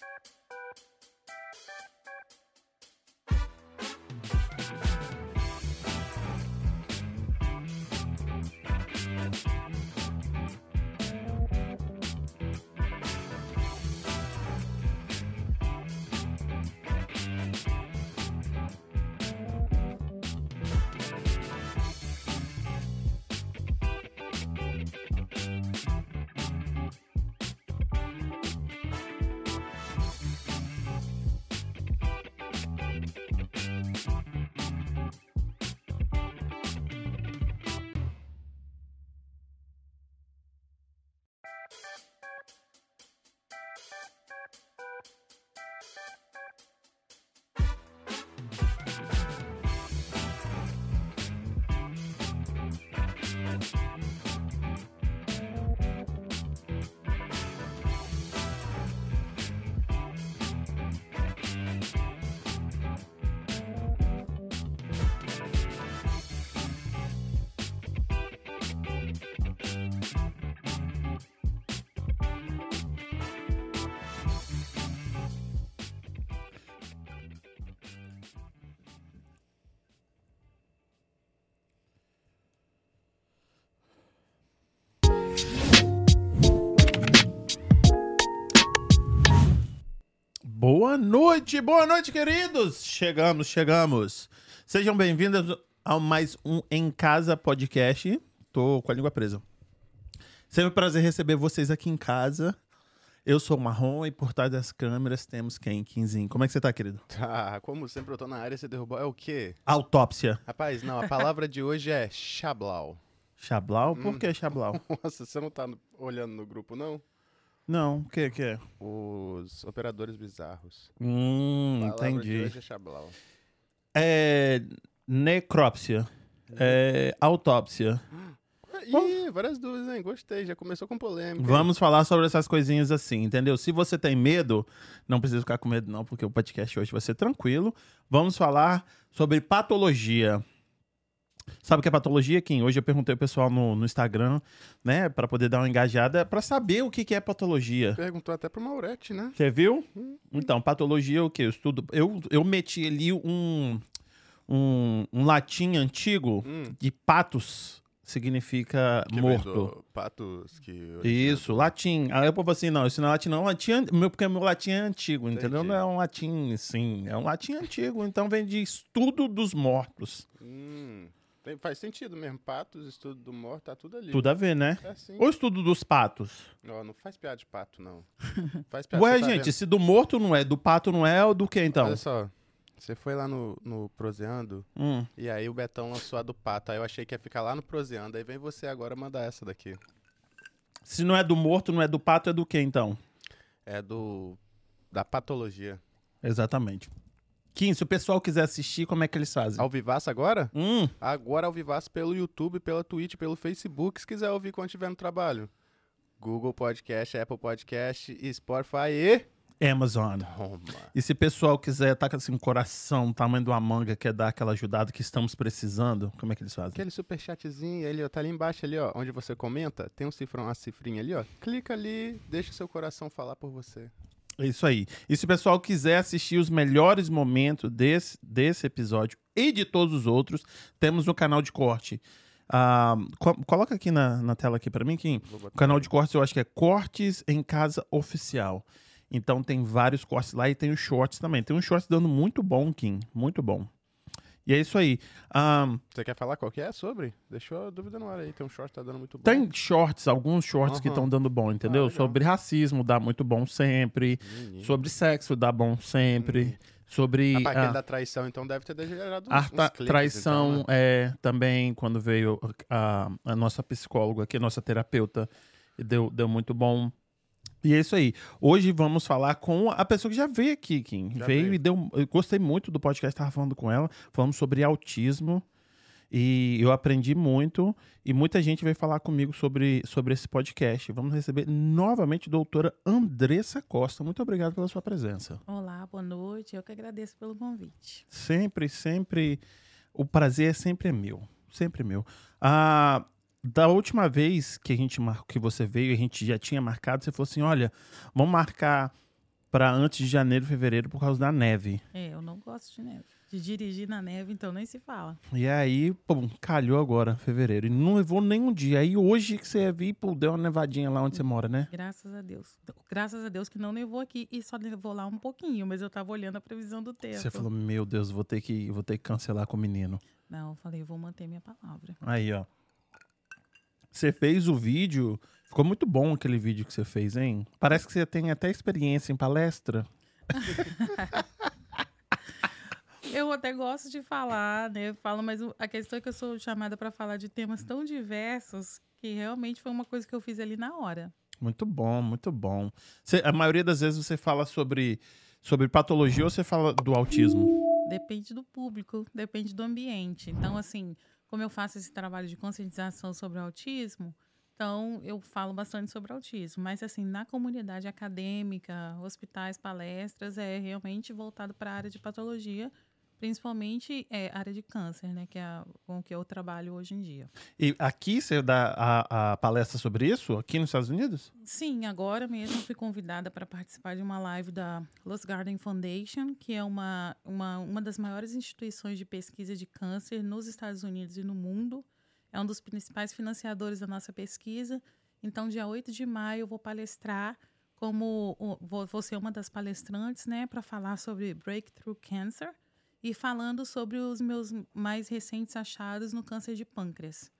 Thank you. Boa noite, boa noite, queridos! Chegamos, chegamos. Sejam bem-vindos a mais um Em Casa Podcast. Tô com a língua presa. Sempre um prazer receber vocês aqui em casa. Eu sou o Marrom e por trás das câmeras temos quem? Quinzinho. Como é que você tá, querido? Tá, como sempre eu tô na área, você derrubou. É o quê? Autópsia. Rapaz, não, a palavra de hoje é chablau. Chablau? Por que Chablau? Nossa, você não tá olhando no grupo, não? Não, o que que é? Os operadores bizarros. Hum, palavra de entendi. hoje é chablau. É necrópsia. É autópsia. Ih, várias dúvidas, hein? Gostei, já começou com polêmica. Vamos falar sobre essas coisinhas assim, entendeu? Se você tem medo, não precisa ficar com medo não, porque o podcast hoje vai ser tranquilo. Vamos falar sobre patologia. Sabe o que é patologia, Kim? Hoje eu perguntei ao pessoal no, no Instagram, né, Pra poder dar uma engajada, pra saber o que, que é patologia. Perguntou até pro Maurete, né? Você viu? Então, patologia é o quê? Eu estudo. Eu, eu meti ali um, um, um latim antigo Hum. de patos significa Que morto. Patos que... Isso, latim. Aí eu povo assim, não, isso não é latim, não. Latim, é- meu, porque meu latim é antigo, entendeu? Entendi. Não é um latim, sim. É um latim antigo, então vem de estudo dos mortos. Hum, tem- faz sentido mesmo. Patos, estudo do morto, tá tudo ali. Tudo a ver, né? É sim. Ou estudo dos patos? Ó, não faz piada de pato, não. Faz piada, Ué, tá gente, vendo? se do morto não é, do pato não é, ou do que então? Olha só, você foi lá no, no Proseando Hum. e aí o Betão lançou a do pato. Aí eu achei que ia ficar lá no Proseando. Aí vem você agora mandar essa daqui. Se não é do morto, não é do pato, é do que então? É do. da patologia. Exatamente. Kim, se o pessoal quiser assistir, como é que eles fazem? Ao vivaço agora? Hum, Agora ao vivaço pelo YouTube, pela Twitch, pelo Facebook, se quiser ouvir quando estiver no trabalho. Google Podcast, Apple Podcast, Spotify e. Amazon. Toma. E se o pessoal quiser, tá com assim, um coração, tamanho de uma manga, quer dar aquela ajudada que estamos precisando, como é que eles fazem? Aquele superchatzinho ali, ó, tá ali embaixo ali, ó, onde você comenta, tem um cifrão, uma cifrinha ali, ó. Clica ali, deixa o seu coração falar por você. É isso aí. E se o pessoal quiser assistir os melhores momentos desse, desse episódio e de todos os outros, temos no canal de corte. Ah, co- coloca aqui na, na tela aqui para mim, Kim. O canal de cortes eu acho que é Cortes em Casa Oficial. Então tem vários cortes lá e tem os shorts também. Tem um shorts dando muito bom, Kim. Muito bom. E é isso aí. Ah, Você quer falar qual que é sobre? Deixou a dúvida no ar aí. Tem um short que tá dando muito bom. tem shorts, alguns shorts que Aham. estão dando bom, entendeu? Ah. Sobre racismo dá muito bom sempre. Sobre sexo dá bom sempre. Sobre. Rapaz, ah, aquele da traição, então, deve ter uns, A uns clipes, traição então, né? é também quando veio a, a nossa psicóloga aqui, a nossa terapeuta, e deu, deu muito bom. E é isso aí. Hoje vamos falar com a pessoa que já veio aqui, Kim. Já veio, veio. e deu. Eu gostei muito do podcast, estava falando com ela. Falamos sobre autismo. E eu aprendi muito. E muita gente veio falar comigo sobre, sobre esse podcast. Vamos receber novamente a doutora Andressa Costa. Muito obrigado pela sua presença. Olá, boa noite. Eu que agradeço pelo convite. Sempre, sempre. O prazer é sempre meu. Sempre meu. Ah, da última vez que a gente mar... que você veio, a gente já tinha marcado, você falou assim: olha, vamos marcar para antes de janeiro, fevereiro, por causa da neve. É, eu não gosto de neve. De dirigir na neve, então nem se fala. E aí, pum, calhou agora, fevereiro. E não levou nenhum dia. Aí hoje que você ia vir, pô, deu uma nevadinha lá onde você mora, né? Graças a Deus. Graças a Deus que não nevou aqui e só nevou lá um pouquinho, mas eu tava olhando a previsão do tempo. Você falou: meu Deus, vou ter que, vou ter que cancelar com o menino. Não, eu falei, eu vou manter minha palavra. Aí, ó. Você fez o vídeo. Ficou muito bom aquele vídeo que você fez, hein? Parece que você tem até experiência em palestra. Eu até gosto de falar, né? Eu falo, mas a questão é que eu sou chamada para falar de temas tão diversos que realmente foi uma coisa que eu fiz ali na hora. Muito bom, muito bom. Você- a maioria das vezes você fala sobre, sobre patologia ou você fala do autismo? Depende do público, depende do ambiente. Então, assim, como eu faço esse trabalho de conscientização sobre o autismo, então eu falo bastante sobre autismo. Mas, assim, na comunidade acadêmica, hospitais, palestras, é realmente voltado para a área de patologia, principalmente é, área de câncer, né? Que é a- com que eu trabalho hoje em dia. E aqui você dá a, a palestra sobre isso? Aqui nos Estados Unidos? Sim, agora mesmo fui convidada para participar de uma live da Los Garden Foundation, que é uma, uma, uma das maiores instituições de pesquisa de câncer nos Estados Unidos e no mundo. É um dos principais financiadores da nossa pesquisa. Então, dia 8 de maio, eu vou palestrar como vou ser uma das palestrantes, né, para falar sobre Breakthrough Cancer e falando sobre os meus mais recentes achados no câncer de pâncreas.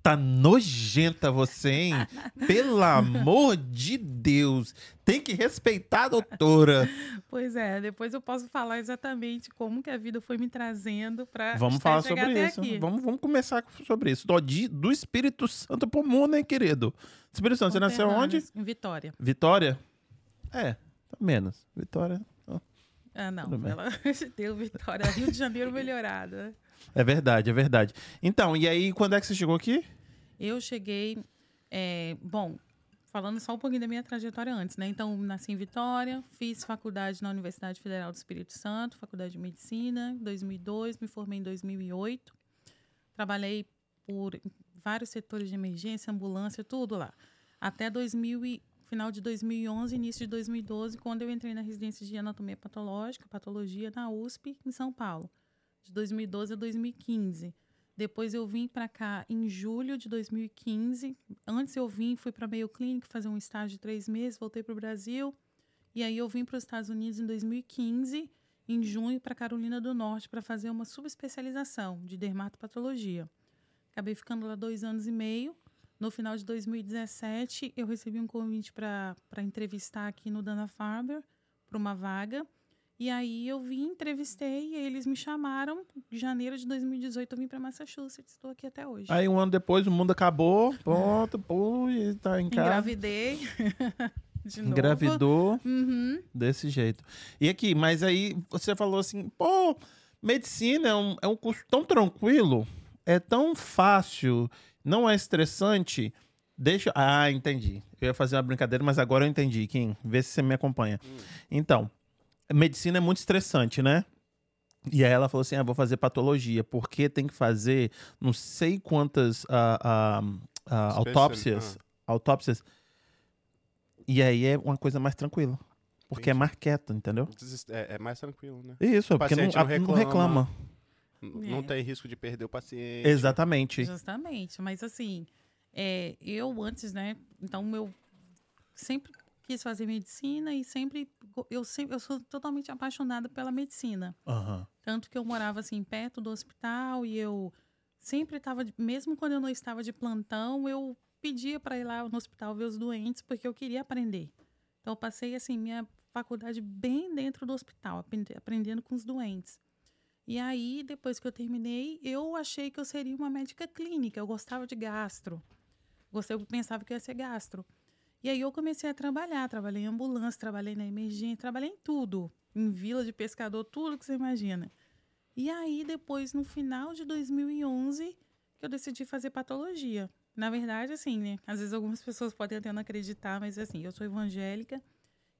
Tá nojenta você, hein? Pelo amor de Deus. Tem que respeitar a doutora. Pois é, depois eu posso falar exatamente como que a vida foi me trazendo para Vamos falar sobre isso. Aqui. Vamos, vamos começar sobre isso. Do, do Espírito Santo pro mundo, hein, querido? Espírito Santo, você nasceu onde? Em Vitória. Vitória? É, tá menos. Vitória. Ah, não, Tudo bem. pelo amor de Deus, Vitória. Rio de Janeiro melhorada. É verdade, é verdade. Então, e aí, quando é que você chegou aqui? Eu cheguei, é, bom, falando só um pouquinho da minha trajetória antes, né? Então, nasci em Vitória, fiz faculdade na Universidade Federal do Espírito Santo, faculdade de medicina, em 2002, me formei em 2008. Trabalhei por vários setores de emergência, ambulância, tudo lá. Até 2000 e, final de 2011, início de 2012, quando eu entrei na residência de anatomia patológica, patologia na USP, em São Paulo, de 2012 a 2015. Depois eu vim para cá em julho de 2015. Antes eu vim, fui para Mayo Clinic fazer um estágio de três meses, voltei para o Brasil. E aí eu vim para os Estados Unidos em 2015, em junho, para Carolina do Norte, para fazer uma subespecialização de dermatopatologia. Acabei ficando lá dois anos e meio. No final de 2017, eu recebi um convite para entrevistar aqui no Dana-Farber, para uma vaga. E aí eu vim, entrevistei, e eles me chamaram. Em janeiro de 2018 eu vim para Massachusetts, estou aqui até hoje. Aí um ano depois o mundo acabou, pronto, pô, e tá em casa. Engravidei. de novo. Engravidou Uhum. desse jeito. E aqui, mas aí você falou assim, pô, medicina é um, é um curso tão tranquilo, é tão fácil, não é estressante. Deixa. Ah, entendi. Eu ia fazer uma brincadeira, mas agora eu entendi, Kim. Vê se você me acompanha. Então, medicina é muito estressante, né? E aí ela falou assim: ah, vou fazer patologia, porque tem que fazer não sei quantas ah, ah, ah, autópsias. Autópsias. E aí é uma coisa mais tranquila. Porque é Entendi. mais quieto, entendeu? É, é mais tranquilo, né? Isso, O porque não, não a- não reclama. N- Não É. tem risco de perder o paciente. Exatamente. Justamente. Mas assim, é, eu antes, né? Então eu sempre quis fazer medicina e sempre eu sempre eu sou totalmente apaixonada pela medicina. Aham. Tanto que eu morava assim perto do hospital e eu sempre estava, mesmo quando eu não estava de plantão, eu pedia para ir lá no hospital ver os doentes porque eu queria aprender. Então eu passei assim minha faculdade bem dentro do hospital, aprende- aprendendo com os doentes. E aí, depois que eu terminei, eu achei que eu seria uma médica clínica. Eu gostava de gastro. Eu pensava que eu ia ser gastro. E aí eu comecei a trabalhar. Trabalhei em ambulância, trabalhei na emergência, trabalhei em tudo. Em vila de pescador, tudo que você imagina. E aí, depois, no final de 2011, que eu decidi fazer patologia. Na verdade, assim, né? Às vezes algumas pessoas podem até não acreditar, mas assim, eu sou evangélica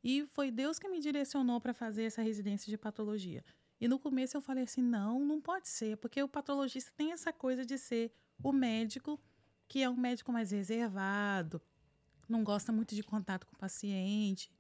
e foi Deus que me direcionou para fazer essa residência de patologia. E no começo eu falei assim: não, não pode ser, porque o patologista tem essa coisa de ser o médico que é um médico mais reservado, não gosta muito de contato com o paciente.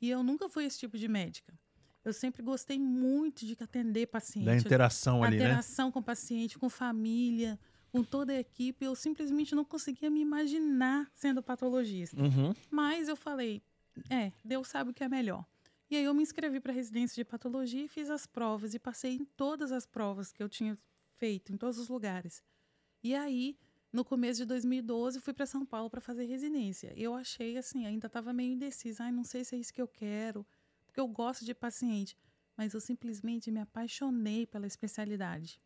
E eu nunca fui esse tipo de médica. Eu sempre gostei muito de atender paciente. Da interação ali, né? interação com o paciente, com família, com toda a equipe. Eu simplesmente não conseguia me imaginar sendo patologista. Uhum. Mas eu falei, é, Deus sabe o que é melhor. E aí eu me inscrevi para residência de patologia e fiz as provas e passei em todas as provas que eu tinha feito, em todos os lugares. E aí, no começo de 2012, fui para São Paulo para fazer residência. Eu achei assim, ainda estava meio indecisa, ai, não sei se é isso que eu quero, porque eu gosto de paciente, mas eu simplesmente me apaixonei pela especialidade.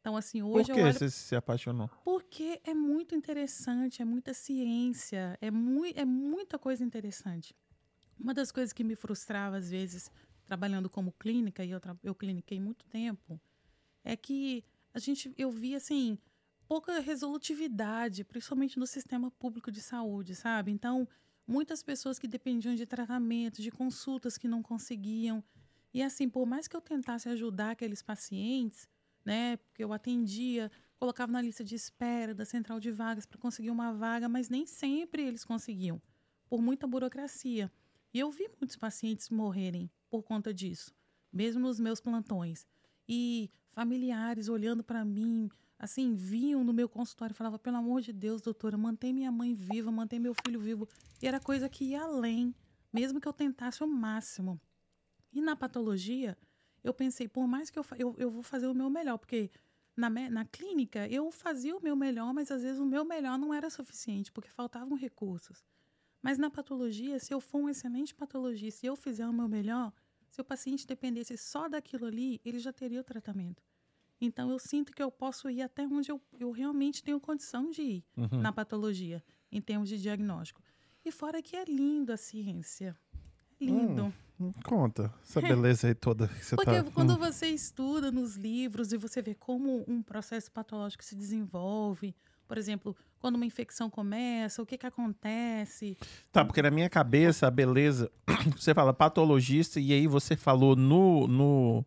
Então, assim, Por hoje que eu olho você se apaixonou? porque é muito interessante, é muita ciência, é, é muita coisa interessante. Uma das coisas que me frustrava, às vezes, trabalhando como clínica, e eu, eu cliniquei muito tempo, é que a gente, eu via, assim, pouca resolutividade, principalmente no sistema público de saúde, sabe? Então, muitas pessoas que dependiam de tratamento, de consultas que não conseguiam. E, assim, por mais que eu tentasse ajudar aqueles pacientes, né? Porque eu atendia, colocava na lista de espera da central de vagas para conseguir uma vaga, mas nem sempre eles conseguiam, por muita burocracia. E eu vi muitos pacientes morrerem por conta disso, mesmo nos meus plantões. E familiares olhando para mim, assim, vinham no meu consultório e falavam: pelo amor de Deus, doutora, mantém minha mãe viva, mantém meu filho vivo. E era coisa que ia além mesmo que eu tentasse o máximo. E na patologia, eu pensei, por mais que eu, eu, eu vou fazer o meu melhor, porque na, na clínica eu fazia o meu melhor, mas às vezes o meu melhor não era suficiente, porque faltavam recursos. Mas na patologia, se eu for um excelente patologista e eu fizer o meu melhor, se o paciente dependesse só daquilo ali, ele já teria o tratamento. Então, eu sinto que eu posso ir até onde eu, eu realmente tenho condição de ir uhum. na patologia, em termos de diagnóstico. E fora que é lindo a ciência. É lindo. Hum, conta essa beleza aí toda que você Porque tá... quando hum. você estuda nos livros e você vê como um processo patológico se desenvolve, por exemplo, quando uma infecção começa, o que que acontece? Tá, porque na minha cabeça a beleza, você fala patologista e aí você falou no no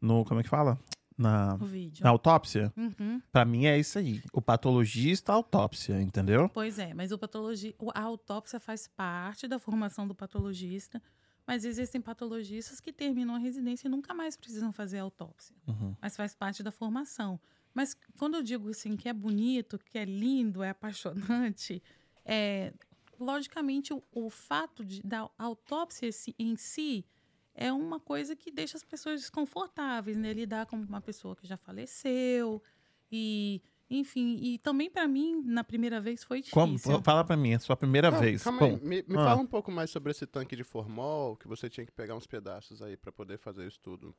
no como é que fala? na, na autópsia, uhum. para mim é isso aí. O patologista, a autópsia, entendeu? Pois é, mas o patologi a autópsia faz parte da formação do patologista, mas existem patologistas que terminam a residência e nunca mais precisam fazer autópsia. Uhum. Mas faz parte da formação. Mas quando eu digo assim que é bonito, que é lindo, é apaixonante, é, logicamente o, o fato de, da autópsia em si é uma coisa que deixa as pessoas desconfortáveis, né? Lidar com uma pessoa que já faleceu e enfim, e também para mim, na primeira vez, foi difícil. Como? Fala para mim, a sua primeira Não, vez. Calma aí, me, me ah. fala um pouco mais sobre esse tanque de formol, que você tinha que pegar uns pedaços aí para poder fazer o estudo.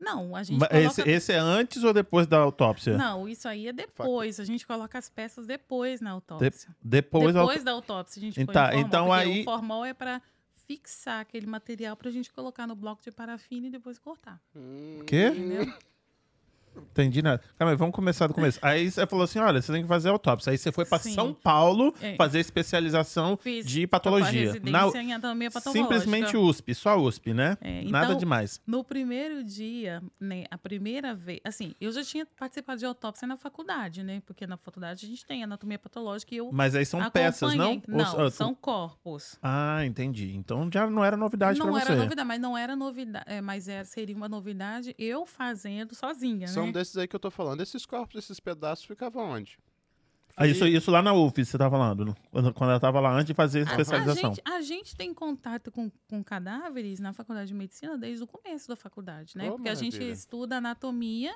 Não, a gente coloca... esse, esse, é antes ou depois da autópsia? Não, isso aí é depois. A gente coloca as peças depois na autópsia. De... Depois, depois da autópsia a gente põe o formol, então aí... o formol é para fixar aquele material para a gente colocar no bloco de parafina e depois cortar. Hum. Quê? Entendeu? Entendi nada. Calma aí, vamos começar do começo. Aí você falou assim: olha, você tem que fazer autópsia. Aí você foi para São Paulo é. fazer especialização Fiz de patologia. Na em anatomia patológica. Simplesmente USP, só USP, né? É, então, nada demais. No primeiro dia, né, a primeira vez. Assim, eu já tinha participado de autópsia na faculdade, né? Porque na faculdade a gente tem anatomia patológica e eu. Mas aí são peças, não? Não, Ou, são corpos. Ah, entendi. Então já não era novidade para você. Não era novidade, mas não era novidade. É, mas era, seria uma novidade eu fazendo sozinha, são né? São desses aí que eu tô falando. Esses corpos, esses pedaços ficavam onde? Ah, isso, isso lá na UF, você tá falando, quando, quando ela estava lá antes de fazer a especialização. A gente, a gente tem contato com, com cadáveres na faculdade de medicina desde o começo da faculdade, né? Oh, Porque maravilha. a gente estuda anatomia,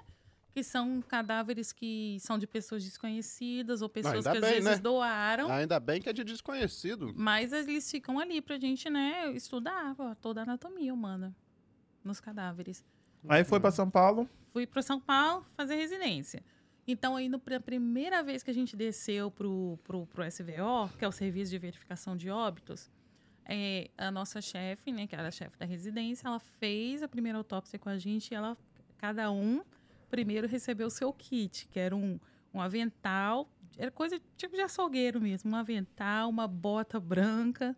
que são cadáveres que são de pessoas desconhecidas ou pessoas Não, que às bem, vezes né? doaram. Ainda bem que é de desconhecido. Mas eles ficam ali pra gente, né, estudar toda a anatomia humana nos cadáveres. Aí foi para São Paulo? Fui para São Paulo fazer residência. Então, aí, no, a primeira vez que a gente desceu para o SVO, que é o Serviço de Verificação de Óbitos, é, a nossa chefe, né, que era a chefe da residência, ela fez a primeira autópsia com a gente e ela, cada um, primeiro recebeu o seu kit, que era um, um avental, era coisa tipo de açougueiro mesmo, um avental, uma bota branca,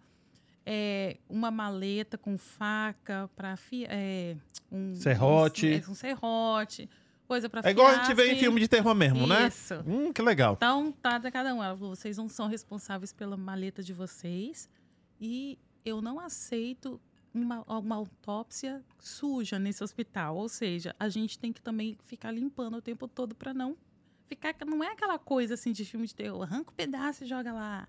é, uma maleta com faca para é, um serrote, um, um serrote, coisa para É igual a gente vê em filme de terror mesmo, Isso. né? Isso. Hum, que legal. Então, tá de cada um. Ela falou, vocês não são responsáveis pela maleta de vocês e eu não aceito uma, uma autópsia suja nesse hospital. Ou seja, a gente tem que também ficar limpando o tempo todo para não ficar. Não é aquela coisa assim de filme de terror, arranca o um pedaço e joga lá,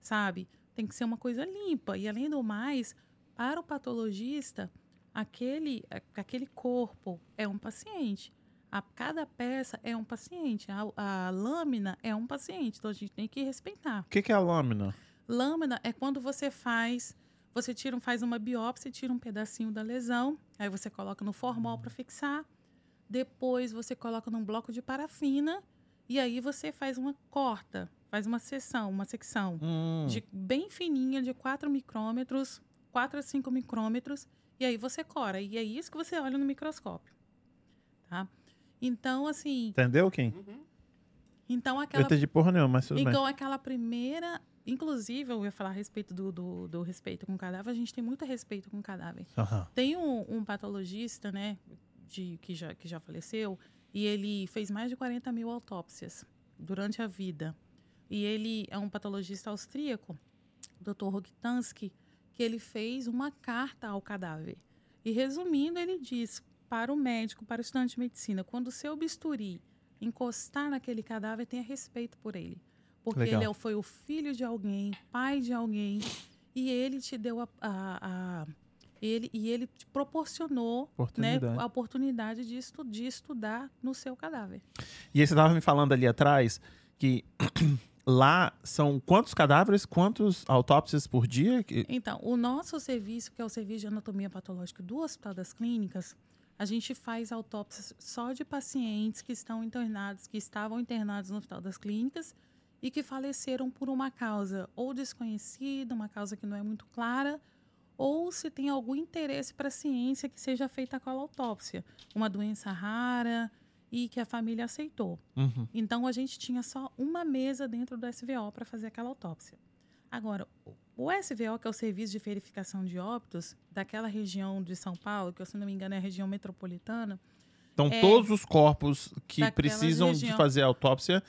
sabe? Tem que ser uma coisa limpa. E além do mais, para o patologista, aquele, aquele corpo é um paciente. A, cada peça é um paciente. A, a, lâmina é um paciente. Então a gente tem que respeitar. O que, que, é a lâmina? Lâmina é quando você faz. Você tira, faz uma biópsia, tira um pedacinho da lesão, aí você coloca no formol para fixar. Depois você coloca num bloco de parafina e aí você faz uma corta faz uma seção, uma secção hum. de bem fininha, de 4 micrômetros, 4 a 5 micrômetros, e aí você cora. E é isso que você olha no microscópio. Tá? Então, assim. Entendeu, Kim? Uhum. Então, aquela. Eu entendi porra nenhuma, mas tudo Então, bem. aquela primeira. Inclusive, eu ia falar a respeito do, do, do, respeito com o cadáver, a gente tem muito respeito com o cadáver. Uhum. Tem um, um, patologista, né, de, que, já, que já faleceu, e ele fez mais de 40 mil autópsias durante a vida. E ele é um patologista austríaco, Dr. Rogtansky, que ele fez uma carta ao cadáver. E resumindo, ele diz para o médico, para o estudante de medicina, quando o seu bisturi encostar naquele cadáver, tenha respeito por ele. Porque Legal. ele foi o filho de alguém, pai de alguém. e ele te deu a, a- a- ele e ele te proporcionou né, Oportunidade. a oportunidade de, estu, de estudar no seu cadáver. E aí você estava me falando ali atrás que lá são quantos cadáveres, quantos autópsias por dia? Então, o nosso serviço, que é o serviço de anatomia patológica do Hospital das Clínicas, a gente faz autópsias só de pacientes que estão internados, que estavam internados no Hospital das Clínicas e que faleceram por uma causa ou desconhecida, uma causa que não é muito clara, ou se tem algum interesse para a ciência que seja feita aquela autópsia, uma doença rara e que a família aceitou. Uhum. Então a gente tinha só uma mesa dentro do SVO para fazer aquela autópsia. Agora, o SVO, que é o Serviço de Verificação de Óbitos, daquela região de São Paulo, que se não me engano é a região metropolitana, Então É. todos os corpos que precisam de região. fazer autópsia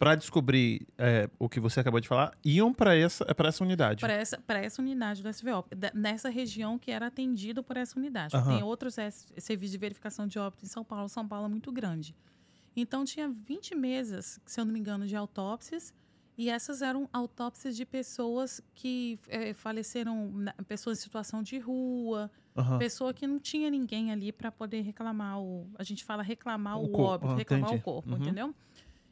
para descobrir é, o que você acabou de falar iam para essa, para essa unidade. para essa, pra essa unidade do SVO, da- nessa região que era atendida por essa unidade. Aham. Tem outros serviços de verificação de óbito em São Paulo. São Paulo é muito grande. Então, tinha 20 mesas, se eu não me engano, de autópsias. E essas eram autópsias de pessoas que eh, faleceram, pessoas em situação de rua, Aham. pessoa que não tinha ninguém ali para poder reclamar o. A gente fala reclamar O o, corpo, óbito, reclamar entendi. o corpo, Uhum. entendeu?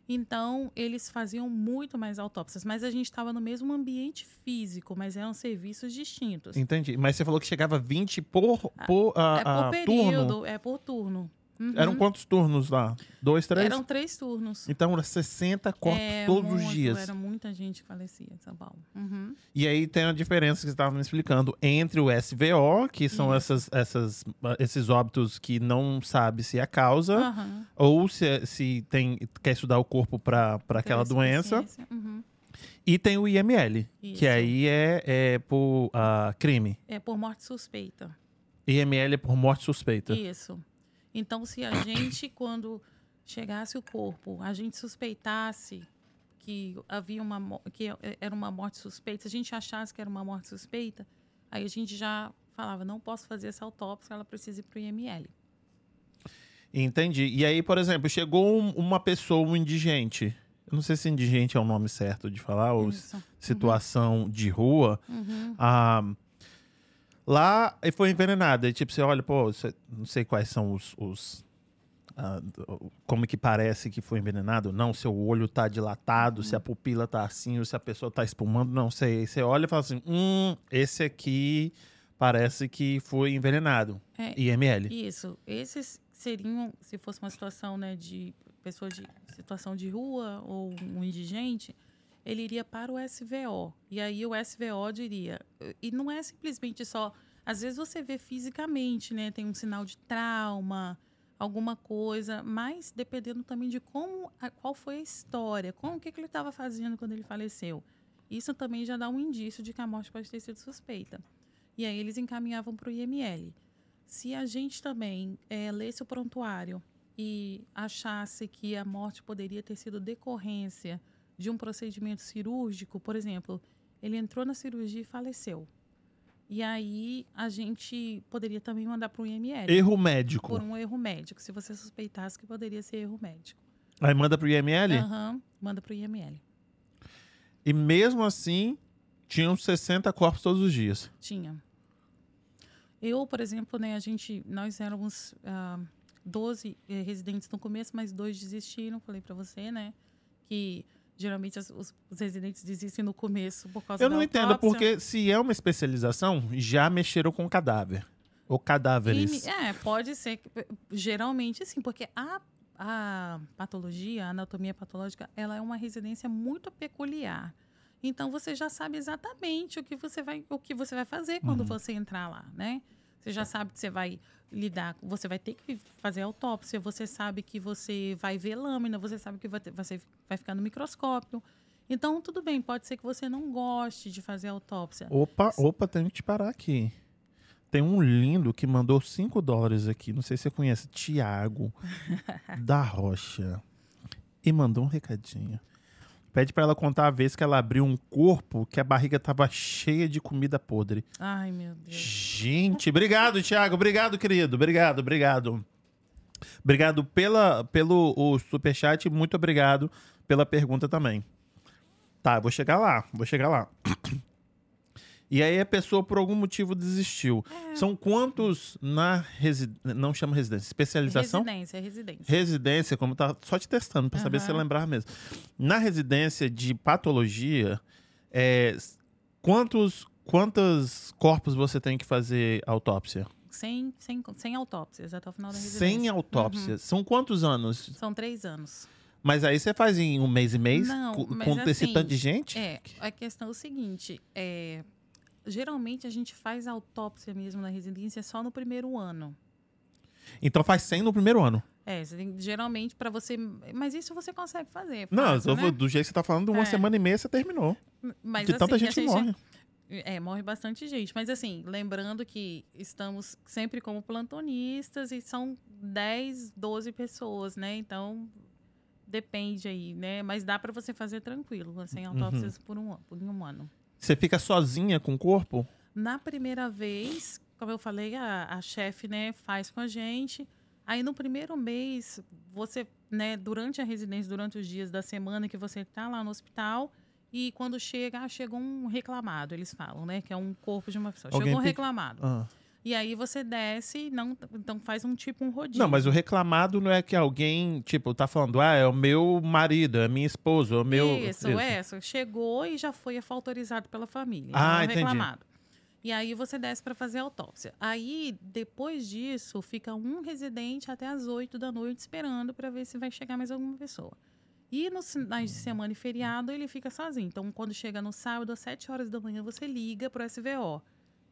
Então, eles faziam muito mais autópsias, mas a gente estava no mesmo ambiente físico, mas eram serviços distintos. Entendi. Mas você falou que chegava 20 por, por, ah, é por ah, período, turno. é por turno. Uhum. Eram quantos turnos lá? Dois, três? Eram três turnos. Então, era 60 corpos É, todos os muito, dias. Era muita gente que falecia em São Paulo. Uhum. E aí tem a diferença que você estava me explicando entre o SVO, que são Isso. essas, essas, esses óbitos que não sabe se é a causa, Aham. ou se, se tem, quer estudar o corpo para aquela doença. Uhum. E tem o IML, Isso. que aí é, é por ah, crime. É por morte suspeita. IML é por morte suspeita. Isso. Então, se a gente, quando chegasse o corpo, a gente suspeitasse que havia uma que era uma morte suspeita, se a gente achasse que era uma morte suspeita, aí a gente já falava, não posso fazer essa autópsia, ela precisa ir para o IML. Entendi. E aí, por exemplo, chegou um- uma pessoa, um indigente. Eu não sei se indigente é o nome certo de falar, ou Isso. situação de rua. Uhum. Ah, lá e foi envenenada. E tipo, você olha, pô, você- não sei quais são os. os, ah, como que parece que foi envenenado? Não, seu olho tá dilatado, se a pupila tá assim, ou se a pessoa tá espumando, não sei. Você olha e fala assim: hum, esse aqui parece que foi envenenado. É, IML. Isso. Esses seriam, se fosse uma situação né, de pessoa de situação de rua ou um indigente, ele iria para o SVO. E aí o SVO diria. E não é simplesmente só. Às vezes você vê fisicamente, né? Tem um sinal de trauma, alguma coisa, mas dependendo também de como, qual foi a história, como o que, que ele estava fazendo quando ele faleceu. Isso também já dá um indício de que a morte pode ter sido suspeita. E aí eles encaminhavam para o IML. Se a gente também eh, lesse o prontuário e achasse que a morte poderia ter sido decorrência de um procedimento cirúrgico, por exemplo, ele entrou na cirurgia e faleceu. E aí a gente poderia também mandar para o IML Erro médico. por um erro médico, se você suspeitasse que poderia ser erro médico. Aí manda pro IML. Aham, manda para o IML. E mesmo assim, tinham 60 corpos todos os dias. Tinha. Eu, por exemplo, né, a gente, nós éramos ah, 12 eh, residentes no começo, mas dois desistiram, falei para você, né? Que geralmente as- os, os residentes desistem no começo por causa Eu não entendo, porque se é uma especialização, já mexeram com cadáver. Ou cadáveres. E- é, pode ser. Geralmente, sim, porque a, a patologia, a anatomia patológica, ela é uma residência muito peculiar. Então, você já sabe exatamente o que você vai, o que você vai fazer quando Uhum. você entrar lá, né? Você já sabe que você vai lidar, você vai ter que fazer autópsia, você sabe que você vai ver lâmina, você sabe que vai ter- você vai ficar no microscópio. Então, tudo bem, pode ser que você não goste de fazer autópsia. Opa, opa, tem que te parar aqui. Tem um lindo que mandou 5 dólares aqui. Não sei se você conhece. Tiago da Rocha. E mandou um recadinho. Pede pra ela contar a vez que ela abriu um corpo que a barriga tava cheia de comida podre. Ai, meu Deus. Gente, obrigado, Thiago. Obrigado, querido. Obrigado, obrigado. Obrigado pela, pelo o superchat e muito obrigado pela pergunta também. Tá, vou chegar lá, vou chegar lá. E aí a pessoa, por algum motivo, desistiu. É. São quantos na residência. Não chama residência, especialização? Residência, residência. Residência, como tá só te testando pra saber se lembrar mesmo. Na residência de patologia, é, quantos quantos corpos você tem que fazer autópsia? Sem, sem, sem autópsias até o final da residência. Sem autópsia. São quantos anos? São três anos. Mas aí você faz em um mês e mês? Não, com, com esse assim, tanto de gente? É, a questão é o seguinte, é, geralmente a gente faz autópsia mesmo na residência só no primeiro ano. Então faz 100 no primeiro ano. É, geralmente para você, mas isso você consegue fazer. Não, fácil, eu né? do jeito que você tá falando, uma É. semana e meia você terminou. Mas de tanta assim, gente, a morre. É, morre bastante gente. Mas assim, lembrando que estamos sempre como plantonistas e são 10, 12 pessoas, né? Então, depende aí, né? Mas dá para você fazer tranquilo, sem Uhum. autópsias por, um, por um ano. Você fica sozinha com o corpo? Na primeira vez, como eu falei, a, a chefe, né, faz com a gente. Aí no primeiro mês, você, né, durante a residência, durante os dias da semana que você tá lá no hospital, e quando chega, ah, chegou um reclamado, eles falam, né, que é um corpo de uma pessoa. Alguém chegou um pe- reclamado. Ah. E aí você desce, não, então faz um tipo um rodízio. Não, mas o reclamado não é que alguém, tipo, tá falando, ah, é o meu marido, é minha esposa, é o meu. Isso, é. Isso. Chegou e já foi autorizado pela família. Ah, é entendi. reclamado. E aí você desce para fazer a autópsia. Aí, depois disso, fica um residente até as 8 da noite esperando para ver se vai chegar mais alguma pessoa. E nos finais de semana e feriado, ele fica sozinho. Então, quando chega no sábado, às 7 horas da manhã, você liga pro SVO.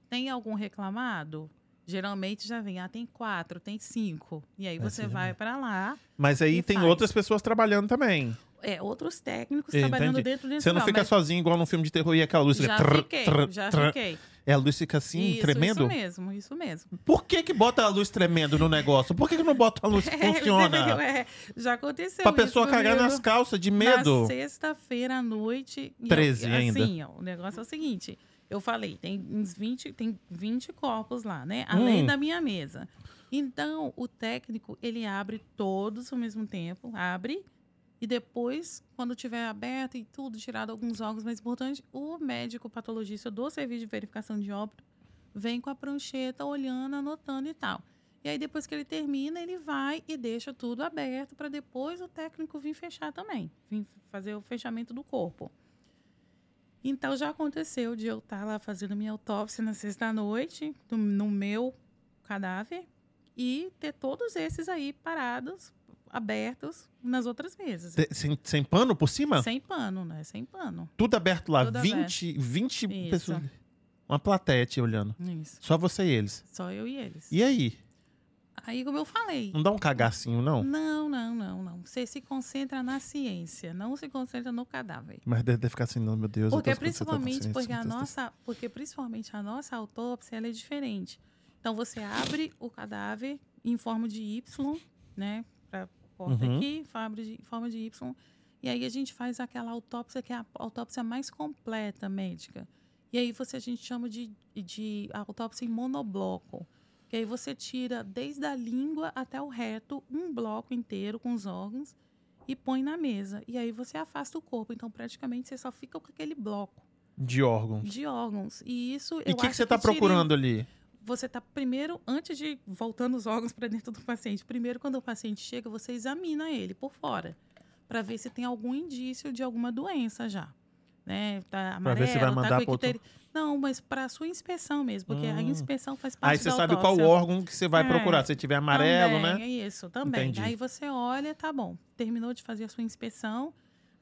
Tem algum reclamado? Geralmente já vem, ah, tem quatro, tem cinco. E aí É, você vai para lá. Mas aí tem faz. outras pessoas trabalhando também. É, outros técnicos Entendi. trabalhando dentro desse Você não fica mas- sozinho igual num filme de terror e aquela luz fica. Já trrr, fiquei, trrr, já trrr. fiquei. É, a luz fica assim, Isso, tremendo? Isso mesmo, isso mesmo. Por que que bota a luz tremendo no negócio? Por que que não bota a luz que É, funciona? É, já aconteceu Pra pessoa cagar nas calças de medo. Na sexta-feira à noite. e 13 eu, ainda. Assim, ó, o negócio é o seguinte. Eu falei, tem uns 20, tem 20 corpos lá, né? Além Hum. da minha mesa. Então, o técnico, ele abre todos ao mesmo tempo, abre, e depois, quando tiver aberto e tudo, tirado alguns órgãos mais importantes, o médico patologista do serviço de verificação de óbito vem com a prancheta olhando, anotando e tal. E aí, depois que ele termina, ele vai e deixa tudo aberto para depois o técnico vir fechar também, vir fazer o fechamento do corpo. Então, já aconteceu de eu estar lá fazendo minha autópsia na sexta-noite, no, no meu cadáver, e ter todos esses aí parados, abertos nas outras mesas. Sem, sem pano por cima? Sem pano, né? Sem pano. Tudo aberto lá. Tudo 20, 20 Isso. pessoas. Uma plateia te olhando. Isso. Só você e eles. Só eu e eles. E aí? Aí, como eu falei. Não dá um cagacinho, não? Não, não, não, não. Você se concentra na ciência, não se concentra no cadáver. Mas deve ficar assim, não, meu Deus. eu Porque principalmente porque a nossa, porque principalmente a nossa autópsia é diferente. Então você abre o cadáver em forma de Y, né, para porta Uhum. aqui, forma de, forma de Y, e aí a gente faz aquela autópsia que é a autópsia mais completa médica. E aí você a gente chama de, de autópsia em monobloco. Que aí você tira desde a língua até o reto um bloco inteiro com os órgãos e põe na mesa. E aí você afasta o corpo. Então, praticamente, você só fica com aquele bloco De órgãos. de órgãos. E isso E o que, que você tá tira- procurando ali? Você tá primeiro, antes de voltando os órgãos para dentro do paciente, primeiro quando o paciente chega, você examina ele por fora para ver se tem algum indício de alguma doença já. Né? Tá Pra ver se vai amarelo, mandar tá com outro- Não, mas para sua inspeção mesmo, porque a Hum. inspeção faz parte Aí você da sabe qual órgão que você vai É. procurar. Se tiver amarelo, também, né? É isso, também. Entendi. Aí você olha, tá bom. Terminou de fazer a sua inspeção,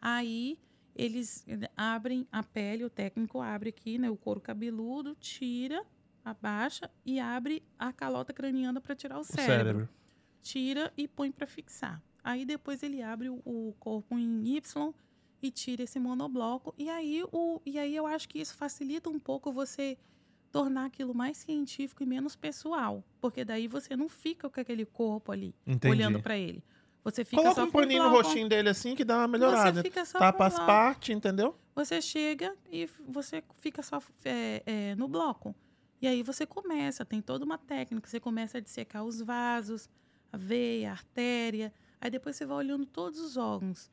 aí eles abrem a pele, o técnico abre aqui, né, o couro cabeludo, tira, abaixa e abre a calota craniana para tirar o O cérebro. cérebro. Tira e põe para fixar. Aí depois ele abre o, o corpo em Y e tira esse monobloco. E aí, o, e aí eu acho que isso facilita um pouco você tornar aquilo mais científico e menos pessoal. Porque daí você não fica com aquele corpo ali, Entendi. olhando para ele. Você fica Coloca só um paninho no rostinho dele assim que dá uma Você melhorada. fica só Tapa as partes, entendeu? Você chega e você fica só é, é, no bloco. E aí você começa, tem toda uma técnica. Você começa a dissecar os vasos, a veia, a artéria. Aí depois você vai olhando todos os órgãos.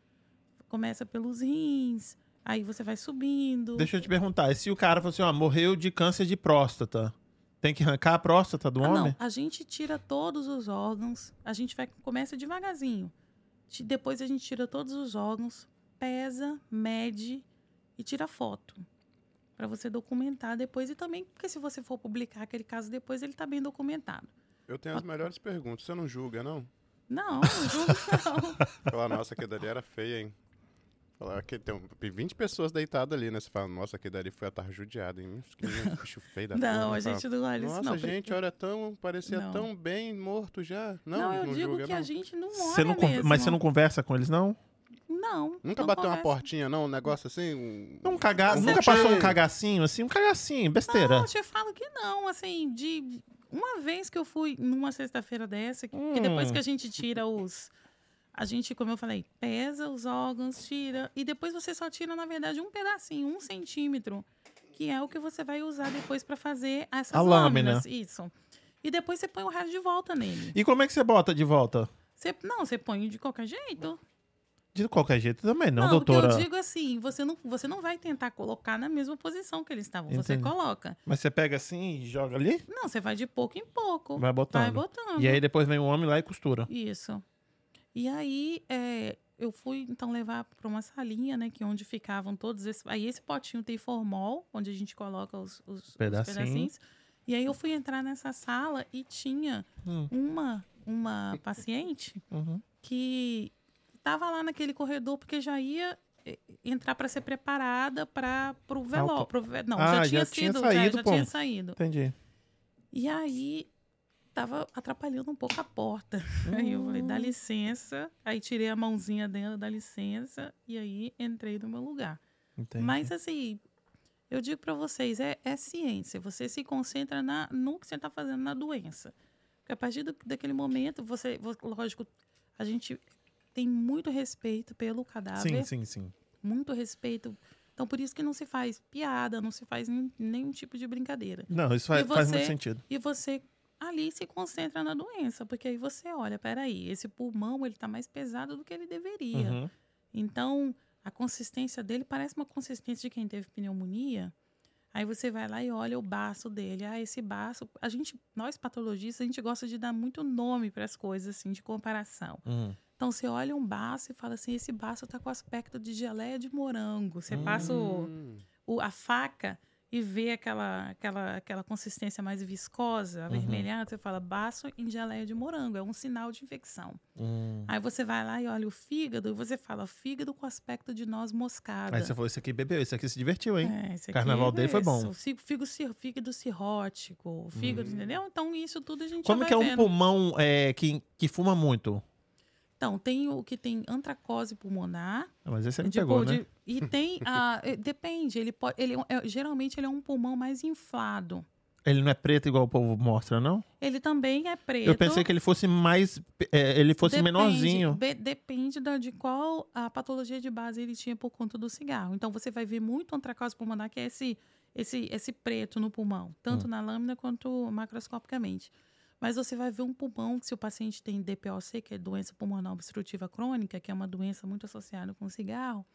Começa pelos rins, Aí você vai subindo. Deixa eu te perguntar, e se o cara falou assim, ó, morreu de câncer de próstata, tem que arrancar a próstata do Ah, homem? não, a gente tira todos os órgãos, a gente vai começa devagarzinho. Depois a gente tira todos os órgãos, pesa, mede e tira foto. Pra você documentar depois e também, porque se você for publicar aquele caso depois, ele tá bem documentado. Eu tenho as melhores perguntas. Você não julga, não? Não, não julgo não. Fala, nossa, aquele dali era feia, hein? Falar que tem um- tem 20 pessoas deitadas ali, né? Você fala, nossa, aquele dali foi estar judiado, hein? Que bicho feio da Não, porra. a gente não olha isso Nossa, não. gente, olha tão. Parecia Não. tão bem morto já. Não, Não, eu não digo julga, que não. a gente não olha Você não mesmo. mas você não conversa com eles, não? Não. Nunca não bateu uma conversa. portinha, não? Um negócio assim? Um... Não caga... Um Nunca passou um cagacinho, assim? Um cagacinho, besteira. Não, eu te falo que não, assim, de uma vez que eu fui numa sexta-feira dessa, que, que Hum. depois que a gente tira os a gente, como eu falei, pesa os órgãos, tira e depois você só tira na verdade um pedacinho, um centímetro, que é o que você vai usar depois para fazer essas A lâmina. lâminas, isso. E depois você põe o resto de volta nele. E como é que você bota de volta? Você, não, você põe de qualquer jeito. De qualquer jeito também, não, Não, doutora. eu digo assim, você não, você não vai tentar colocar na mesma posição que eles estavam. Você Entendi. coloca. Mas você pega assim e joga ali? Não, você vai de pouco em pouco. Vai botando. Vai botando. E aí depois vem o homem lá e costura. Isso. E aí, é, eu fui, então, levar para uma salinha, né? Que é onde ficavam todos esses... Aí esse potinho tem formol, onde a gente coloca os, os- os Pedacinho. pedacinhos. E aí eu fui entrar nessa sala e tinha Hum. uma, uma paciente Uhum. que estava lá naquele corredor porque já ia eh, entrar para ser preparada para o velório. Não, Ah, já já tinha tinha sido, saído, já, já tinha saído. Entendi. E aí tava atrapalhando um pouco a porta. Aí eu falei, dá licença. Aí tirei a mãozinha dela, dá licença. E aí entrei no meu lugar. Entendi. Mas assim, eu digo para vocês, é, é ciência. Você se concentra na, no que você está fazendo na doença. Porque a partir do- daquele momento, você, vo- lógico, a gente tem muito respeito pelo cadáver Sim, sim, sim. muito respeito. Então, por isso que não se faz piada, não se faz nenhum, nenhum tipo de brincadeira. Não, isso faz, E faz você- muito sentido. E você ali se concentra na doença, porque aí você olha, peraí, esse pulmão ele tá mais pesado do que ele deveria. Uhum. Então, a consistência dele parece uma consistência de quem teve pneumonia. Aí você vai lá e olha o baço dele. Ah, esse baço. A gente, nós patologistas, a gente gosta de dar muito nome para as coisas, assim, de comparação. Uhum. Então você olha um baço e fala assim: esse baço tá com aspecto de geleia de morango. Você passa o, Hum. o- a faca e vê aquela, aquela, aquela consistência mais viscosa, avermelhada, você fala baço em geleia de morango, é um sinal de infecção. Hum. Aí você vai lá e olha o fígado e você fala fígado com aspecto de noz moscada. Aí você falou, esse aqui bebeu, esse aqui se divertiu, hein? É, esse aqui Carnaval dele foi é bom. Fígado, fígado, cir- fígado cirrótico, fígado, entendeu? Então, isso tudo a gente Como que é um vendo. pulmão é, que, que fuma muito? Então, tem o que tem antracose pulmonar, Ah, Mas esse você me Tipo, pegou, de- né? E tem a. eh, Depende, ele pode. Ele, é- é- geralmente ele é um pulmão mais inflado. Ele não é preto igual o povo mostra, não? Ele também é preto. Eu pensei que ele fosse mais. é, ele fosse Depende- menorzinho. be- depende da- de qual a patologia de base ele tinha por conta do cigarro. Então você vai ver muito antracose pulmonar, que é esse, esse, esse preto no pulmão, tanto na lâmina quanto macroscopicamente. Mas você vai ver um pulmão, que se o paciente tem DPOC, que é doença pulmonar obstrutiva crônica, que é uma doença muito associada com cigarro,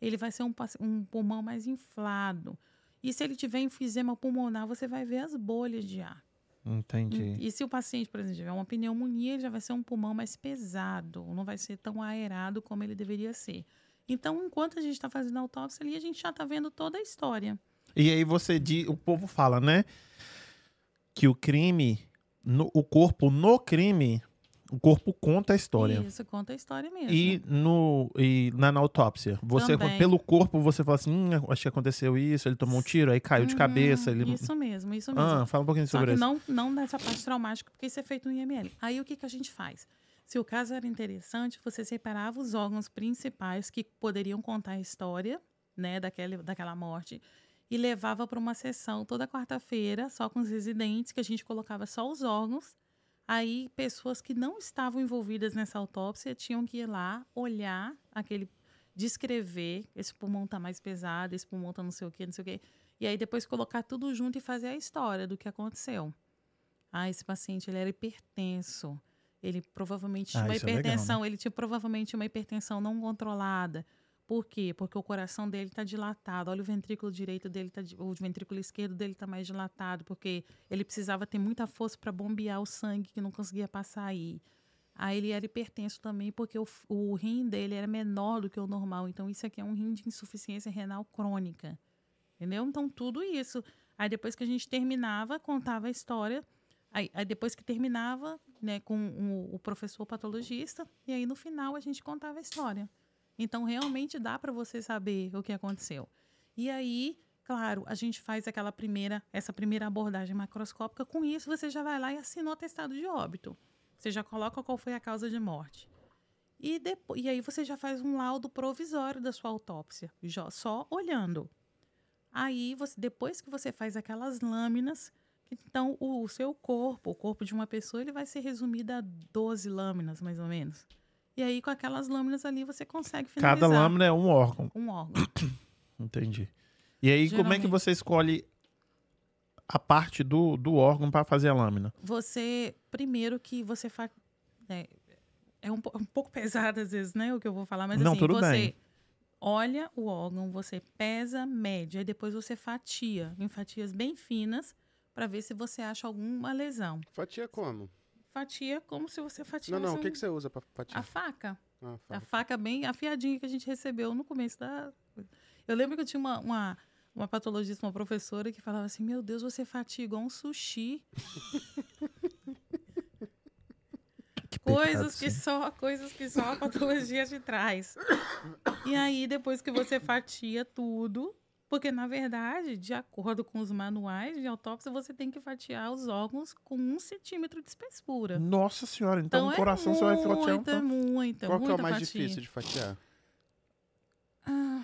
ele vai ser um, um pulmão mais inflado. E se ele tiver enfisema pulmonar, você vai ver as bolhas de ar. Entendi. E se o paciente, por exemplo, tiver uma pneumonia, ele já vai ser um pulmão mais pesado, não vai ser tão aerado como ele deveria ser. Então, enquanto a gente está fazendo a autópsia ali, a gente já está vendo toda a história. E aí você diz, o povo fala, né? Que o crime, no- o corpo no crime, o corpo conta a história. Isso conta a história mesmo. E, no, e na, na autópsia, você Também. pelo corpo você fala assim, hum, acho que aconteceu isso, ele tomou um tiro, aí caiu de Uhum, cabeça, ele Isso mesmo, isso mesmo. Ah, fala um pouquinho Só sobre isso. não, não nessa parte traumática, porque isso é feito no IML. Aí o que, que a gente faz? Se o caso era interessante, você separava os órgãos principais que poderiam contar a história né, daquela, daquela morte e levava para uma sessão toda quarta-feira, só com os residentes, que a gente colocava só os órgãos. Aí, pessoas que não estavam envolvidas nessa autópsia tinham que ir lá, olhar aquele, descrever, esse pulmão tá mais pesado, esse pulmão tá não sei o quê, não sei o quê. E aí depois colocar tudo junto e fazer a história do que aconteceu. Ah, esse paciente ele era hipertenso. Ele provavelmente tinha Ah, uma isso é legal, hipertensão, ele tinha provavelmente uma hipertensão não controlada. Por quê? Porque o coração dele está dilatado. Olha o ventrículo direito dele, tá, o ventrículo esquerdo dele está mais dilatado, porque ele precisava ter muita força para bombear o sangue que não conseguia passar aí. Aí ele era hipertenso também, porque o, o rim dele era menor do que o normal. Então, isso aqui é um rim de insuficiência renal crônica. Entendeu? Então, tudo isso. Aí, depois que a gente terminava, contava a história. Aí, aí depois que terminava, né, com o, o professor patologista, e aí no final a gente contava a história. Então, realmente dá para você saber o que aconteceu. E aí, claro, a gente faz aquela primeira, essa primeira abordagem macroscópica. Com isso, você já vai lá e assina o atestado de óbito. Você já coloca qual foi a causa de morte. E, depo- e aí você já faz um laudo provisório da sua autópsia, já- só olhando. Aí, você, depois que você faz aquelas lâminas, então o, seu corpo, o corpo de uma pessoa, ele vai ser resumido a 12 lâminas, mais ou menos. E aí, com aquelas lâminas ali, você consegue finalizar Cada lâmina é um órgão. um órgão. Entendi. E aí, como é que Geralmente. você escolhe a parte do, do órgão para fazer a lâmina? Você, primeiro que você faz. É, é um, po- um pouco pesado às vezes, né? O que eu vou falar, mas Não, assim, tudo você bem. olha o órgão, você pesa, mede, aí depois você fatia em fatias bem finas para ver se você acha alguma lesão. Fatia como? Fatia como se você fatiasse Não, não, o que, que você usa pra fatiar? a faca. Ah, A faca bem afiadinha que a gente recebeu no começo da. Eu lembro que eu tinha uma, uma, uma patologista, uma professora, que falava assim: Meu Deus, você fatia igual um sushi. Que Coisas que só, coisas que só a patologia te traz. E aí, depois que você fatia tudo, porque na verdade, de acordo com os manuais de autópsia, você tem que fatiar os órgãos com um centímetro de espessura. Nossa senhora, então, Então o é coração você vai fatiar um muita, tanto. muita, Qual que é muita o mais fatia. difícil de fatiar? Ah,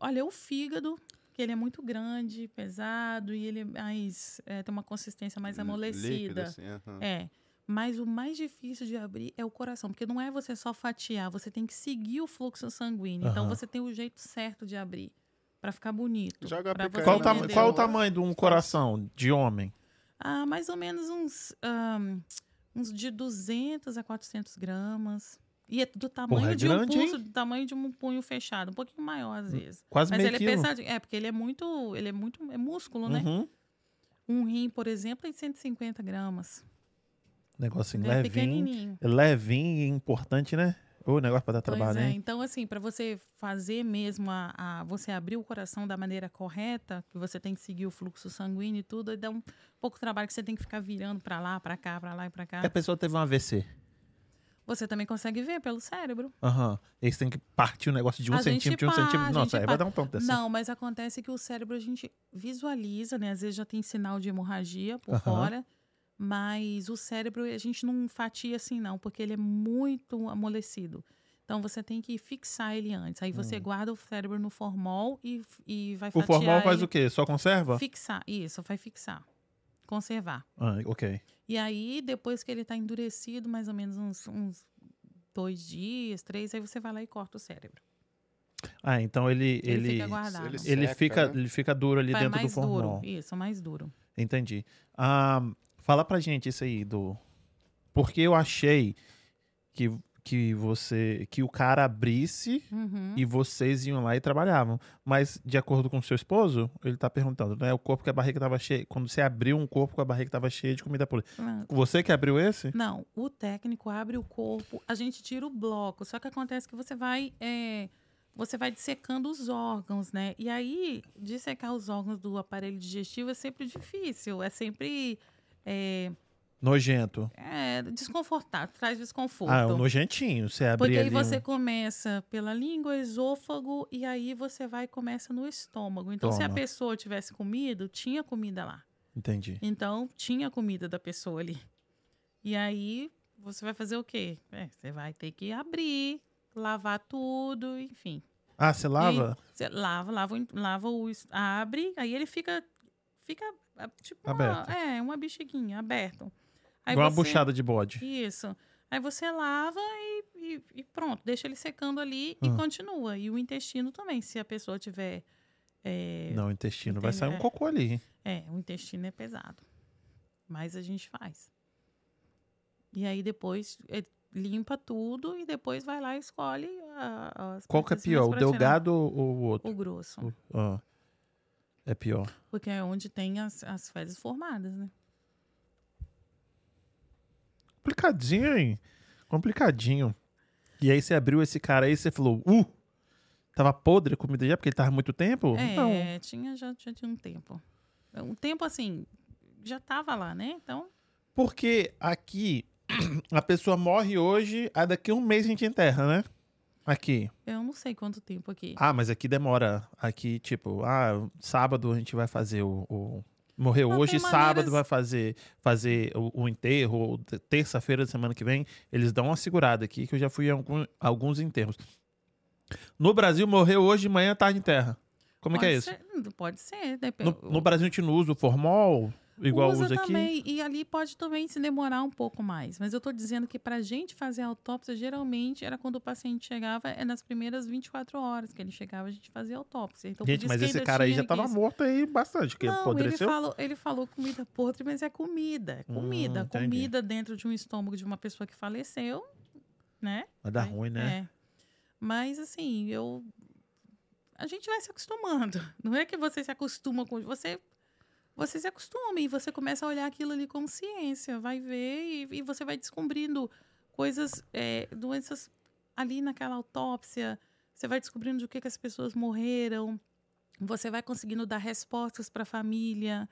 olha, o fígado, que ele é muito grande, pesado e ele é mais, é, tem uma consistência mais Líquido, amolecida. assim, aham. É. Mas o mais difícil de abrir é o coração, porque não é você só fatiar, você tem que seguir o fluxo sanguíneo. Então Aham. você tem o jeito certo de abrir para ficar bonito. Joga pra você Qual, entender. qual o tamanho de um coração de homem? Ah, mais ou menos uns, ahn, uns de 200 a 400 gramas. E é do tamanho Porra, é de grande, um hein? pulso, do tamanho de um punho fechado, um pouquinho maior às vezes. Quase Mas meio ele quilo. é pesadinho. É, porque ele é muito. Ele é muito. É músculo, né? Uhum. Um rim, por exemplo, é de 150 gramas. Negocinho é levinho. pequenininho. Levinho e importante, né? O negócio pra dar Pois trabalho, é. hein? Então, assim, para você fazer mesmo a, a- Você abrir o coração da maneira correta, que você tem que seguir o fluxo sanguíneo e tudo, aí dá um pouco de trabalho que você tem que ficar virando para lá, para cá, para lá e para cá. A pessoa teve um AVC. Você também consegue ver pelo cérebro. Aham. Eles têm que partir o negócio de um A gente centímetro, de um centímetro. Nossa, aí vai dar um ponto desse. Não, mas acontece que o cérebro a gente visualiza, né? Às vezes já tem sinal de hemorragia por Aham. fora, mas o cérebro a gente não fatia assim, não, porque ele é muito amolecido. Então você tem que fixar ele antes. Aí você guarda o cérebro no formol e, e vai Hum. O fatiar formal faz ele. o quê? Só conserva? Fixar, isso, vai fixar. Conservar. Ah, ok. E aí, depois que ele está endurecido, mais ou menos uns, uns dois dias, três, aí você vai lá e corta o cérebro. Ah, então ele Ele, ele fica guardado. ele ele Seca, fica né? ele fica duro ali Vai dentro do mais formal. duro. Isso, mais duro. Entendi. Ah, fala pra gente isso aí do porque eu achei que que você que o cara abrisse Uhum. e vocês iam lá e trabalhavam. Mas, de acordo com o seu esposo, ele tá perguntando, né? O corpo que a barriga tava cheia. Quando você abriu um corpo com a barriga tava cheia de comida pura. Ah, Você que abriu esse? Não, o técnico abre o corpo, a gente tira o bloco. Só que acontece que você vai. é, você vai dissecando os órgãos, né? E aí, dissecar os órgãos do aparelho digestivo é sempre difícil. É sempre. É, Nojento. é desconfortável, traz desconforto. Ah, é um nojentinho. Você abrir Porque aí ali você um... começa pela língua, esôfago, e aí você vai e começa no estômago. Então, se a Toma. pessoa tivesse comido, tinha comida lá. Entendi. Então, tinha comida da pessoa ali. E aí, você vai fazer o quê? É, você vai ter que abrir, lavar tudo, enfim. Ah, você lava? Você lava, lava, lava o... Abre, aí ele fica... Fica ah, tipo uma, Aberto. é, uma bexiguinha, aberto. Aí Igual uma você- buchada de bode. Isso. Aí você lava e, e- e pronto, deixa ele secando ali Ah. e continua. E o intestino também, se a pessoa tiver... é, Não, o intestino. Vai sair um Entendeu? cocô ali. é, o intestino é pesado. Mas a gente faz. E aí depois, é, limpa tudo e depois vai lá e escolhe a, as Qual que é pior, o delgado ou o outro? O grosso. O- ah, é pior. Porque é onde tem as, as fezes formadas, né? Complicadinho, hein? Complicadinho. E aí você abriu esse cara aí e você falou, uh! Tava podre a comida já, porque ele tava há muito tempo? Não. É, tinha, já, já tinha um tempo. Um tempo assim, já tava lá, né? Então, Porque aqui a pessoa morre hoje, aí daqui a um mês a gente enterra, né? Aqui. eu não sei quanto tempo aqui. Ah, mas aqui demora. Aqui, tipo, ah, sábado a gente vai fazer o. o- Morreu hoje, sábado maneiras- vai fazer, fazer o, o enterro, terça-feira da semana que vem. Eles dão uma segurada aqui, que eu já fui em algum- alguns enterros. No Brasil, morreu hoje de manhã, tarde em terra. Como é que é Pode isso? ser- pode ser. Depende. No, no Brasil a gente não usa o formol, igual usa, aqui? também. E ali pode também se demorar um pouco mais. Mas eu tô dizendo que pra gente fazer a autópsia, geralmente era quando o paciente chegava, é nas primeiras 24 horas que ele chegava, a gente fazia autópsia. Então, Gente, mas esse cara aí já tava isso. morto aí bastante, que Não, ele falou, ele falou comida podre, mas é comida. É comida. Hum, comida dentro de um estômago de uma pessoa que faleceu, né? Vai dar É, ruim, né? É. Mas assim, eu. A gente vai se acostumando. Não é que você se acostuma com. Você, você se acostuma e você começa a olhar aquilo ali com ciência, vai ver e, e você vai descobrindo coisas, é, doenças ali naquela autópsia. Você vai descobrindo de que, que as pessoas morreram. Você vai conseguindo dar respostas para a família.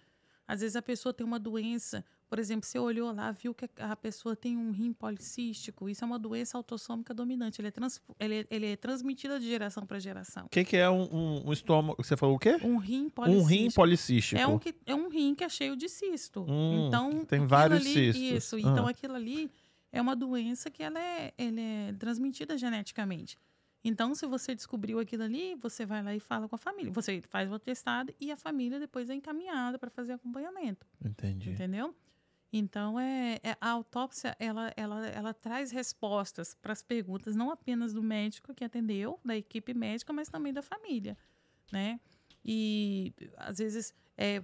Às vezes a pessoa tem uma doença, por exemplo, você olhou lá, viu que a pessoa tem um rim policístico. Isso é uma doença autossômica dominante. Ele é, trans, ele é, ele é transmitida de geração para geração. O que, que é um, um- um estômago? Você falou o quê? Um rim Um policístico. rim policístico. É um, que, é um rim que é cheio de cisto. Hum, então, tem vários ali, cistos. Isso. Ah. Então, aquilo ali é uma doença que ela é, ela é transmitida geneticamente. Então, se você descobriu aquilo ali, você vai lá e fala com a família. Você faz o atestado e a família depois é encaminhada para fazer acompanhamento. Entendi. Entendeu? Então, é, é- a autópsia, ela, ela, ela traz respostas para as perguntas, não apenas do médico que atendeu, da equipe médica, mas também da família, né? E, às vezes, é,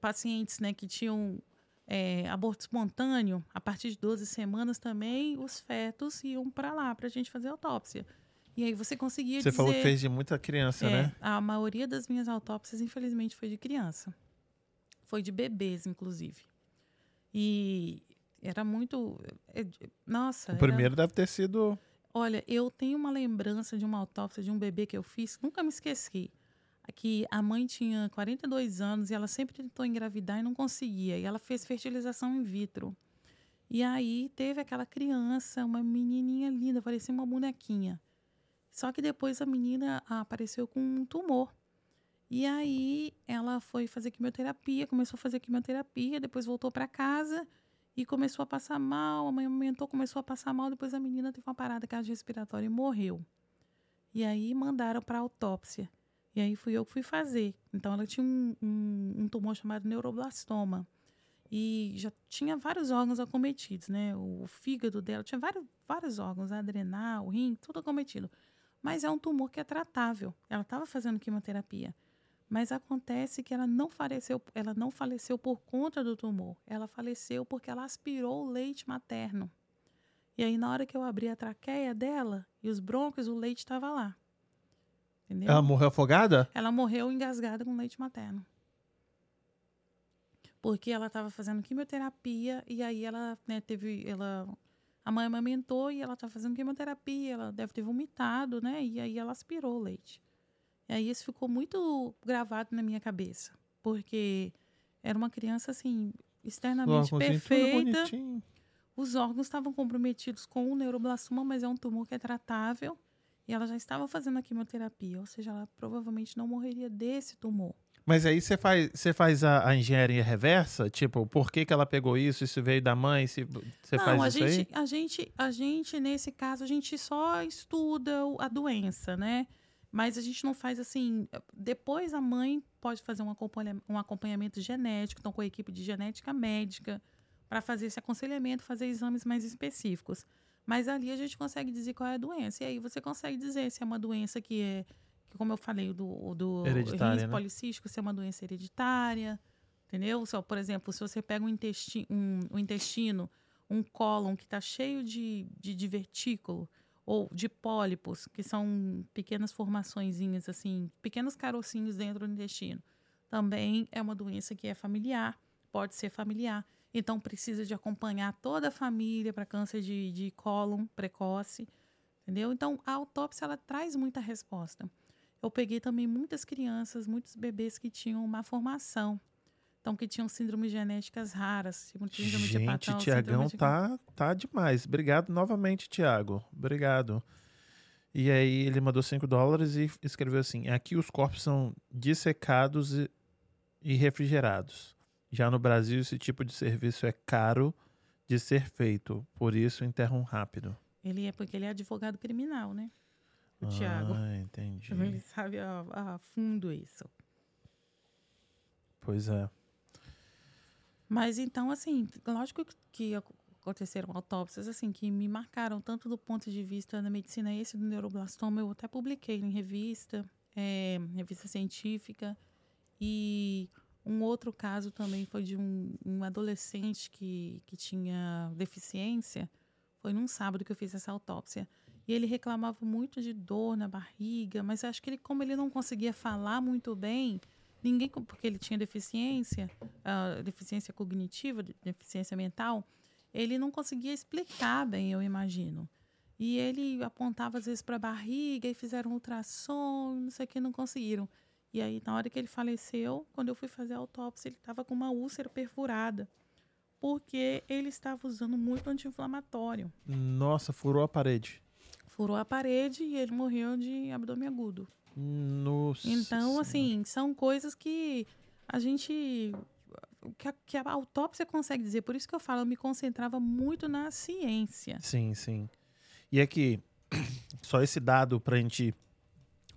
pacientes né, que tinham é, aborto espontâneo, a partir de 12 semanas também, os fetos iam para lá para a gente fazer autópsia. E aí você conseguia Você dizer... falou que fez de muita criança, É, né? A maioria das minhas autópsias, infelizmente, foi de criança. Foi de bebês, inclusive. E era muito. é, Nossa. O era- primeiro deve ter sido. Olha, eu tenho uma lembrança de uma autópsia de um bebê que eu fiz, nunca me esqueci. Que a mãe tinha 42 anos e ela sempre tentou engravidar e não conseguia. E ela fez fertilização in vitro. E aí teve aquela criança, uma menininha linda, parecia uma bonequinha. Só que depois a menina apareceu com um tumor. E aí ela foi fazer quimioterapia, começou a fazer quimioterapia, depois voltou para casa e começou a passar mal. A mãe aumentou, começou a passar mal, depois a menina teve uma parada cardiorrespiratória e morreu. E aí mandaram para autópsia. E aí fui eu que fui fazer. Então ela tinha um, um, um tumor chamado neuroblastoma. E já tinha vários órgãos acometidos, né? O fígado dela tinha vários, vários órgãos, adrenal, rim, tudo acometido. Mas é um tumor que é tratável. Ela estava fazendo quimioterapia. Mas acontece que ela não faleceu, ela não faleceu por conta do tumor. Ela faleceu porque ela aspirou o leite materno. E aí, na hora que eu abri a traqueia dela e os brônquios, o leite estava lá. Entendeu? Ela morreu afogada? Ela morreu engasgada com leite materno. Porque ela estava fazendo quimioterapia e aí ela né, teve. Ela, a mãe amamentou e ela estava fazendo quimioterapia, ela deve ter vomitado, né? E aí ela aspirou o leite. E aí isso ficou muito gravado na minha cabeça. Porque era uma criança assim, externamente perfeita. Os órgãos estavam comprometidos com o neuroblastoma, mas é um tumor que é tratável. E ela já estava fazendo a quimioterapia, ou seja, ela provavelmente não morreria desse tumor. Mas aí você faz, você faz a, a engenharia reversa? Tipo, por que, que ela pegou isso? Isso veio da mãe? Se, você não, faz a isso gente, aí? a gente, a gente nesse caso a gente só estuda a doença, né? Mas a gente não faz assim. Depois a mãe pode fazer um acompanha- um acompanhamento genético, então com a equipe de genética médica, para fazer esse aconselhamento, fazer exames mais específicos. Mas ali a gente consegue dizer qual é a doença. E aí você consegue dizer se é uma doença que é, que, como eu falei, do, do rins né? policístico, se é uma doença hereditária. Entendeu? Só, por exemplo, se você pega um, intesti um, o intestino, um cólon que está cheio de, de divertículo ou de pólipos, que são pequenas formaçõezinhas, assim, pequenos carocinhos dentro do intestino, também é uma doença que é familiar, pode ser familiar. Então, precisa de acompanhar toda a família para câncer de, de cólon precoce, entendeu? Então, a autópsia, ela traz muita resposta. Eu peguei também muitas crianças, muitos bebês que tinham uma formação. Então, que tinham síndromes genéticas raras. Tipo síndrome Gente, de Tiagão de... tá, tá demais. Obrigado novamente, Tiago. Obrigado. E aí ele mandou 5 dólares e escreveu assim: aqui os corpos são dissecados e, e refrigerados. Já no Brasil, esse tipo de serviço é caro de ser feito, por isso enterram rápido. Ele é porque ele é advogado criminal, né? O ah, Tiago. entendi. Ele sabe a, a fundo isso. Pois é. Mas então, assim, lógico que aconteceram autópsias assim que me marcaram tanto do ponto de vista da medicina esse do neuroblastoma eu até publiquei em revista é, revista científica. E um outro caso também foi de um, um, adolescente que, que tinha deficiência. Foi num sábado que eu fiz essa autópsia. E ele reclamava muito de dor na barriga mas acho que ele como ele não conseguia falar muito bem ninguém porque ele tinha deficiência uh, deficiência cognitiva deficiência mental ele não conseguia explicar bem, eu imagino. E ele apontava às vezes para a barriga e fizeram ultrassom, não sei o que, não conseguiram. E aí, na hora que ele faleceu, quando eu fui fazer a autópsia, ele estava com uma úlcera perfurada. Porque ele estava usando muito anti-inflamatório. Nossa, furou a parede. Furou a parede e ele morreu de abdômen agudo. Nossa. Então, assim, são coisas que a gente que a, que a autópsia consegue dizer. Por isso que eu falo, eu me concentrava muito na ciência. Sim, sim. E aqui, só esse dado para a gente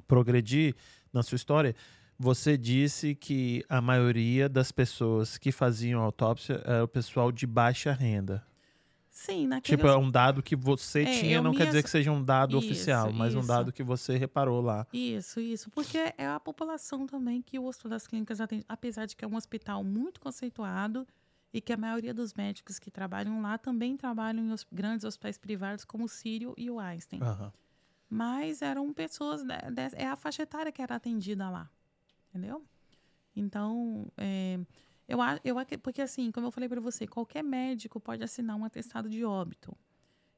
progredir na sua história, você disse que a maioria das pessoas que faziam autópsia era o pessoal de baixa renda. Sim, naquele... Tipo, é um dado que você É, tinha, não quer dizer que seja um dado Isso, oficial, mas um isso. dado que você reparou lá. Isso, isso. Porque é a população também que o Hospital das Clínicas atende, apesar de que é um hospital muito conceituado e que a maioria dos médicos que trabalham lá também trabalham em grandes hospitais privados como o Sírio e o Einstein. Aham. Mas eram pessoas, é a faixa etária que era atendida lá, entendeu? Então, é, eu, eu, porque assim, como eu falei para você, qualquer médico pode assinar um atestado de óbito.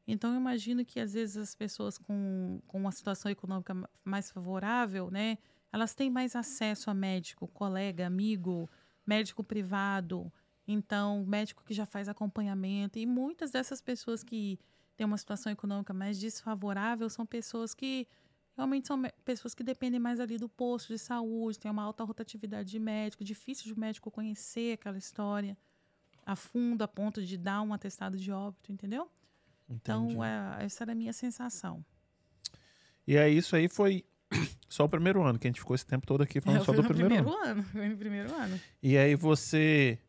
Então, eu imagino que às vezes as pessoas com, com uma situação econômica ma- mais favorável, né, elas têm mais acesso a médico, colega, amigo, médico privado, então, médico que já faz acompanhamento. E muitas dessas pessoas que têm uma situação econômica mais desfavorável são pessoas que realmente são pessoas que dependem mais ali do posto de saúde, tem uma alta rotatividade de médico, difícil de médico conhecer aquela história a fundo, a ponto de dar um atestado de óbito, entendeu? Entendi. Então, é, essa era a minha sensação. E aí, isso aí foi só o primeiro ano, que a gente ficou esse tempo todo aqui falando Eu só fui do primeiro, primeiro ano. ano. Foi no primeiro ano. E aí você.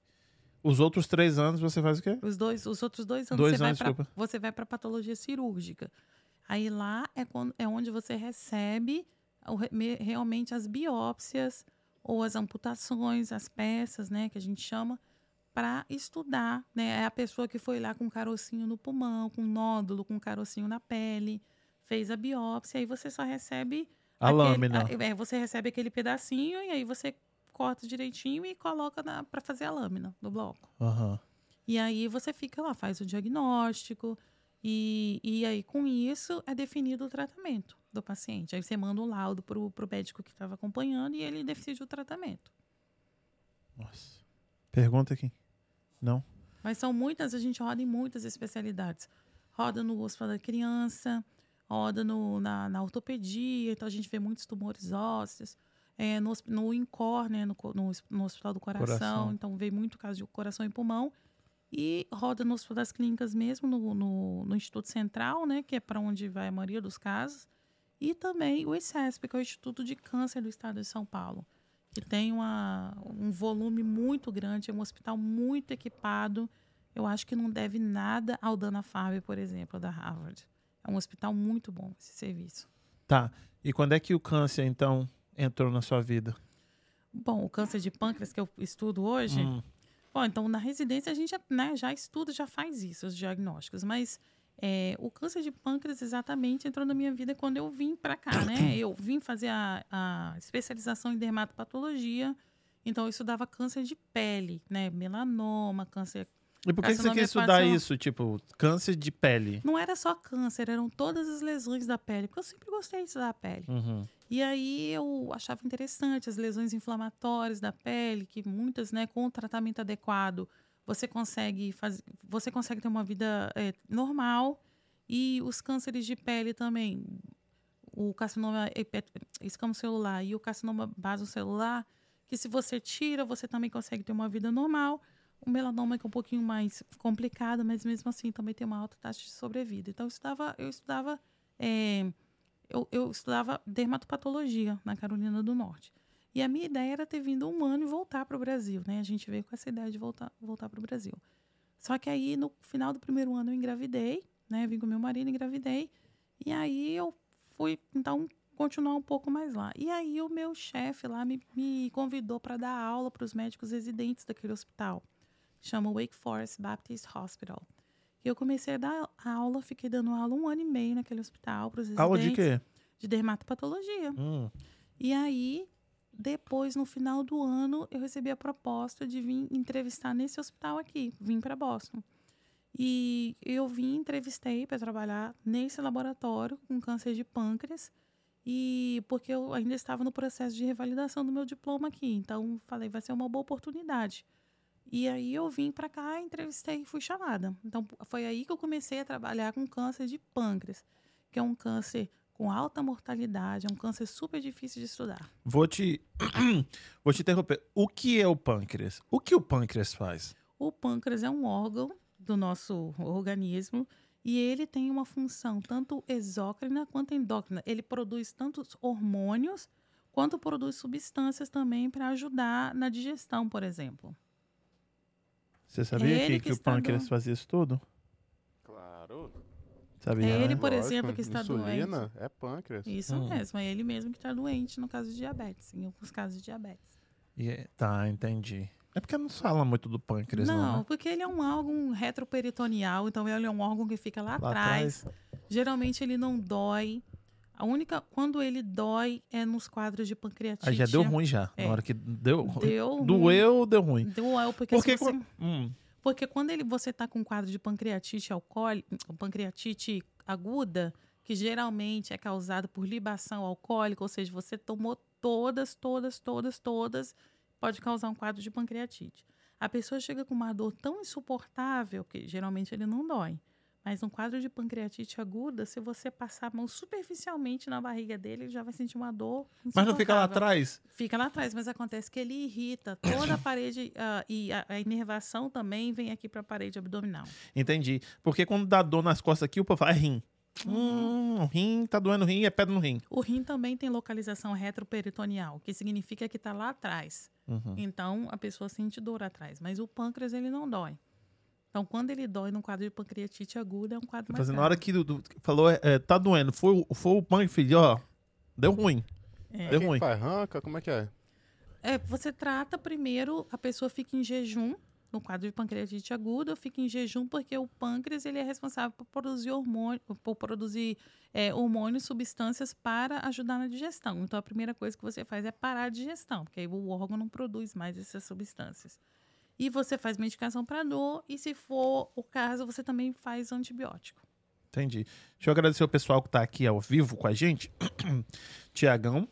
Os outros três anos você faz o quê? Os dois, os outros dois anos Dois você, anos, vai pra, você vai para patologia cirúrgica. Aí lá é, quando, é onde você recebe realmente as biópsias ou as amputações, as peças, né, que a gente chama, para estudar. Né? É a pessoa que foi lá com um carocinho no pulmão, com um nódulo, com um carocinho na pele, fez a biópsia, aí você só recebe A aquele- lâmina. a- é, você recebe aquele pedacinho e aí você corta direitinho e coloca para fazer a lâmina no bloco. Aham. E aí você fica lá, faz o diagnóstico, e, e aí com isso é definido o tratamento do paciente. Aí você manda um laudo para o médico que estava acompanhando e ele decide o tratamento. Nossa. Pergunta aqui. Não? Mas são muitas, a gente roda em muitas especialidades. Roda no hospital da criança, roda no, na, na ortopedia, então a gente vê muitos tumores ósseos. É, no, no INCOR, né, no, no, no Hospital do coração, Coração. então vê muito caso de coração e pulmão. E roda no Hospital das Clínicas mesmo, no, no, no Instituto Central, né, que é para onde vai a maioria dos casos. E também o ICESP, que é o Instituto de Câncer do Estado de São Paulo, que tem uma, um volume muito grande, é um hospital muito equipado. Eu acho que não deve nada ao Dana-Farber, por exemplo, da Harvard. É um hospital muito bom esse serviço. Tá. E quando é que o câncer, então, entrou na sua vida? Bom, o câncer de pâncreas que eu estudo hoje Hum, Bom, então na residência a gente já, né, já estuda, já faz isso, os diagnósticos, mas é, o câncer de pâncreas exatamente entrou na minha vida quando eu vim para cá, né? Eu vim fazer a, a especialização em dermatopatologia, então eu estudava câncer de pele, né? Melanoma, câncer E por que, você quis estudar isso? Tipo, câncer de pele. Não era só câncer, eram todas as lesões da pele, porque eu sempre gostei de estudar a pele. Uhum. E aí eu achava interessante as lesões inflamatórias da pele, que muitas, né, com o tratamento adequado, você consegue fazer, você consegue ter uma vida é, normal. E os cânceres de pele também, o carcinoma hepat- escamocelular e o carcinoma basocelular, que se você tira, você também consegue ter uma vida normal. O melanoma é um pouquinho mais complicado, mas mesmo assim também tem uma alta taxa de sobrevida. Então eu estudava, eu estudava, é, eu, eu estudava dermatopatologia na Carolina do Norte. E a minha ideia era ter vindo um ano e voltar para o Brasil, né? A gente veio com essa ideia de voltar, voltar para o Brasil. Só que aí no final do primeiro ano eu engravidei, né? Vim com meu marido, engravidei. E aí eu fui, então, continuar um pouco mais lá. E aí o meu chefe lá me, me convidou para dar aula para os médicos residentes daquele hospital. Chama Wake Forest Baptist Hospital. E eu comecei a dar aula, fiquei dando aula um ano e meio naquele hospital para os residentes. Aula de quê? De dermatopatologia. Hum. E aí, depois, no final do ano, eu recebi a proposta de vir entrevistar nesse hospital aqui. Vim para Boston. E eu vim, entrevistei para trabalhar nesse laboratório com câncer de pâncreas. E porque eu ainda estava no processo de revalidação do meu diploma aqui. Então, falei, vai ser uma boa oportunidade. E aí eu vim para cá, entrevistei e fui chamada. Então, foi aí que eu comecei a trabalhar com câncer de pâncreas, que é um câncer com alta mortalidade, é um câncer super difícil de estudar. Vou te. Vou te interromper. O que é o pâncreas? O que o pâncreas faz? O pâncreas é um órgão do nosso organismo e ele tem uma função tanto exócrina quanto endócrina. Ele produz tanto hormônios quanto produz substâncias também para ajudar na digestão, por exemplo. Você sabia Ele que, que que o pâncreas fazia isso tudo? Claro. Sabia? É ele, né? por Lógico, exemplo, que está Insulina é pâncreas. Isso Hum. mesmo, é ele mesmo que está doente no caso de diabetes, em alguns casos de diabetes. E é- Tá, entendi. É porque não se fala muito do pâncreas, não. Não, né? porque ele é um órgão retroperitoneal, então ele é um órgão que fica lá, Lá atrás. Geralmente ele não dói. A única quando ele dói é nos quadros de pancreatite. Aí já deu ruim já. É. Na hora que deu. Deu ruim. Doeu, deu ruim. Doeu porque Porque, se você- hum, porque quando ele, você está com um quadro de pancreatite alcoólica, pancreatite aguda, que geralmente é causado por libação alcoólica, ou seja, você tomou todas, todas, todas, todas, pode causar um quadro de pancreatite. A pessoa chega com uma dor tão insuportável, que geralmente ele não dói. Mas um quadro de pancreatite aguda, se você passar a mão superficialmente na barriga dele, ele já vai sentir uma dor. Mas não fica lá atrás? Fica lá atrás, mas acontece que ele irrita toda a parede ah, e a, a inervação também vem aqui para a parede abdominal. Entendi. Porque quando dá dor nas costas aqui, o povo fala, é rim. Hum, rim, tá doendo o rim, é pedra no rim. O rim também tem localização retroperitoneal, que significa que está lá atrás. Uhum. Então a pessoa sente dor atrás, mas o pâncreas ele não dói. Então quando ele dói num quadro de pancreatite aguda é um quadro mais Fazendo, na hora que do- do- falou, é, é, tá doendo, foi, o- foi o pâncreas, filho, ó, deu ruim. É. Deu ruim. faz ranca? Como é que é? É, você trata primeiro, a pessoa fica em jejum, no quadro de pancreatite aguda, fica em jejum porque o pâncreas ele é responsável por produzir hormônio, por produzir é, hormônios, substâncias para ajudar na digestão. Então a primeira coisa que você faz é parar a digestão, porque aí o órgão não produz mais essas substâncias. E você faz medicação para dor e se for o caso, você também faz antibiótico. Entendi. Deixa eu agradecer o pessoal que tá aqui ao vivo com a gente. Tiagão.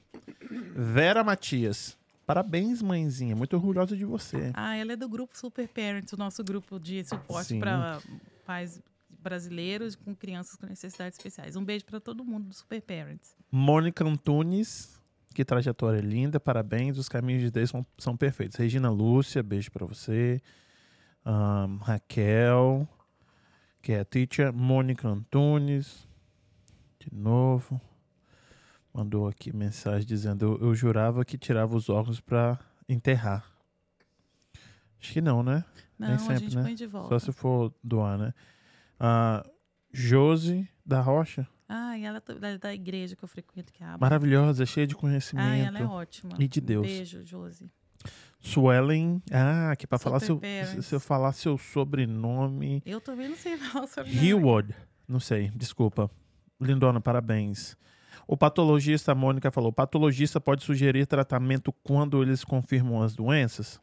Vera Matias. Parabéns, mãezinha. Muito orgulhosa de você. Ah, ela é do grupo Super Parents, o nosso grupo de suporte para pais brasileiros com crianças com necessidades especiais. Um beijo para todo mundo do Super Parents. Mônica Antunes. Que trajetória linda. Parabéns. Os caminhos de Deus são, são perfeitos. Regina Lúcia, beijo pra você. Ahn, Raquel. Que é a teacher. Mônica Antunes. De novo. Mandou aqui mensagem dizendo: Eu, eu jurava que tirava os órgãos pra enterrar. Acho que não, né? Não, Nem a sempre, gente né? põe de volta. Só se for doar, né? Josi da Rocha. Ah, e ela tá- da, igreja que eu frequento, que é. Maravilhosa, cheia de conhecimento. ela é ótima. E de Deus. Beijo, Josi. Swelling. Ah, que pra falar seu, se eu falar seu sobrenome. Eu também não sei falar sobre Heward. Não sei, desculpa. Lindona, parabéns. O patologista, a Mônica falou, o patologista pode sugerir tratamento quando eles confirmam as doenças?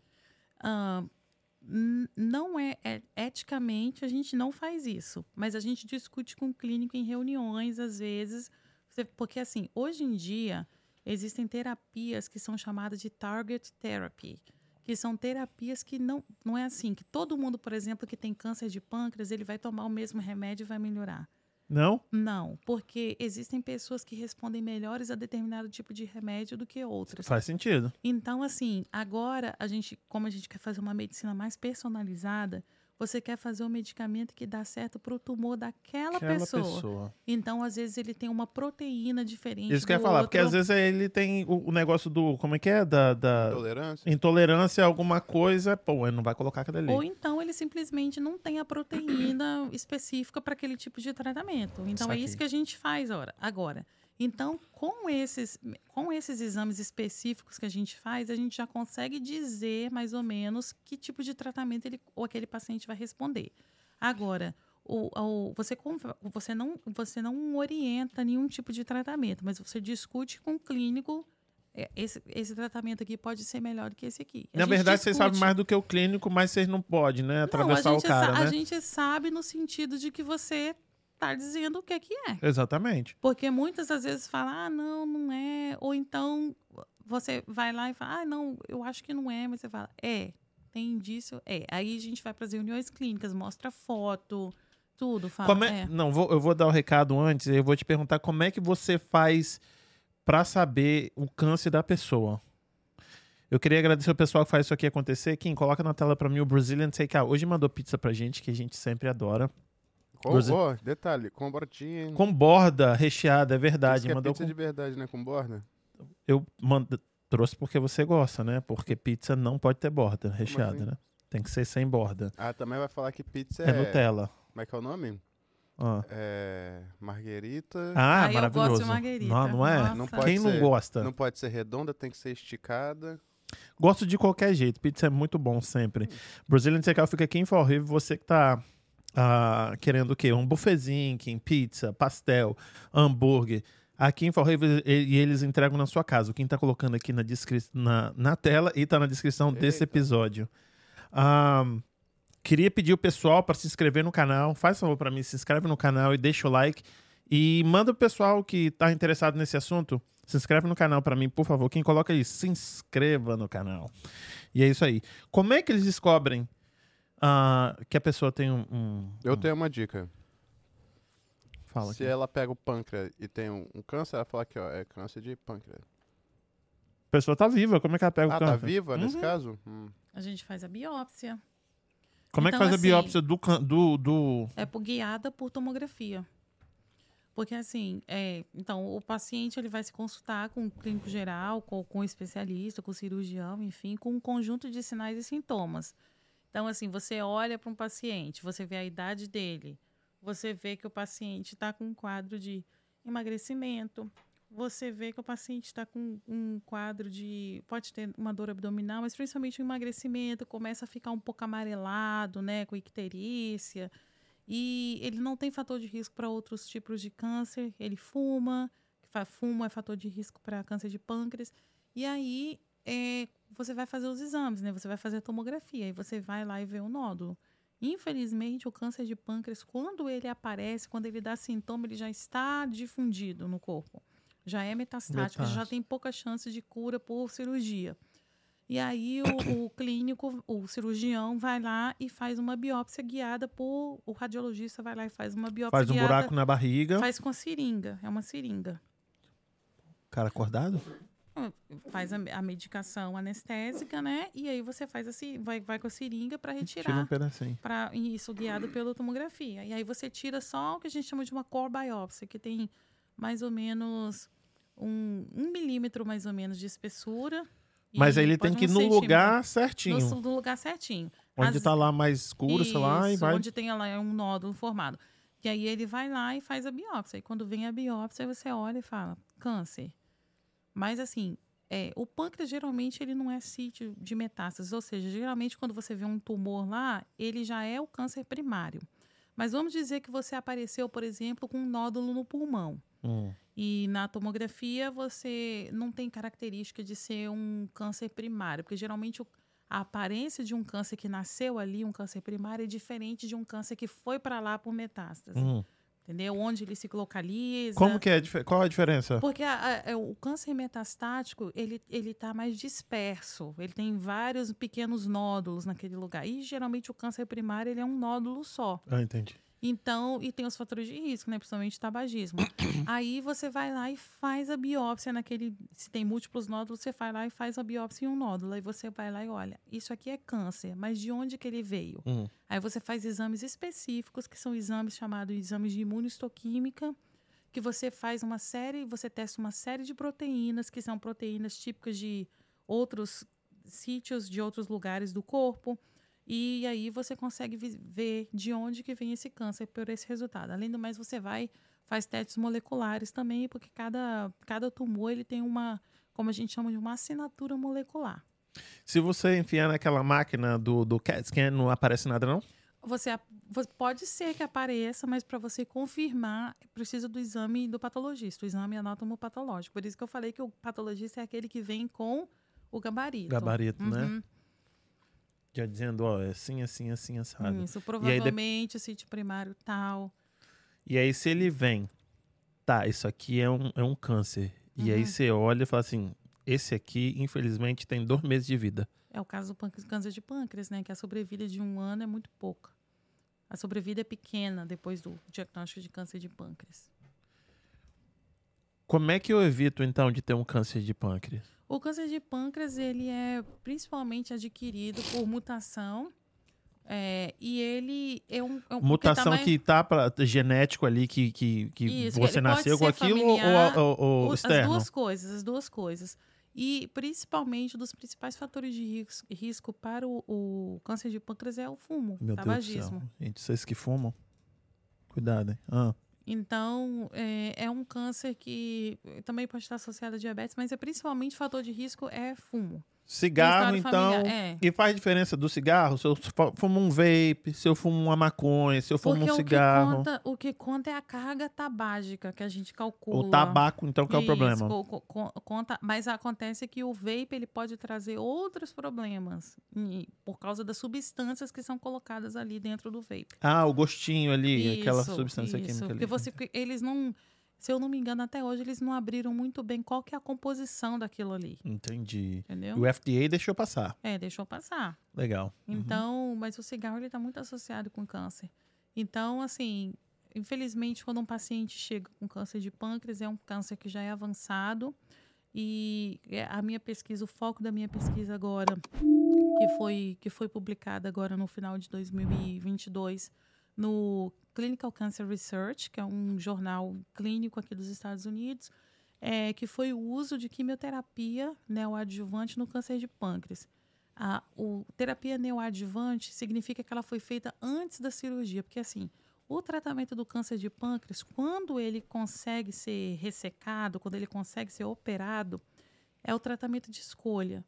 Ah, não é, é- eticamente a gente não faz isso, mas a gente discute com o clínico em reuniões às vezes, porque assim hoje em dia existem terapias que são chamadas de target therapy, que são terapias que não não é assim que todo mundo, por exemplo, que tem câncer de pâncreas ele vai tomar o mesmo remédio e vai melhorar. Não? Não, porque existem pessoas que respondem melhores a determinado tipo de remédio do que outras. Faz sentido. Então, assim, agora a gente, como a gente quer fazer uma medicina mais personalizada, você quer fazer um medicamento que dá certo para o tumor daquela Aquela pessoa. pessoa. Então, às vezes, ele tem uma proteína diferente. Isso que eu ia falar, porque outro. às vezes ele tem o, o negócio do. Como é que é? Da, da Intolerância? intolerância a alguma coisa. Pô, ele não vai colocar aquilo ali. Ou então ele simplesmente não tem a proteína específica para aquele tipo de tratamento. Então Saquei. é isso que a gente faz ora- agora. Então, com esses, com esses exames específicos que a gente faz, a gente já consegue dizer mais ou menos que tipo de tratamento ele, ou aquele paciente vai responder. Agora, o, o- você, você, não, você não orienta nenhum tipo de tratamento, mas você discute com o clínico. é, Esse, esse tratamento aqui pode ser melhor do que esse aqui. A Na verdade, vocês sabem mais do que o clínico, mas vocês não podem, né? Atravessar não, o cara, né? a gente sabe no sentido de que você tá dizendo o que é que é. Exatamente. Porque muitas das vezes fala, ah, não, não é. Ou então você vai lá e fala, ah, não, eu acho que não é, mas você fala, é, tem indício, é. Aí a gente vai para as reuniões clínicas, mostra foto, tudo, fala. É- é. Não, vou- eu vou dar o recado antes, eu vou te perguntar como é que você faz pra saber o câncer da pessoa. Eu queria agradecer o pessoal que faz isso aqui acontecer. Kim, coloca na tela pra mim o Brazilian Takeout. Hoje mandou pizza pra gente, que a gente sempre adora. Com, ó, detalhe, com bordinha. hein? Com borda recheada, é Isso verdade. que é Mandou pizza com- de verdade, né? Com borda? Eu mando... trouxe porque você gosta, né? Porque pizza não pode ter borda recheada, assim? né? Tem que ser sem borda. Ah, também vai falar que pizza É, é... Nutella. Como é que é o nome? Ah, É... Marguerita. Ah, Ah, eu gosto de maravilhoso. marguerita. Não, não é? Não pode Quem não ser. gosta? Não pode ser redonda, tem que ser esticada. Gosto de qualquer jeito. Pizza é muito bom sempre. Brazilian Takeout fica aqui em Fall River. Você que tá ah, querendo o quê? Um buffetzinho, pizza, pastel, hambúrguer. Aqui em Fall River e eles entregam na sua casa. O Kim tá colocando aqui na, na, na tela e tá na descrição desse Eita. episódio. Ah, queria pedir o pessoal para se inscrever no canal. Faz favor para mim, se inscreve no canal e deixa o like. E manda o pessoal que tá interessado nesse assunto. Se inscreve no canal para mim, por favor. Quem coloca aí, se inscreva no canal. E é isso aí. Como é que eles descobrem ah, que a pessoa tem um. um- Eu tenho uma dica. Fala Se aqui. ela pega o pâncreas e tem um, um câncer, ela fala aqui, ó, é câncer de pâncreas. A pessoa tá viva, como é que ela pega Ah, o tá câncer? viva nesse Uhum. caso? Hum. A gente faz a biópsia. Como é que Então, faz a assim- biópsia do, do, do. É por- guiada por tomografia. Porque assim, é, então o paciente ele vai se consultar com o clínico geral, com, com o especialista, com o cirurgião, enfim, com um conjunto de sinais e sintomas. Então assim, você olha para um paciente, você vê a idade dele, você vê que o paciente está com um quadro de emagrecimento, você vê que o paciente está com um quadro de. pode ter uma dor abdominal, mas principalmente o emagrecimento, começa a ficar um pouco amarelado, né, com icterícia. E ele não tem fator de risco para outros tipos de câncer, ele fuma, fumo é fator de risco para câncer de pâncreas. E aí é, você vai fazer os exames, né? Você vai fazer a tomografia e você vai lá e vê o nódulo. Infelizmente, o câncer de pâncreas, quando ele aparece, quando ele dá sintoma, ele já está difundido no corpo. Já é metastático, já tem pouca chance de cura por cirurgia. E aí o, o clínico, o cirurgião vai lá e faz uma biópsia guiada por o radiologista vai lá e faz uma biópsia Faz um guiada, buraco na barriga. faz com seringa, é uma seringa. Cara acordado? Faz a, a medicação anestésica, né? E aí você faz assim, vai, vai com a seringa para Tira um retirar pedacinho. para isso guiado pela tomografia. E aí você tira só o que a gente chama de uma core biópsia, que tem mais ou menos um, um milímetro mais ou menos de espessura. Mas e aí ele tem que ir no lugar certinho. no, no lugar certinho. Onde As- tá lá mais escuro, sei lá, e Isso, vai. onde tem lá um nódulo formado. Que aí ele vai lá e faz a biópsia. E quando vem a biópsia, você olha e fala, câncer. Mas assim, é, o pâncreas geralmente ele não é sítio de metástases, ou seja, geralmente quando você vê um tumor lá, ele já é o câncer primário. Mas vamos dizer que você apareceu, por exemplo, com um nódulo no pulmão. Hum. E na tomografia você não tem característica de ser um câncer primário, porque geralmente a aparência de um câncer que nasceu ali, um câncer primário, é diferente de um câncer que foi para lá por metástase. Hum. Entendeu? Onde ele se localiza. Como que é? Qual a diferença? Porque a- a- é, o câncer metastático, ele, ele tá mais disperso. Ele tem vários pequenos nódulos naquele lugar. E geralmente o câncer primário, ele é um nódulo só. Ah, entendi. Então, e tem os fatores de risco, né? Principalmente tabagismo. Aí você vai lá e faz a biópsia naquele. Se tem múltiplos nódulos, você vai lá e faz a biópsia em um nódulo. Aí você vai lá e olha, isso aqui é câncer, mas de onde que ele veio? Hum. Aí você faz exames específicos, que são exames chamados exames de imunohistoquímica, que você faz uma série, você testa uma série de proteínas, que são proteínas típicas de outros sítios, de outros lugares do corpo. E aí você consegue ver de onde que vem esse câncer por esse resultado. Além do mais, você vai faz testes moleculares também, porque cada, cada tumor ele tem uma, como a gente chama de uma assinatura molecular. Se você enfiar naquela máquina do, do CAT scan, não aparece nada, não? Você, pode ser que apareça, mas para você confirmar, precisa do exame do patologista, o exame anatomopatológico. Por isso que eu falei que o patologista é aquele que vem com o gabarito. Gabarito, né? Uhum, Já dizendo, ó, é assim, assim, assim, assado. Isso, provavelmente o sítio primário tal. E aí, se ele vem, tá, isso aqui é um, é um câncer. E aí Uhum. você olha e fala assim: esse aqui, infelizmente, tem dois meses de vida. É o caso do câncer de pâncreas, né? Que a sobrevida de um ano é muito pouca. A sobrevida é pequena depois do diagnóstico de câncer de pâncreas. Como é que eu evito, então, de ter um câncer de pâncreas? O câncer de pâncreas, ele é principalmente adquirido por mutação. é, e ele é um. É um Mutação tamanho- que tá pra, genético ali, que, que, que Isso, você nasceu com aquilo ou, familiar, ou, ou O- As externo? duas coisas, as duas coisas. E principalmente um dos principais fatores de ris- risco para o, o câncer de pâncreas é o fumo, Meu Deus do tabagismo. céu. Gente, vocês que fumam, cuidado, hein? Ah, Então, é, é um câncer que também pode estar associado a diabetes, mas é principalmente fator de risco é fumo. Cigarro, então. familiar, é. E faz diferença do cigarro? Se eu fu- fumo um vape, se eu fumo uma maconha, se eu fumo Porque um o que, cigarro. conta, o que conta é a carga tabágica que a gente calcula. O tabaco, então, que é o Isso, problema. co- co- co- conta, mas acontece que o vape ele pode trazer outros problemas e- por causa das substâncias que são colocadas ali dentro do vape. Ah, o gostinho ali, aquela Isso, substância isso, química ali. Porque você, eles não, se eu não me engano, até hoje eles não abriram muito bem qual que é a composição daquilo ali, Entendi. entendeu? E o FDA deixou passar. É, deixou passar. Legal. Uhum. Então, mas o cigarro ele está muito associado com câncer. Então, assim, infelizmente, quando um paciente chega com câncer de pâncreas, é um câncer que já é avançado. E é, a minha pesquisa, o foco da minha pesquisa agora, que foi, que foi publicada agora no final de 2022 no Clinical Cancer Research, que é um jornal clínico aqui dos Estados Unidos, é, que foi o uso de quimioterapia neoadjuvante no câncer de pâncreas. A o, terapia neoadjuvante significa que ela foi feita antes da cirurgia, porque assim, o tratamento do câncer de pâncreas, quando ele consegue ser ressecado, quando ele consegue ser operado, é o tratamento de escolha.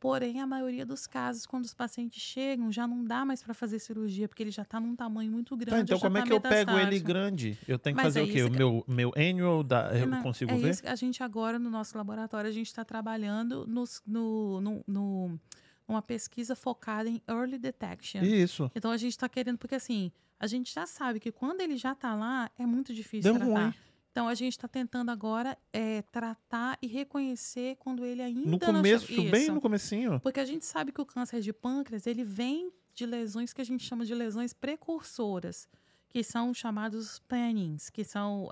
Porém, a maioria dos casos, quando os pacientes chegam, já não dá mais para fazer cirurgia, porque ele já está num tamanho muito grande. Tá, então como é tá que eu pego ele grande? Eu tenho que Mas fazer é o quê? O meu, meu annual, da, eu Não, consigo é ver? isso a gente agora, no nosso laboratório, a gente está trabalhando nos- no, no, no, numa pesquisa focada em early detection. Isso. Então a gente está querendo, porque assim, a gente já sabe que quando ele já está lá, é muito difícil Deu tratar. ruim. Então a gente está tentando agora é, tratar e reconhecer quando ele ainda No não começo, che- bem no comecinho. Porque a gente sabe que o câncer de pâncreas, ele vem de lesões que a gente chama de lesões precursoras, que são chamados PANINs, que são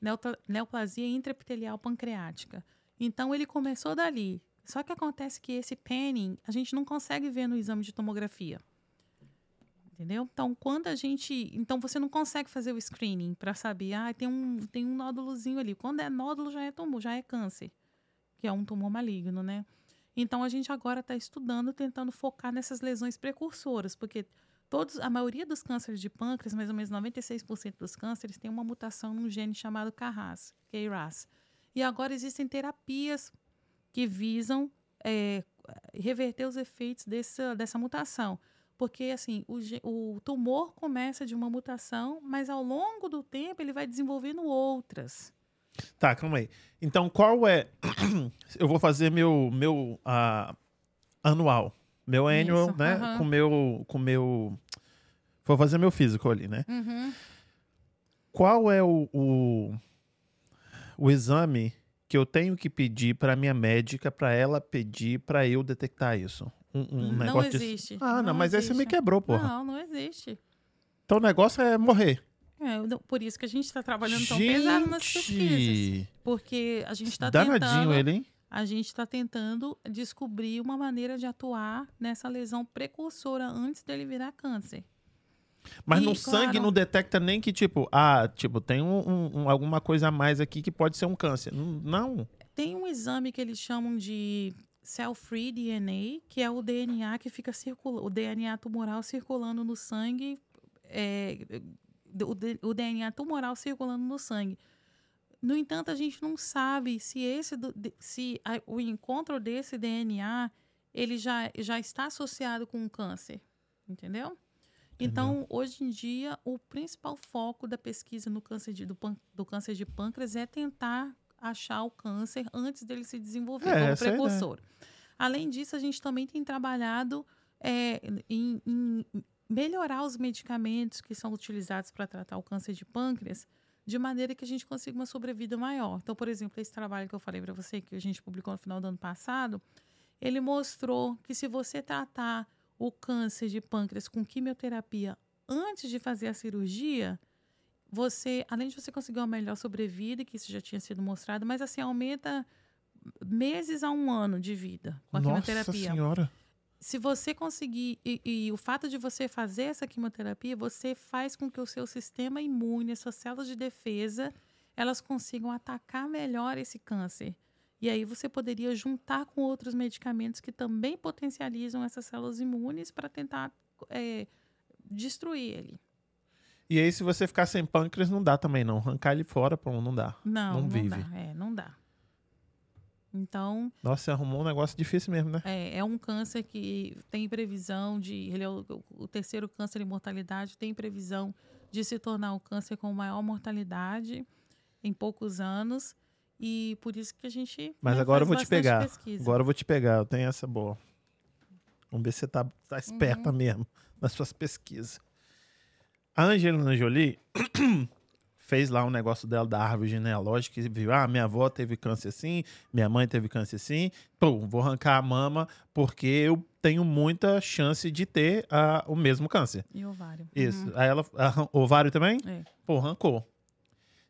neopla- neoplasia intraepitelial pancreática. Então, ele começou dali. Só que acontece que esse PANIN, a gente não consegue ver no exame de tomografia. Entendeu? Então, quando a gente. Então, você não consegue fazer o screening para saber, ah, tem um, tem um nódulozinho ali. Quando é nódulo, já é tumor, já é câncer, que é um tumor maligno, né? Então, a gente agora está estudando, tentando focar nessas lesões precursoras, porque todos, a maioria dos cânceres de pâncreas, mais ou menos 96% dos cânceres, tem uma mutação num gene chamado KRAS, KRAS. E agora existem terapias que visam é, reverter os efeitos dessa, dessa mutação. Porque, assim, o, o tumor começa de uma mutação, mas ao longo do tempo ele vai desenvolvendo outras. Tá, calma aí. Então, qual é. Eu vou fazer meu, meu ah, anual. Meu annual, Isso, né? Com meu. Com meu. Vou fazer meu físico ali, né? Uhum. Qual é o, o, o exame que eu tenho que pedir para minha médica para ela pedir para eu detectar isso? Um, um Não negócio de- existe. Ah, não, Não mas aí você me existe. quebrou, porra. Não, não existe. Então o negócio é morrer. É, não- por isso que a gente está trabalhando tão pesado nas pesquisas. Gente! Porque a gente está Danadinho tentando, ele, hein? a gente está tentando descobrir uma maneira de atuar nessa lesão precursora antes dele virar câncer. Mas E, no sangue claro. não detecta nem que, tipo, ah, tipo, tem um, um- um- alguma coisa a mais aqui que pode ser um câncer. Não. Tem um exame que eles chamam de cell-free DNA, que é o DNA que fica circulando, o DNA tumoral circulando no sangue, é, o, o DNA tumoral circulando no sangue. No entanto, a gente não sabe se esse se o encontro desse DNA ele já, já está associado com o câncer, entendeu? Então, hoje em dia, o principal foco da pesquisa no câncer de, do, do câncer de pâncreas é tentar achar o câncer antes dele se desenvolver É, como é precursor. Além disso, a gente também tem trabalhado é, em, em melhorar os medicamentos que são utilizados para tratar o câncer de pâncreas de maneira que a gente consiga uma sobrevida maior. Então, por exemplo, esse trabalho que eu falei para você, que a gente publicou no final do ano passado, ele mostrou que se você tratar o câncer de pâncreas com quimioterapia antes de fazer a cirurgia, você, além de você conseguir uma melhor sobrevida, que isso já tinha sido mostrado, mas assim, aumenta meses a um ano de vida com a Nossa quimioterapia. senhora. Se você conseguir, e, e o fato de você fazer essa quimioterapia, você faz com que o seu sistema imune, as suas células de defesa, elas consigam atacar melhor esse câncer. E aí você poderia juntar com outros medicamentos que também potencializam essas células imunes para tentar é, destruir ele. E aí, se você ficar sem pâncreas, não dá também, não. Arrancar ele fora, pô, não dá. Não, Não não, vive. dá. É, não dá. Então, Nossa, você arrumou um negócio difícil mesmo, né? É, é um câncer que tem previsão de. Ele é o, o terceiro câncer em mortalidade, tem previsão de se tornar o câncer com maior mortalidade em poucos anos. E por isso que a gente. Mas né, agora eu vou te pegar. pesquisa. Agora eu vou te pegar. Eu tenho essa boa. Vamos ver se você tá, tá Uhum. esperta mesmo nas suas pesquisas. A Angelina Jolie fez lá um negócio dela da árvore genealógica e viu, ah, minha avó teve câncer assim, minha mãe teve câncer assim, pum, vou arrancar a mama porque eu tenho muita chance de ter ah, o mesmo câncer. E ovário. Isso. Uhum. Aí ela, arran- ovário também? É. Pô, arrancou.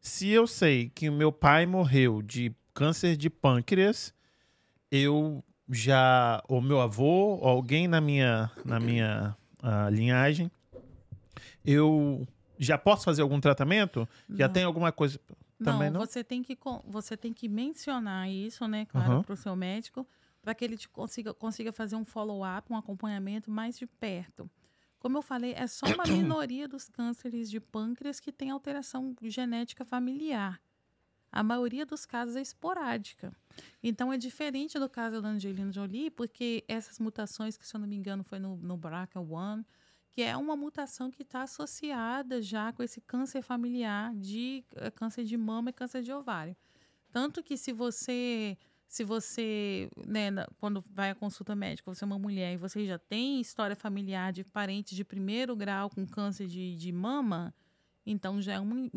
Se eu sei que o meu pai morreu de câncer de pâncreas, eu já, ou meu avô, ou alguém na minha, na minha ah, linhagem, eu já posso fazer algum tratamento? Já Não. tem alguma coisa? Também não? Você tem que você tem que mencionar isso, né, claro, Aham. para o seu médico, para que ele te consiga consiga fazer um follow-up, um acompanhamento mais de perto. Como eu falei, é só uma minoria dos cânceres de pâncreas que tem alteração genética familiar. A maioria dos casos é esporádica. Então é diferente do caso da Angelina Jolie, porque essas mutações, que se eu não me engano foi no, no BRCA1, que é uma mutação que está associada já com esse câncer familiar de eh, câncer de mama e câncer de ovário. Tanto que se você, se você, né, quando vai à consulta médica, você é uma mulher e você já tem história familiar de parentes de primeiro grau com câncer de, de mama, então já é, um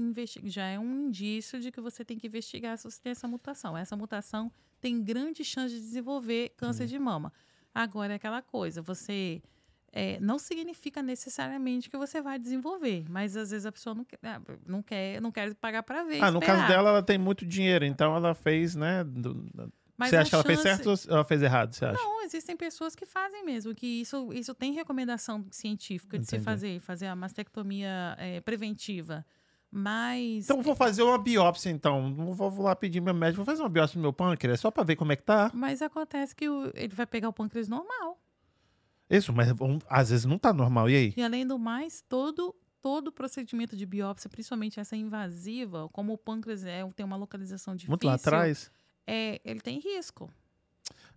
já é um indício de que você tem que investigar se você tem essa mutação. Essa mutação tem grande chance de desenvolver câncer de mama. Agora é aquela coisa, você é, não significa necessariamente que você vai desenvolver, mas às vezes a pessoa não quer, ah, não quer, não quer pagar para ver. Ah, no esperar. caso dela, ela tem muito dinheiro, então ela fez, né? do- Mas você acha que ela fez chance- certo ou ela fez errado, você acha? Não, existem pessoas que fazem mesmo, que isso, isso tem recomendação científica de se Entendi. fazer, fazer a mastectomia é, preventiva. Mas Então vou fazer uma biópsia, então. Não vou, lá pedir meu médico, vou fazer uma biópsia no meu pâncreas, só pra ver como é que tá. Mas acontece que o- ele vai pegar o pâncreas normal. Isso, mas um, às vezes não tá normal. E aí? E além do mais, todo todo procedimento de biópsia, principalmente essa invasiva, como o pâncreas é, tem uma localização difícil, Muito lá atrás. é, ele tem risco.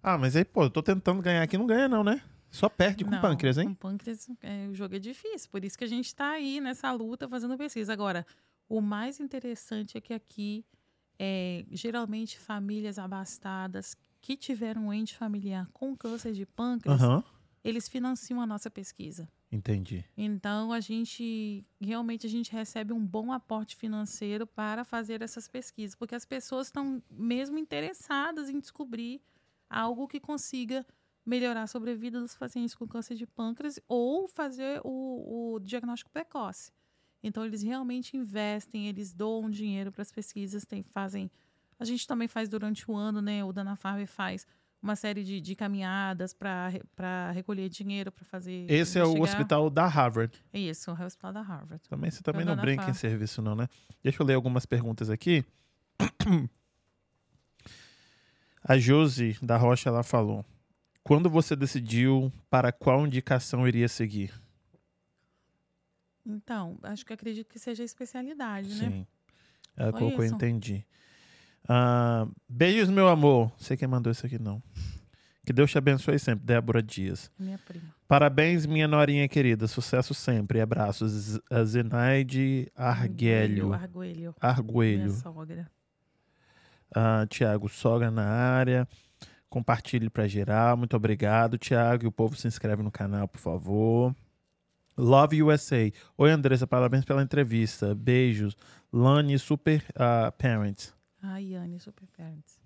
Ah, mas aí, pô, eu tô tentando ganhar aqui, não ganha não, né? Só perde com Não, pâncreas, hein? Com pâncreas, é, o jogo é difícil. Por isso que a gente está aí nessa luta fazendo pesquisa. Agora, o mais interessante é que aqui, é, geralmente, famílias abastadas que tiveram um ente familiar com câncer de pâncreas, Aham, eles financiam a nossa pesquisa. entendi. Então, a gente realmente a gente recebe um bom aporte financeiro para fazer essas pesquisas, porque as pessoas estão mesmo interessadas em descobrir algo que consiga melhorar a sobrevida dos pacientes com câncer de pâncreas ou fazer o, o diagnóstico precoce. Então, eles realmente investem, eles doam dinheiro para as pesquisas, tem, fazem. A gente também faz durante o ano, né? O Dana Farber faz uma série de, de caminhadas para recolher dinheiro para fazer. Esse é o hospital da Harvard. Isso, é o hospital da Harvard. Também você também não brinca em serviço, não, né? Deixa eu ler algumas perguntas aqui. A Josi da Rocha ela falou: Quando você decidiu para qual indicação iria seguir? Então, acho que acredito que seja a especialidade, né? Sim. Ela Foi colocou, isso. entendi. Ah, beijos, meu amor. Sei quem mandou isso aqui, não. Que Deus te abençoe sempre, Débora Dias. Minha prima. Parabéns, minha norinha querida. Sucesso sempre. Abraços. A Zenaide Arguelho. Arguelho. Minha Arguelho. sogra. Ah, Tiago, sogra na área. Compartilhe para geral. Muito obrigado, Tiago. E o povo se inscreve no canal, por favor. Love USA. Oi, Andressa. Parabéns pela entrevista. Beijos. Lani Super ah, Parents. Ai, Anne, super parents.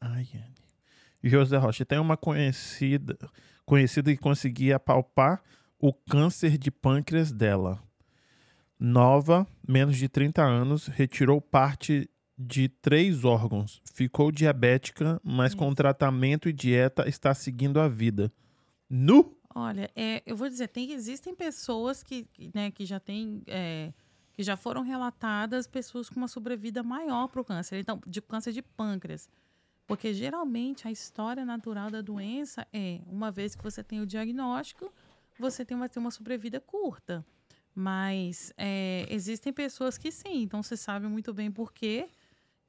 Ai, Anne. José Rocha. Tem uma conhecida, conhecida que conseguia palpar o câncer de pâncreas dela. Nova, menos de 30 anos, retirou parte de três órgãos. Ficou diabética, mas com tratamento e dieta está seguindo a vida. Nu! Olha, é, eu vou dizer, tem, existem pessoas que, que, né, que já têm. é, que já foram relatadas pessoas com uma sobrevida maior para o câncer, então, de câncer de pâncreas. Porque geralmente a história natural da doença é, uma vez que você tem o diagnóstico, você tem uma, tem uma sobrevida curta. Mas é, existem pessoas que sim, então você sabe muito bem por quê,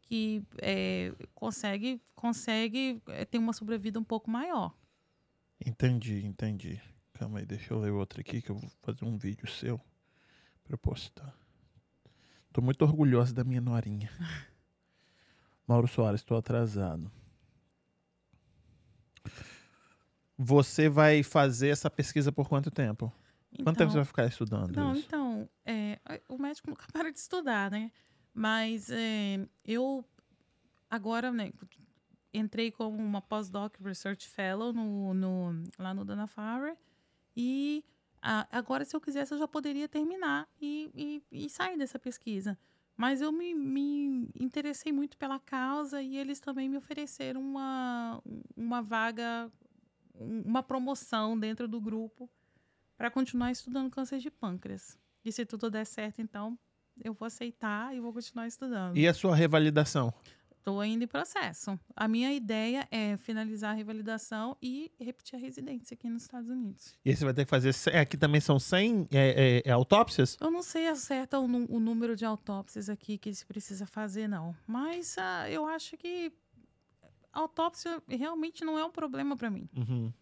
que é, consegue, consegue é, ter uma sobrevida um pouco maior. Entendi, entendi. Calma aí, deixa eu ler outro aqui que eu vou fazer um vídeo seu eu postar. Tô muito orgulhosa da minha norinha. Mauro Soares, estou atrasado. Você vai fazer essa pesquisa por quanto tempo? Quanto tempo você vai ficar estudando Não, isso? então, é, o médico nunca para de estudar, né? Mas é, eu agora, né, entrei como uma postdoc research fellow no, no- lá no Dana Farber e a- agora, se eu quisesse, eu já poderia terminar e, e- e sair dessa pesquisa. Mas eu me, me interessei muito pela causa e eles também me ofereceram uma, uma vaga, um- uma promoção dentro do grupo para continuar estudando câncer de pâncreas. E se tudo der certo, então eu vou aceitar e vou continuar estudando. E a sua revalidação? Estou ainda em processo. A minha ideia é finalizar a revalidação e repetir a residência aqui nos Estados Unidos. E aí você vai ter que fazer. cem- Aqui também são 100 é, é, é, autópsias? Eu não sei certo o, o número de autópsias aqui que se precisa fazer, não. Mas ah, eu acho que autópsia realmente não é um problema para mim. Uhum.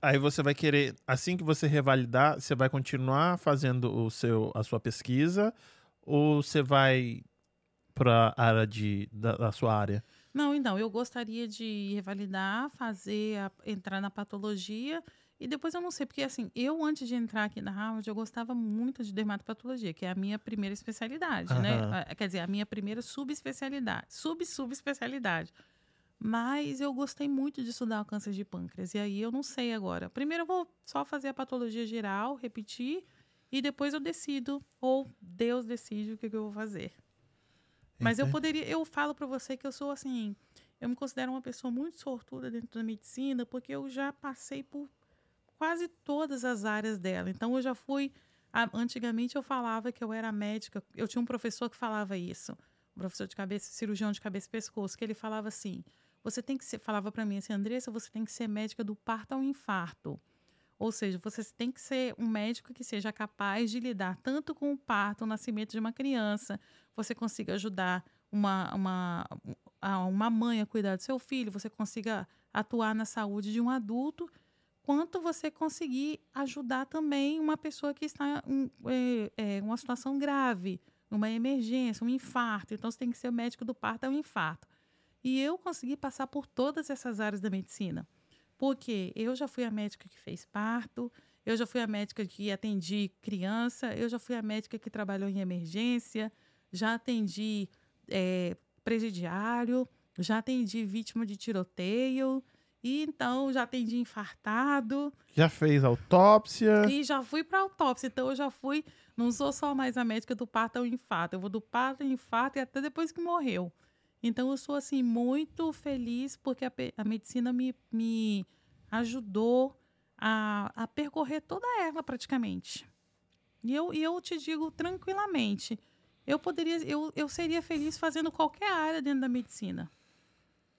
Aí você vai querer, assim que você revalidar, você vai continuar fazendo o seu, a sua pesquisa ou você vai para a área de, da, da sua área? Não, então, eu gostaria de revalidar, fazer, a- entrar na patologia e depois eu não sei, porque assim, eu antes de entrar aqui na Harvard, eu gostava muito de dermatopatologia, que é a minha primeira especialidade, Aham. né? Ah, Quer dizer, a minha primeira subespecialidade, sub-subespecialidade. Mas eu gostei muito de estudar o câncer de pâncreas, e aí eu não sei agora. Primeiro eu vou só fazer a patologia geral, repetir, e depois eu decido, ou Deus decide o que, que eu vou fazer. Mas eu Entendi. poderia, eu falo para você que eu sou assim, eu me considero uma pessoa muito sortuda dentro da medicina, porque eu já passei por quase todas as áreas dela. Então eu já fui, antigamente eu falava que eu era médica, eu tinha um professor que falava isso, um professor de cabeça, cirurgião de cabeça e pescoço, que ele falava assim: você tem que ser, falava para mim assim, Andressa, você tem que ser médica do parto ao infarto. Ou seja, você tem que ser um médico que seja capaz de lidar tanto com o parto, o nascimento de uma criança, você consiga ajudar uma, uma, uma mãe a cuidar do seu filho, você consiga atuar na saúde de um adulto, quanto você conseguir ajudar também uma pessoa que está em é, é, uma situação grave, uma emergência, um infarto. Então, você tem que ser médico do parto, é um infarto. E eu consegui passar por todas essas áreas da medicina. Porque eu já fui a médica que fez parto, eu já fui a médica que atendi criança, eu já fui a médica que trabalhou em emergência, já atendi é, presidiário, já atendi vítima de tiroteio, e então já atendi infartado. Já fez autópsia. E já fui para autópsia. Então eu já fui, não sou só mais a médica do parto ao infarto, eu vou do parto ao infarto e até depois que morreu. Então eu sou assim muito feliz porque a, a medicina me, me ajudou a, a percorrer toda ela praticamente. E eu, e eu te digo tranquilamente, eu poderia, eu, eu seria feliz fazendo qualquer área dentro da medicina.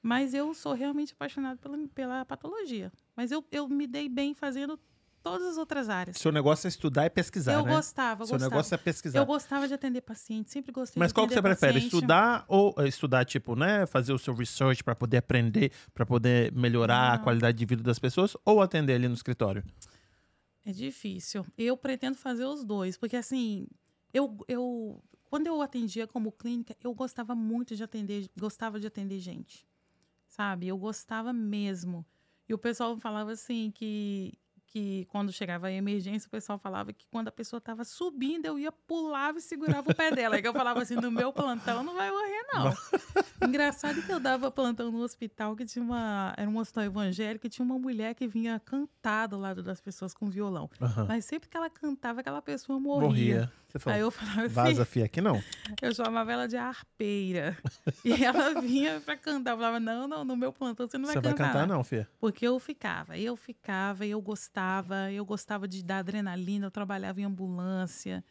Mas eu sou realmente apaixonado pela, pela patologia. Mas eu, eu me dei bem fazendo todas as outras áreas. Seu negócio é estudar e pesquisar, eu né? gostava, eu Seu gostava. negócio é pesquisar. Eu gostava de atender paciente, sempre gostei Mas de qual que você prefere? paciente. Estudar ou eh, estudar, tipo, né? Fazer o seu research para poder aprender, para poder melhorar a qualidade de vida das pessoas ou atender ali no escritório? É difícil. Eu pretendo fazer os dois, porque assim, eu, eu quando eu atendia como clínica, eu gostava muito de atender, gostava de atender gente. Sabe? Eu gostava mesmo. E o pessoal falava assim que que quando chegava a emergência, o pessoal falava que quando a pessoa estava subindo, eu ia pulava e segurava o pé dela. Aí que eu falava assim, no meu plantão não vai morrer, não. Engraçado que eu dava plantão no hospital, que tinha uma. Era um hospital evangélico, e tinha uma mulher que vinha cantar do lado das pessoas com violão. Aham. Mas sempre que ela cantava, aquela pessoa morria. Morria. Você falou, Aí eu falava assim, vaza, fia, aqui não. eu chamava ela de arpeira. e ela vinha pra cantar. Eu falava, não, não, no meu plantão você não vai Você vai cantar. cantar, não, fia. Porque eu ficava, eu ficava, eu gostava, eu gostava de dar adrenalina, eu trabalhava em ambulância.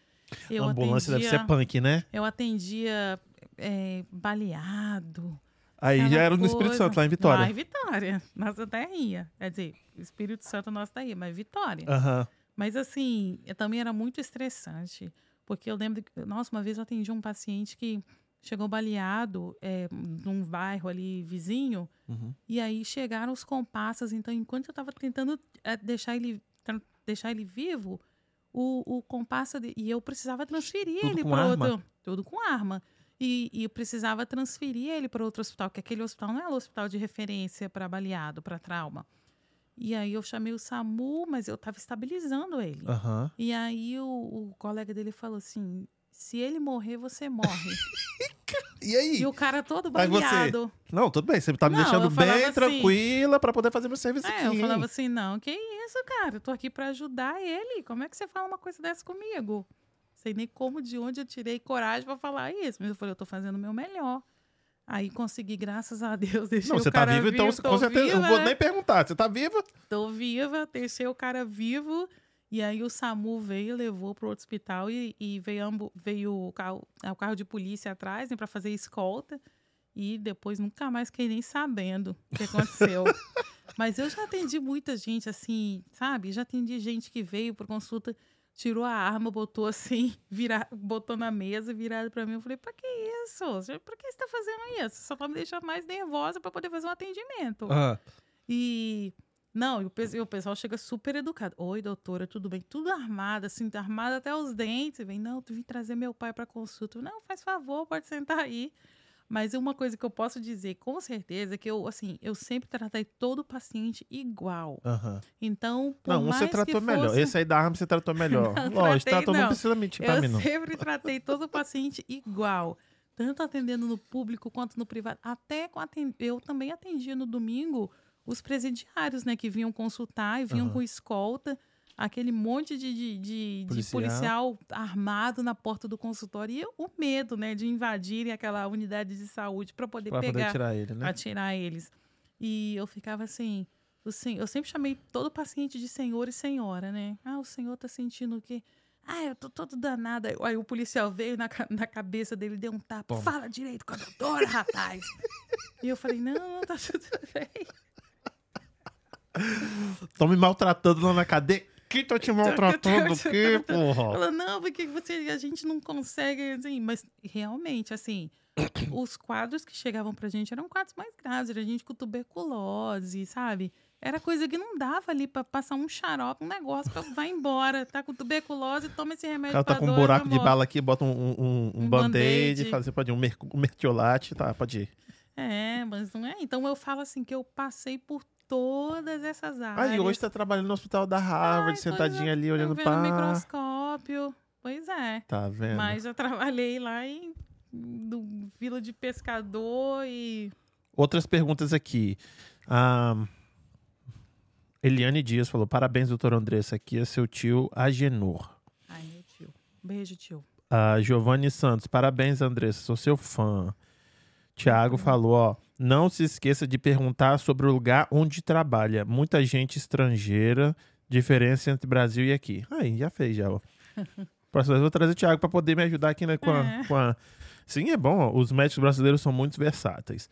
Eu Ambulância atendia, deve ser punk, né? Eu atendia é, baleado. Aí já era no Espírito coisa. Santo, lá em Vitória. Lá em Vitória. Nossa terrinha. Quer dizer, Espírito Santo nossa terrinha, mas Vitória. Aham. Mas assim, também era muito estressante. Porque eu lembro que, nossa, uma vez eu atendi um paciente que chegou baleado é, num bairro ali vizinho. Uhum. E aí chegaram os comparsas. Então, enquanto eu estava tentando é, deixar ele, deixar ele vivo, o, o comparsa. de- e eu precisava transferir Tudo ele para outro. Tudo com arma. E, e eu precisava transferir ele para outro hospital, porque aquele hospital não era o hospital de referência para baleado, para trauma. E aí eu chamei o SAMU, mas eu estava estabilizando ele. Aham. E aí o, o colega dele falou assim: se ele morrer, você morre. E aí? e o cara todo você- baleado. Não, tudo bem. Você tá me Não, deixando bem assim- tranquila pra poder fazer meu serviço É, aqui. eu falava assim, não, que isso, cara? Eu tô aqui pra ajudar ele. Como é que você fala uma coisa dessa comigo? Sei nem como, de onde eu tirei coragem pra falar isso. Mas eu falei, eu tô fazendo o meu melhor. Aí consegui, graças a Deus, deixei Não, o você tá vivo, então com certeza. eu viva, não vou nem perguntar. Você tá viva? Tô viva, deixei o cara vivo. E aí o SAMU veio, levou pro outro hospital e, e veio, veio o, carro, é, o carro de polícia atrás, né, para fazer escolta. E depois nunca mais fiquei nem sabendo o que aconteceu. Mas eu já atendi muita gente assim, sabe? Já atendi gente que veio por consulta, tirou a arma, botou assim, vira, botou na mesa, virado para mim. Eu falei, pra que isso? Pra que você tá fazendo isso? Só tá me deixando mais nervosa para poder fazer um atendimento. E não, e o pessoal chega super educado. Oi, doutora, tudo bem? Tudo armado, assim, armado até os dentes. Vem, não, tu vim trazer meu pai para consulta. Não, faz favor, pode sentar aí. Mas uma coisa que eu posso dizer com certeza é que eu, assim, eu sempre tratei todo paciente igual. Aham. Então, por Não, um mais você tratou melhor. fosse- Esse aí da arma você tratou melhor. Não, Lógico, tratou, não não. precisa mentir pra eu mim, não. sempre tratei todo paciente igual. Tanto atendendo no público quanto no privado. Até com aten- eu também atendia no domingo os presidiários, né? Que vinham consultar e vinham Aham. com escolta. Aquele monte de, de, de- de Policial. policial. armado na porta do consultório. E o medo, né? De invadirem aquela unidade de saúde para poder Pra pegar poder tirar ele, né? a tirar eles. E eu ficava assim, eu sempre chamei todo paciente de senhor e senhora, né? Ah, o senhor tá sentindo o quê? Ah, eu tô todo danada. Aí o policial veio na, na cabeça dele, deu um tapa. Fala direito com a doutora, rapaz. e eu falei, não, não, tá tudo bem. Estão me maltratando lá na cadeia. Quem tá te maltratando? O quê, porra? Ela, não, porque você, a gente não consegue, assim, mas realmente, assim, os quadros que chegavam pra gente eram quadros mais graves, era gente com tuberculose, sabe? Era coisa que não dava ali pra passar um xarope, um negócio, pra, vai embora, tá com tuberculose, toma esse remédio cara tá com um dor, buraco vai de bala aqui, bota um, um, um Um band-aid, band-aid. faz- você pode ir um, mer um mertiolate, tá, pode ir. É, mas não é. Então eu falo assim que eu passei por todas essas áreas. Aí hoje tá trabalhando no hospital da Harvard, Ai, sentadinho coisa- ali, olhando vendo pra... microscópio. Pois é. Tá vendo? Mas eu trabalhei lá em do Vila de Pescador e. Outras perguntas aqui. Ah, Eliane Dias falou: parabéns, doutor Andressa. Aqui é seu tio Agenor. Ai, meu tio. Beijo, tio. A Giovanni Santos, parabéns, Andressa, sou seu fã. Tiago falou, ó, não se esqueça de perguntar sobre o lugar onde trabalha. Muita gente estrangeira, diferença entre Brasil e aqui. Aí, já fez, já, ó. Próxima vez eu vou trazer o Tiago para poder me ajudar aqui, né, com, a, É. com a- Sim, é bom, ó, os médicos brasileiros são muito versáteis.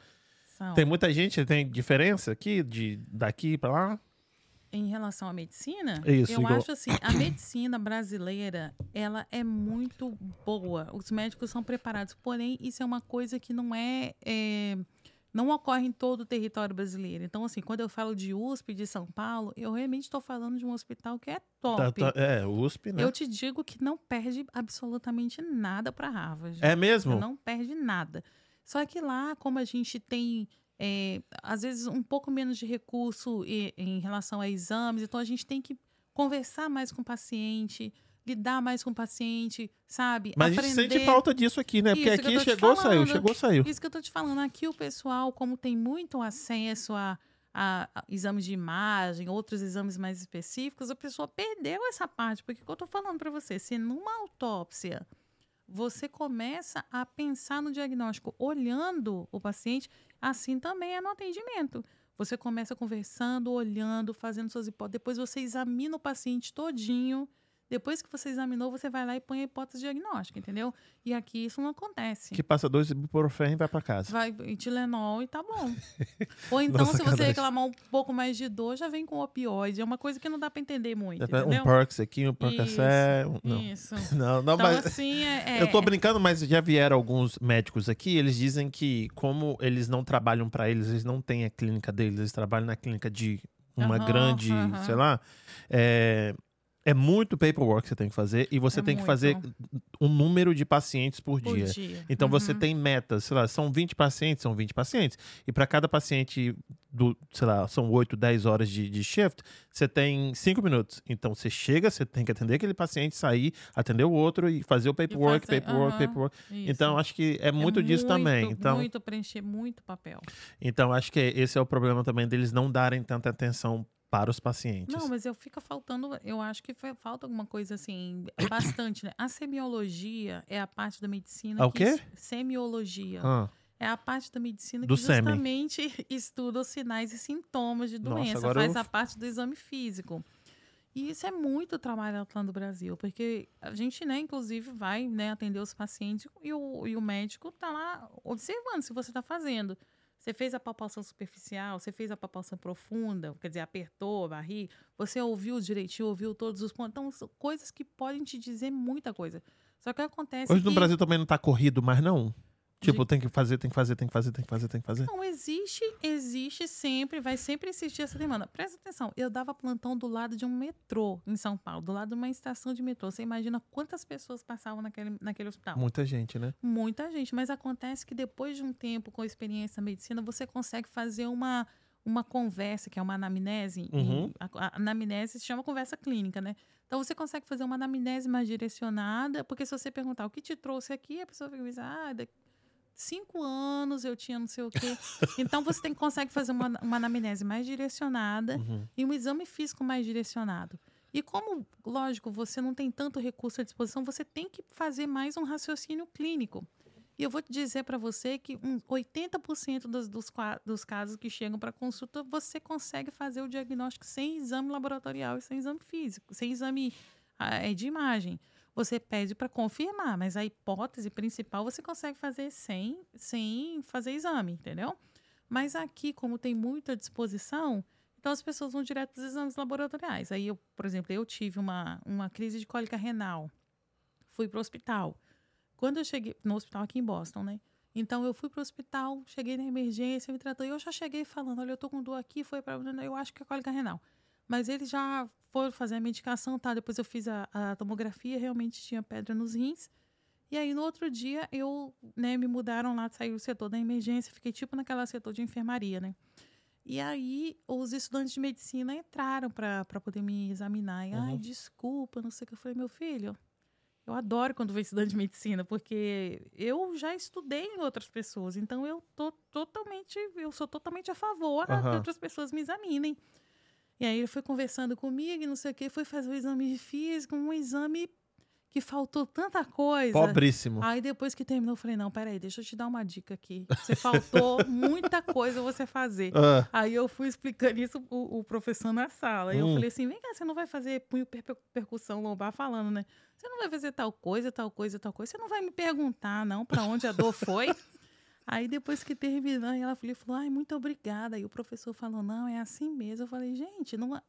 São. Tem muita gente, tem diferença aqui, de daqui para lá? Em relação à medicina, Isso, eu igual- acho assim, a medicina brasileira, ela é muito boa. Os médicos são preparados, porém, isso é uma coisa que não é, é, não ocorre em todo o território brasileiro. Então, assim, quando eu falo de USP de São Paulo, eu realmente estou falando de um hospital que é top. Tá- tá- é, USP, né? Eu te digo que não perde absolutamente nada para Harvard. É mesmo? Não perde nada. Só que lá, como a gente tem, é, às vezes, um pouco menos de recurso e- em relação a exames, então a gente tem que conversar mais com o paciente, lidar mais com o paciente, sabe? Mas a gente sente falta disso aqui, né? Porque Isso aqui chegou, saiu, falando. chegou, saiu. Isso que eu tô te falando. Aqui o pessoal, como tem muito acesso a, a- a exames de imagem, outros exames mais específicos, a pessoa perdeu essa parte. Porque o que eu tô falando para você, se numa autópsia você começa a pensar no diagnóstico olhando o paciente, assim também é no atendimento. Você começa conversando, olhando, fazendo suas hipóteses, depois você examina o paciente todinho. Depois que você examinou, você vai lá e põe a hipótese diagnóstica, entendeu? E aqui isso não acontece. Que passa dois ibuprofeno e vai pra casa. Vai em Tilenol e tá bom. Ou então, Nossa, se você reclamar um pouco mais de dor, já vem com opioide. É uma coisa que não dá pra entender muito? Um Perks aqui, um Percocet. um- Não. Isso. não, não, Então, mas... assim, é, Eu tô é- brincando, mas já vieram alguns médicos aqui, eles dizem que como eles não trabalham pra eles, eles não têm a clínica deles, eles trabalham na clínica de uma Aham, grande, aham. sei lá, é, é muito paperwork que você tem que fazer e você É tem que muito. fazer um número de pacientes por, por dia. dia. Então você Uhum. tem metas, sei lá, são 20 pacientes, são 20 pacientes. E para cada paciente, do, sei lá, são 8, 10 horas de, de shift, você tem 5 minutos. Então você chega, você tem que atender aquele paciente, sair, atender o outro e fazer o paperwork, fazer- paperwork, paperwork. Isso. Então acho que é muito disso também. Então, Muito preencher muito papel. então acho que esse é o problema também deles não darem tanta atenção para os pacientes. Não, mas eu fica faltando, eu acho que fa- falta alguma coisa assim, bastante, né? A semiologia é a parte da medicina A o que quê? semiologia Ah, é a parte da medicina Do que semi. justamente estuda os sinais e sintomas de Nossa, doença, agora faz eu- a parte do exame físico. E isso é muito trabalhado lá no Brasil, porque a gente, né, inclusive, vai né, atender os pacientes e o, e o médico tá lá observando se você está fazendo. Você fez a palpação superficial, você fez a palpação profunda, quer dizer, apertou a barriga, você ouviu direitinho, ouviu todos os pontos. Então, são coisas que podem te dizer muita coisa. Só que acontece Hoje no que... Brasil também não tá corrido mais, não? Tipo, De- tem que fazer, tem que fazer, tem que fazer, tem que fazer, tem que fazer. Não, existe, existe sempre, vai sempre existir essa demanda. Presta atenção, eu dava plantão do lado de um metrô em São Paulo, do lado de uma estação de metrô. Você imagina quantas pessoas passavam naquele, naquele hospital? Muita gente, né? Muita gente, mas acontece que depois de um tempo com experiência na medicina, você consegue fazer uma, uma conversa, que é uma anamnese. Uhum. A, a anamnese se chama conversa clínica, né? Então você consegue fazer uma anamnese mais direcionada, porque se você perguntar o que te trouxe aqui, a pessoa vai dizer, ah, daqui cinco anos eu tinha não sei o quê. Então você tem, consegue fazer uma, uma anamnese mais direcionada Uhum. e um exame físico mais direcionado. E como, lógico, você não tem tanto recurso à disposição, você tem que fazer mais um raciocínio clínico. E eu vou te dizer para você que um 80% dos, dos, dos casos que chegam para consulta, você consegue fazer o diagnóstico sem exame laboratorial e sem exame físico, sem exame ah, eh, de imagem. Você pede para confirmar, mas a hipótese principal você consegue fazer sem, sem fazer exame, entendeu? Mas aqui, como tem muita disposição, então as pessoas vão direto para os exames laboratoriais. Aí, eu, por exemplo, eu tive uma, uma crise de cólica renal, fui para o hospital. Quando eu cheguei no hospital aqui em Boston, né? Então eu fui pro hospital, cheguei na emergência, me tratou. E eu já cheguei falando: olha, eu tô com dor aqui, foi para. Eu acho que é cólica renal. Mas eles já foram fazer a medicação, tá? Depois eu fiz a, a tomografia, realmente tinha pedra nos rins. E aí, no outro dia, eu, né, me mudaram lá, saiu o setor da emergência, fiquei tipo naquela setor de enfermaria, né? E aí, os estudantes de medicina entraram para poder me examinar. E, ai, Uhum. desculpa, não sei o que. Eu falei, meu filho, eu adoro quando vem estudante de medicina, porque eu já estudei em outras pessoas. Então, eu tô totalmente, eu sou totalmente a favor que Aham. outras pessoas me examinem. E aí, ele foi conversando comigo e não sei o que, foi fazer o exame de físico, um exame que faltou tanta coisa. Pobríssimo. Aí depois que terminou, eu falei, não, peraí, deixa eu te dar uma dica aqui. Você faltou muita coisa você fazer. Ah, Aí eu fui explicando isso o, o professor na sala. Hum. eu falei assim, vem cá, você não vai fazer punho per percussão lombar falando, né? Você não vai fazer tal coisa, tal coisa, tal coisa. Você não vai me perguntar, não, pra onde a dor foi. Aí depois que terminou, ela falou, ai, muito obrigada. Aí o professor falou, não, é assim mesmo. Eu falei, gente, não,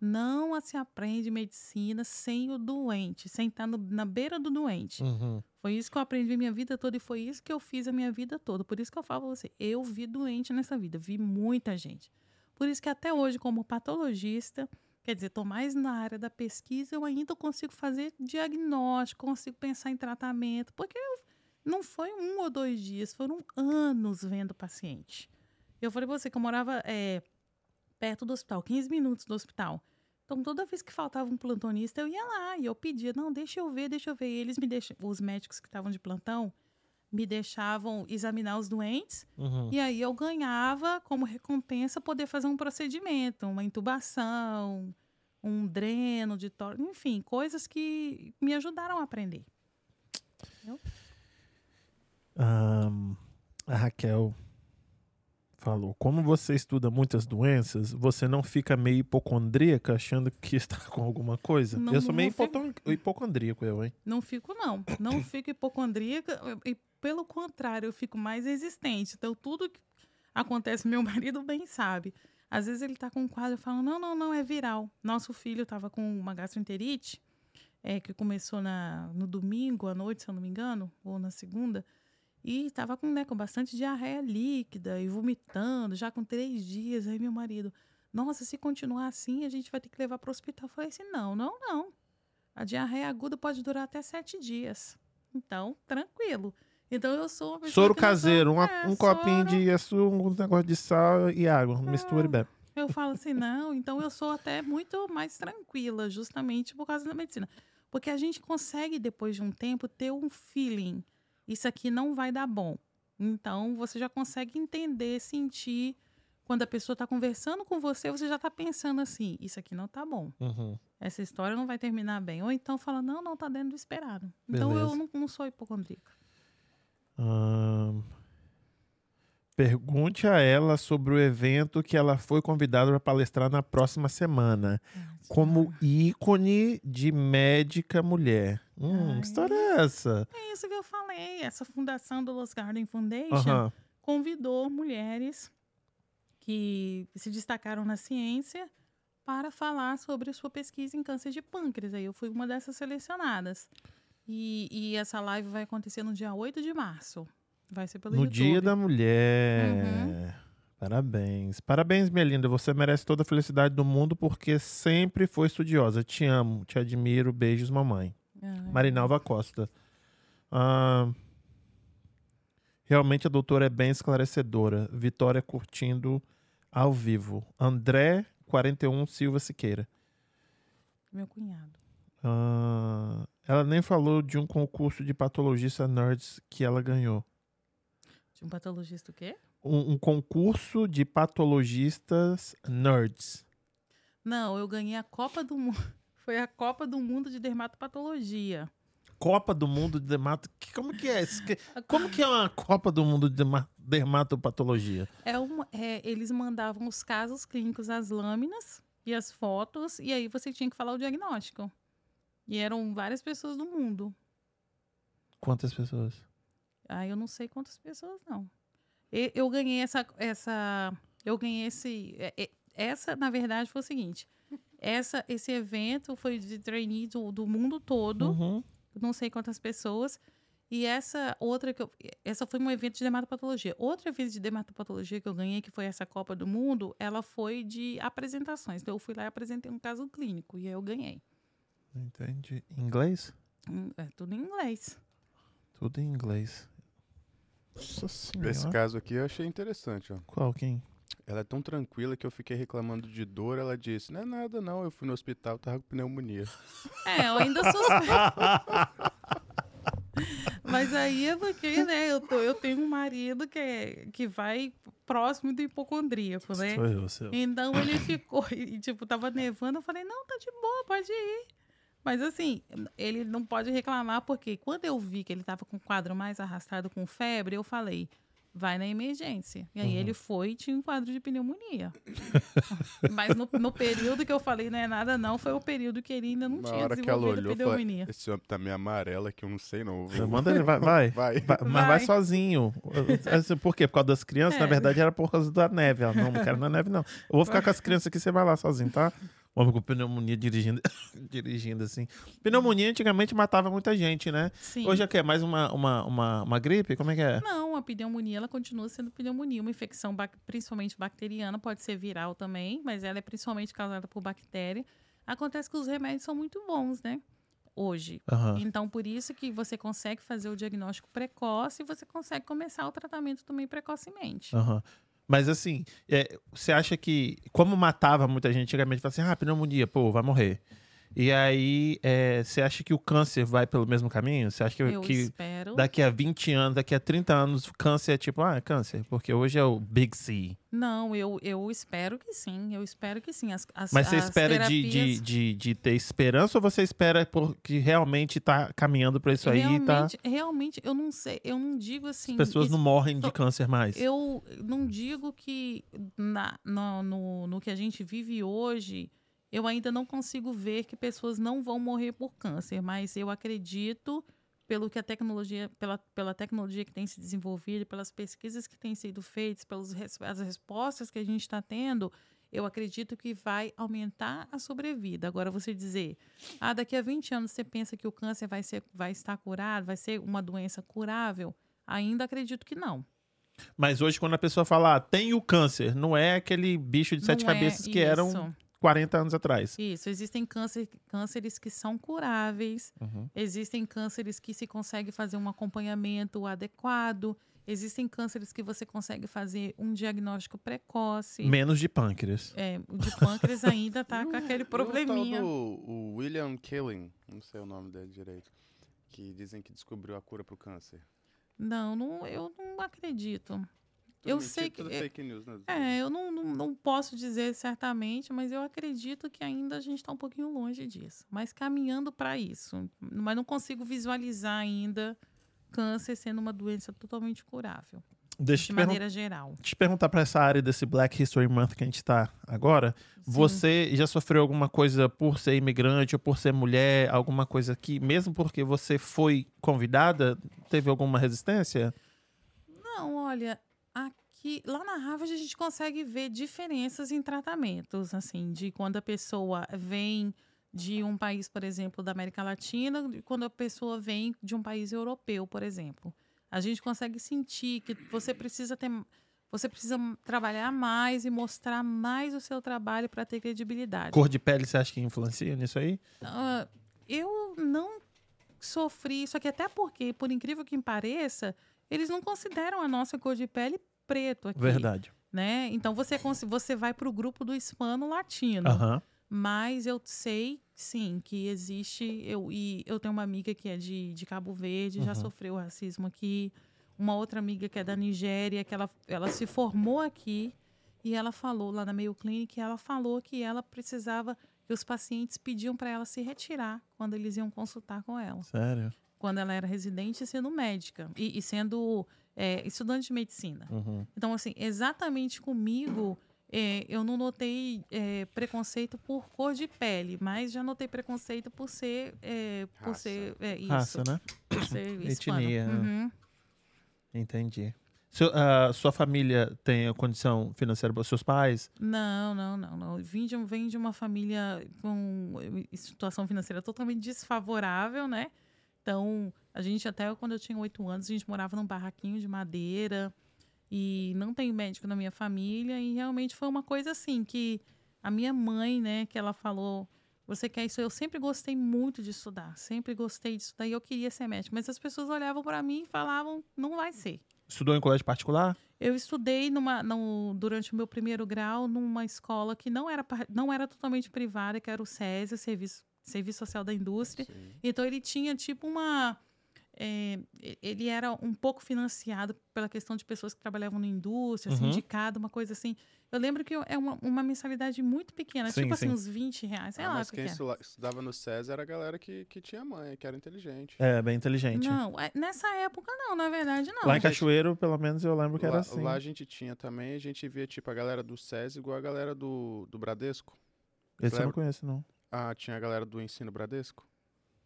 não se aprende medicina sem o doente, sem estar no- na beira do doente. uhum. Foi isso que eu aprendi minha vida toda e foi isso que eu fiz a minha vida toda. Por isso que eu falo pra você, eu vi doente nessa vida, vi muita gente. Por isso que até hoje, como patologista, quer dizer, estou mais na área da pesquisa, eu ainda consigo fazer diagnóstico, consigo pensar em tratamento, porque eu- não foi um ou dois dias, foram anos vendo paciente. Eu falei pra você que eu morava é, perto do hospital, 15 minutos do hospital. Então, toda vez que faltava um plantonista, eu ia lá e eu pedia, não, deixa eu ver, deixa eu ver. E eles me deixam, os médicos que estavam de plantão, me deixavam examinar os doentes Uhum. e aí eu ganhava como recompensa poder fazer um procedimento, uma intubação, um dreno de tórax, enfim, coisas que me ajudaram a aprender. Ahn, a Raquel falou: como você estuda muitas doenças, você não fica meio hipocondríaca achando que está com alguma coisa? Não, eu sou meio fico. hipocondríaco, eu, hein? Não fico, não. Não fico hipocondríaca. E, pelo contrário, eu fico mais resistente. Então, tudo que acontece, meu marido bem sabe. Às vezes ele tá com um quadro e fala: não, não, não, é viral. Nosso filho tava com uma gastroenterite, é, que começou na, no domingo à noite, se eu não me engano, ou na segunda. E estava com, né, com bastante diarreia líquida e vomitando, já com três dias. Aí meu marido, nossa, se continuar assim, a gente vai ter que levar para o hospital. Eu falei assim: não, não, não. A diarreia aguda pode durar até sete dias. Então, tranquilo. Então, eu sou uma pessoa Soro caseiro, uma- é, um copinho soro. de açúcar, um negócio de sal e água. Mistura e bebe. Eu falo assim, não, então eu sou até muito mais tranquila, justamente por causa da medicina. Porque a gente consegue, depois de um tempo, ter um feeling. Isso aqui não vai dar bom. Então, você já consegue entender, sentir. Quando a pessoa está conversando com você, você já está pensando assim: isso aqui não tá bom. Uhum. Essa história não vai terminar bem. Ou então fala: não, não, tá dentro do esperado. Então, Beleza. eu não, não sou hipocondríaca. Ahn, pergunte a ela sobre o evento que ela foi convidada para palestrar na próxima semana. Como ícone de médica mulher. Hum, Ai, que história é essa? É isso que eu falei. Essa fundação do Los Garden Foundation. Convidou mulheres que se destacaram na ciência para falar sobre a sua pesquisa em câncer de pâncreas. Aí eu fui uma dessas selecionadas. E, e essa live vai acontecer no dia 8 de março. Vai ser pelo No YouTube. Dia da Mulher. Uhum. Parabéns. Parabéns, minha linda. Você merece toda a felicidade do mundo porque sempre foi estudiosa. Te amo, te admiro. Beijos, mamãe. Ai, Marinalva Costa. Ah, realmente a doutora é bem esclarecedora. Vitória curtindo ao vivo. André 41 Silva Siqueira. Meu cunhado. Ah, ela nem falou de um concurso de patologista nerds que ela ganhou. De um patologista o quê? Um, um concurso de patologistas nerds. Não, eu ganhei a Copa do Mundo. Foi a Copa do Mundo de Dermatopatologia. Copa do Mundo de dermato. que- Como que é Como que é uma Copa do Mundo de derma- dermatopatologia? É uma, é, eles mandavam os casos clínicos, as lâminas e as fotos, e aí você tinha que falar o diagnóstico. E eram várias pessoas do mundo. Quantas pessoas? Ah, eu não sei quantas pessoas, não. E- Eu ganhei essa. essa eu ganhei esse. é, é, Essa, na verdade, foi o seguinte. Essa, esse evento foi de trainee do, do mundo todo. Uhum. não sei quantas pessoas. E essa outra que eu. Essa foi um evento de dermatopatologia. Outro evento de dermatopatologia que eu ganhei, que foi essa Copa do Mundo, ela foi de apresentações. Então eu fui lá e apresentei um caso clínico. E aí eu ganhei. Entendi. Inglês? Hum, É tudo em inglês. Tudo em inglês. Nossa senhora. Esse caso aqui eu achei interessante, ó. Qual? Quem? Ela é tão tranquila que eu fiquei reclamando de dor. Ela disse: Não é nada, não. Eu fui no hospital, tava com pneumonia. É, eu ainda suspeito. Mas aí é porque, né, eu, tô- eu tenho um marido que, é, que vai próximo do hipocondríaco, né? Sou eu, seu. Então ele ficou, e tipo, tava nevando, eu falei, não, tá de boa, pode ir. Mas assim, ele não pode reclamar, porque quando eu vi que ele tava com o quadro mais arrastado com febre, eu falei, vai na emergência. E aí Uhum. ele foi e tinha um quadro de pneumonia. Mas no, no período que eu falei, não é nada não, foi o período que ele ainda não Na tinha hora que ela desenvolvido olhou, falei, pneumonia. esse homem tá meio amarela que eu não sei, não. Vou- Manda ele, vai. Vai, Vai. Vai, mas vai sozinho. Por quê? Por causa das crianças? Na É. verdade era por causa da neve. Ela, não, não quero na neve, não. Eu vou ficar com as crianças aqui, você vai lá sozinho, tá? Homem com pneumonia dirigindo, dirigindo assim. Pneumonia antigamente matava muita gente, né? Sim. Hoje é? Mais uma, uma, uma, uma gripe? Como é que é? Não, a pneumonia ela continua sendo pneumonia, uma infecção bac- principalmente bacteriana, pode ser viral também, mas ela é principalmente causada por bactéria. Acontece que os remédios são muito bons, né? Hoje. Aham. Então, por isso que você consegue fazer o diagnóstico precoce e você consegue começar o tratamento também precocemente. Aham. Mas assim, é, você acha que, como matava muita gente antigamente, fala assim, ah, pneumonia, pô, vai morrer. E aí, é, você acha que o câncer vai pelo mesmo caminho? Você acha que, Eu que espero. daqui a 20 anos, daqui a 30 anos, câncer é tipo, ah, é câncer, porque hoje é o Big C. Não, eu, eu espero que sim. Eu espero que sim. As, as, Mas você as espera de, de, terapias- de, de ter esperança ou você espera porque realmente tá caminhando pra isso aí e tá. realmente, realmente, eu não sei, eu não digo assim. As pessoas isso- não morrem de câncer mais. Eu não digo que na, no, no, no que a gente vive hoje, eu ainda não consigo ver que pessoas não vão morrer por câncer, mas eu acredito, pelo que a tecnologia, pela, pela tecnologia que tem se desenvolvido, pelas pesquisas que têm sido feitas, pelas as respostas que a gente está tendo, eu acredito que vai aumentar a sobrevida. Agora, você dizer, ah, daqui a 20 anos você pensa que o câncer vai, ser, vai estar curado, vai ser uma doença curável? Ainda acredito que não. Mas hoje, quando a pessoa fala, ah, tem o câncer, não é aquele bicho de sete Não é cabeças que eram isso. 40 anos atrás. Isso, existem câncer, cânceres que são curáveis, Uhum. existem cânceres que se consegue fazer um acompanhamento adequado, existem cânceres que você consegue fazer um diagnóstico precoce. Menos de pâncreas. É, o de pâncreas ainda tá com aquele o probleminha. do o William Killing, não sei o nome dele direito, que dizem que descobriu a cura pro câncer. Não, não, eu não acredito. Tudo Eu mentira, sei que- Tudo é- fake news, né? É, eu não, não, não posso dizer certamente, mas eu acredito que ainda a gente está um pouquinho longe disso. Mas caminhando para isso. Mas não consigo visualizar ainda câncer sendo uma doença totalmente curável, Deixa de maneira geral. te perguntar pra essa área desse Black History Month que a gente tá agora. Sim. Você já sofreu alguma coisa por ser imigrante ou por ser mulher? Alguma coisa que, mesmo porque você foi convidada, teve alguma resistência? Não, olha, aqui lá na Harvard a gente consegue ver diferenças em tratamentos, assim, de quando a pessoa vem de um país, por exemplo, da América Latina, de quando a pessoa vem de um país europeu, por exemplo. A gente consegue sentir que você precisa ter você precisa trabalhar mais e mostrar mais o seu trabalho para ter credibilidade. Cor de pele, você acha que influencia nisso aí? Ah, eu não sofri isso aqui, até porque, por incrível que pareça, eles não consideram a nossa cor de pele preto aqui. Verdade. Né? Então você, cons- você vai para o grupo do hispano-latino. Aham. Mas eu sei, sim, que existe. Eu, e eu tenho uma amiga que é de, de Cabo Verde, já Uhum. sofreu racismo aqui. Uma outra amiga que é da Nigéria, que ela, ela se formou aqui. E ela falou lá na Mayo Clinic, ela falou que ela precisava, que os pacientes pediam para ela se retirar quando eles iam consultar com ela. Sério? Quando ela era residente sendo médica. E, e sendo é, estudante de medicina. Uhum. Então, assim, exatamente comigo, é, eu não notei é, preconceito por cor de pele, mas já notei preconceito por ser. é, por Raça. ser é, isso, Raça, né? por ser. Etnia, né? Uhum. Entendi. Seu- ah, sua família tem a condição financeira para seus pais? Não, não, não, não. Vim de, vem de uma família com eh, situação financeira totalmente desfavorável, né? Então, a gente até quando eu tinha oito anos, a gente morava num barraquinho de madeira e não tem médico na minha família e realmente foi uma coisa assim que a minha mãe, né, que ela falou, você quer isso? Eu sempre gostei muito de estudar, sempre gostei de estudar e eu queria ser médico, mas as pessoas olhavam para mim e falavam, não vai ser. Estudou em colégio particular? Eu estudei numa, no, durante o meu primeiro grau numa escola que não era, não era totalmente privada, que era o SESI, o Serviço, Serviço Social da Indústria. Sim. Então ele tinha tipo uma. é, ele era um pouco financiado pela questão de pessoas que trabalhavam na indústria, Uhum. sindicato, uma coisa assim. Eu lembro que é uma, uma mensalidade muito pequena, Sim, tipo assim, sim. uns 20 reais. Sei Ah, lá mas o que quem que é. estu- estudava no SESI era a galera que, que tinha mãe, que era inteligente. É, bem inteligente. Não, é, nessa época não, na verdade não. Lá em gente. Cachoeiro, pelo menos, eu lembro que era lá, assim. lá a gente tinha também, a gente via tipo a galera do SESI igual a galera do, do Bradesco. Esse eu não conheço, não. Ah, tinha a galera do ensino Bradesco.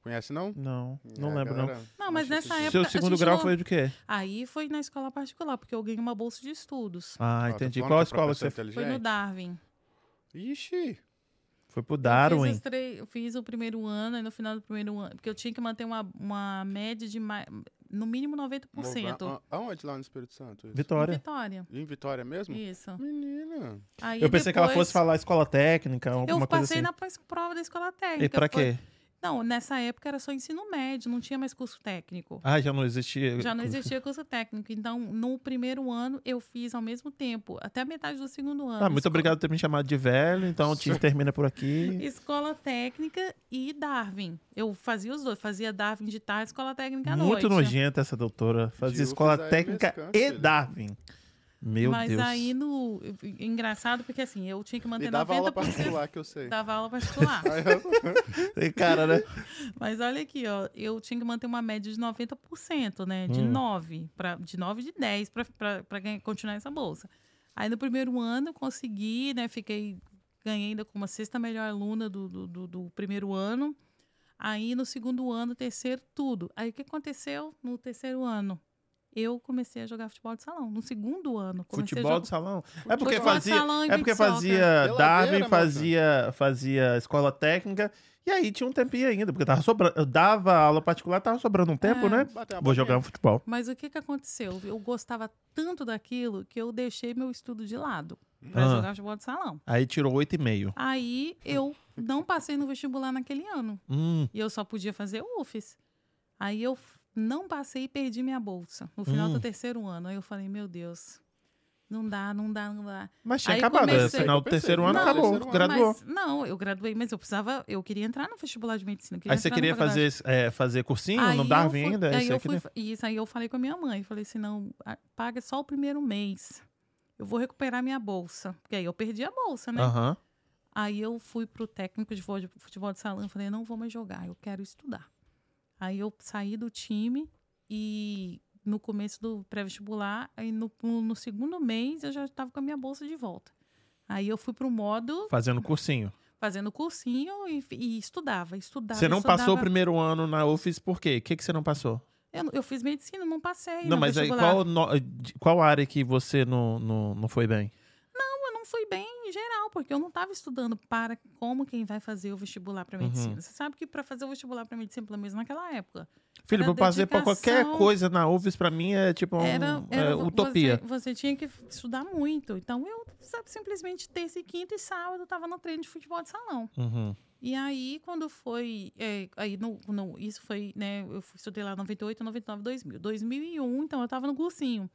Conhece não? Não, não É, lembro, galera- Não, mas acho que nessa época- não. Seu a segundo grau não- foi de quê? Aí foi na escola particular, porque eu ganhei uma bolsa de estudos. Ah, tá entendi. Qual que é escola você foi? Foi no? Darwin. Ixi! Foi pro Eu fiz, Darwin. os três- eu fiz o primeiro ano, e no final do primeiro ano, porque eu tinha que manter uma, uma média de mais, no mínimo 90%. Mova- a- Aonde lá no Espírito Santo? isso? Em Vitória. Vitória. Em Vitória mesmo? Isso. Menina. Aí Eu pensei que ela depois- fosse falar escola técnica, Eu alguma coisa passei assim. na pós- prova da escola técnica. E pra foi- quê? Não, nessa época era só ensino médio, não tinha mais curso técnico. Ah, já não existia. Já não existia curso técnico. Então, no primeiro ano, eu fiz ao mesmo tempo, até a metade do segundo ano. Ah, muito Esco- obrigado por ter me chamado de velho. Então, o time termina por aqui. Escola técnica e Darwin. Eu fazia os dois, fazia Darwin de tarde, escola técnica à noite. Muito nojenta essa doutora. Fazia escola técnica e. Darwin. Meu Mas Deus. aí no. Engraçado, porque assim, eu tinha que manter E dava 90%. aula particular, que eu sei. Dava aula particular. Tem cara, né? Mas olha aqui, ó, eu tinha que manter uma média de 90%, né? De Hum. 9, pra, de 9 de 10 para continuar essa bolsa. Aí no primeiro ano eu consegui, né? Fiquei, ganhei ainda como a sexta melhor aluna do, do, do- do primeiro ano. Aí no segundo ano, terceiro, tudo. Aí o que aconteceu no terceiro ano? Eu comecei a jogar futebol de salão. No segundo ano. comecei a Futebol jogar- de salão. É porque Futebol de fazia, salão e é porque fazia Darwin, fazia, fazia escola técnica. E aí tinha um tempinho ainda, porque tava sobrando. Eu dava aula particular, tava sobrando um tempo, É. né? Vou jogar um futebol. Mas o que que aconteceu? Eu gostava tanto daquilo que eu deixei meu estudo de lado para Ah. jogar futebol de salão. Aí tirou 8,5. Aí eu não passei no vestibular naquele ano. Hum, E eu só podia fazer UFES. Aí eu não passei e perdi minha bolsa no final Hum. do terceiro ano. Aí eu falei, meu Deus, não dá, não dá, não dá. mas tinha Aí acabado. comecei- No final do terceiro ano não, acabou. terceiro ano. Graduou. Mas, não, eu graduei, mas eu precisava, eu queria entrar no vestibular de medicina. Aí você queria fazer, é, fazer cursinho Aí no Darwin fui- ainda? Aí Isso eu aqui, fui, né? isso aí eu falei com a minha mãe, falei assim, não, paga só o primeiro mês. Eu vou recuperar minha bolsa, porque aí eu perdi a bolsa, né? Aham. Aí eu fui pro técnico de futebol de, futebol de salão e falei, não vou mais jogar, eu quero estudar. Aí eu saí do time e no começo do pré-vestibular, aí no, no, segundo mês eu já estava com a minha bolsa de volta. Aí eu fui pro modo Fazendo cursinho. fazendo cursinho e, e estudava, estudava. Você não passou o estudava. primeiro ano na UFES por quê? O que, que você não passou? Eu, eu fiz medicina, não passei. não, no mas aí qual, no- qual área que você não, não, não foi bem? eu não fui bem em geral, porque eu não estava estudando para como quem vai fazer o vestibular para Uhum. medicina. Você sabe que para fazer o vestibular para medicina, pelo menos naquela época, Filho, Era pra fazer pra qualquer coisa na UFES, pra mim é tipo um, era, é, era utopia. Você, você tinha que estudar muito. Então eu sabe, simplesmente terça e quinta e sábado estava no treino de futebol de salão. Uhum. E aí, quando foi. é, aí no, no- isso foi, né? Eu estudei lá 98, 99, 2000. 2001, então eu tava no cursinho.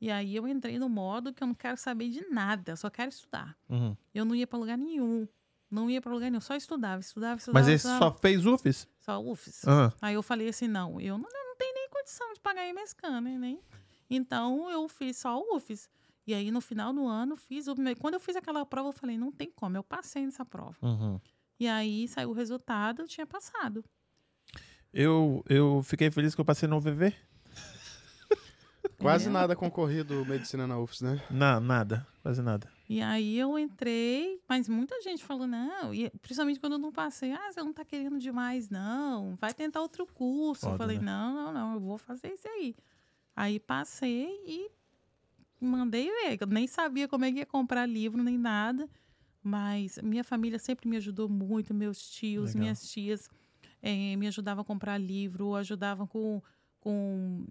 E aí eu entrei no modo que eu não quero saber de nada, só quero estudar. Uhum. Eu não ia pra lugar nenhum. Não ia pra lugar nenhum, só estudava, estudava, estudava. Mas esse estudava. só fez UFES? Só UFES. Ah, Aí eu falei assim: não, eu não, não tenho nem condição de pagar MSCAN, né? Nem. Então eu fiz só UFES. E aí no final do ano fiz. Quando eu fiz aquela prova, eu falei: não tem como, eu passei nessa prova. uhum. E aí saiu o resultado, eu tinha passado. eu, eu fiquei feliz que eu passei no VV. Quase É. nada concorrido medicina na UFS, né? Na, nada, quase nada. E aí eu entrei, mas muita gente falou, não, e principalmente quando eu não passei, ah, você não tá querendo demais, não, vai tentar outro curso. Foda, eu falei, né? não, não, não, eu vou fazer isso aí. Aí passei e mandei ver. Eu nem sabia como é que ia comprar livro, nem nada. Mas minha família sempre me ajudou muito, meus tios, Legal. minhas tias. eh, me ajudava a comprar livro, ajudava com, com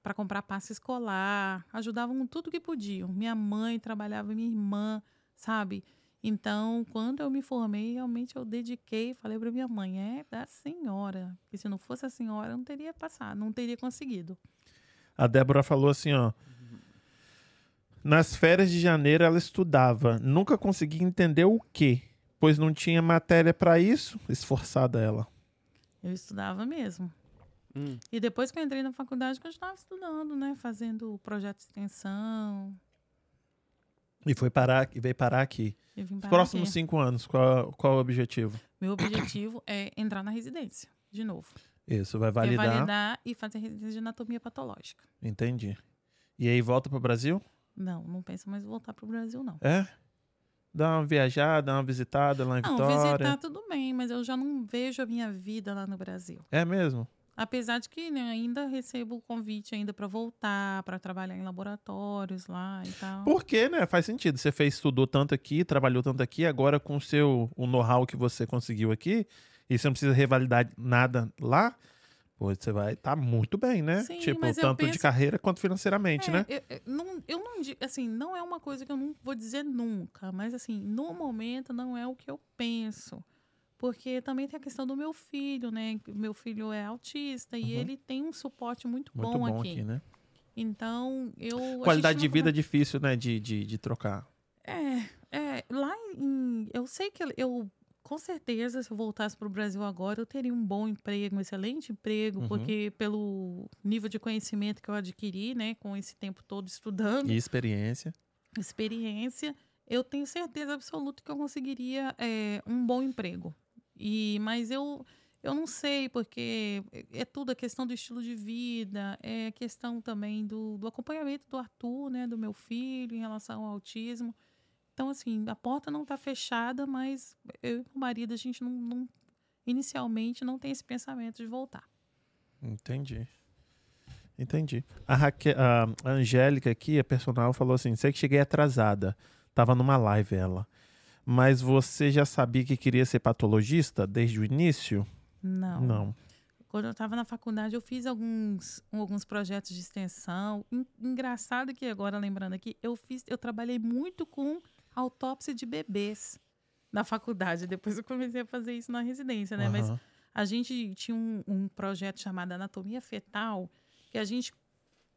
para comprar passe escolar, ajudavam com tudo que podiam. Minha mãe trabalhava, minha irmã, sabe? Então, quando eu me formei, realmente eu dediquei, falei para minha mãe, é da senhora, porque se não fosse a senhora, eu não teria passado, não teria conseguido. A Débora falou assim, ó, nas férias de janeiro ela estudava, nunca conseguia entender o quê, pois não tinha matéria para isso, esforçada ela. Eu estudava mesmo. Hum. E depois que eu entrei na faculdade, eu continuava estudando, né? Fazendo projeto de extensão. E foi parar, e veio parar aqui. Os próximos aqui. cinco anos, qual, qual o objetivo? Meu objetivo é entrar na residência, de novo. Isso, vai É validar. validar e fazer residência de anatomia patológica. Entendi. E aí volta pro Brasil? Não, não penso mais voltar para o Brasil, não. É? Dá uma viajada, dá uma visitada lá em Não, Vitória. visitar tudo bem, mas eu já não vejo a minha vida lá no Brasil. É mesmo? Apesar de que né, ainda recebo o convite ainda para voltar, para trabalhar em laboratórios lá e tal. Porque, né? Faz sentido. Você fez, estudou tanto aqui, trabalhou tanto aqui, agora com o seu o know-how que você conseguiu aqui, e você não precisa revalidar nada lá, pô, você vai estar muito bem, né? Sim, tipo, tanto de penso- carreira quanto financeiramente, É, né? Eu, eu não, eu não digo, assim, não é uma coisa que eu não vou dizer nunca, mas assim, no momento não é o que eu penso. Porque também tem a questão do meu filho, né? Meu filho é autista e Uhum. ele tem um suporte muito, Muito bom, bom aqui. aqui, né? Então, eu. Qualidade de vida é difícil, né? De, de, de trocar. É, é, lá em. Eu sei que eu. Com certeza, se eu voltasse para o Brasil agora, eu teria um bom emprego, um excelente emprego, Uhum. porque pelo nível de conhecimento que eu adquiri, né, com esse tempo todo estudando, E experiência. experiência, eu tenho certeza absoluta que eu conseguiria é, um bom emprego. E, mas eu, eu não sei, porque é tudo a questão do estilo de vida, é a questão também do, do acompanhamento do Arthur, né, do meu filho, em relação ao autismo. Então, assim, a porta não está fechada, mas eu e meu marido, a gente não, não- inicialmente não tem esse pensamento de voltar. Entendi. Entendi. A, Raque- a a Angélica aqui, a personal, falou assim: sei que cheguei atrasada. Tava numa live ela. Mas você já sabia que queria ser patologista desde o início? Não. Não. Quando eu estava na faculdade, eu fiz alguns, alguns projetos de extensão. En- Engraçado que agora, lembrando aqui, eu fiz, eu trabalhei muito com autópsia de bebês na faculdade. Depois eu comecei a fazer isso na residência, né? Mas Aham. a gente tinha um, um projeto chamado Anatomia Fetal, que a gente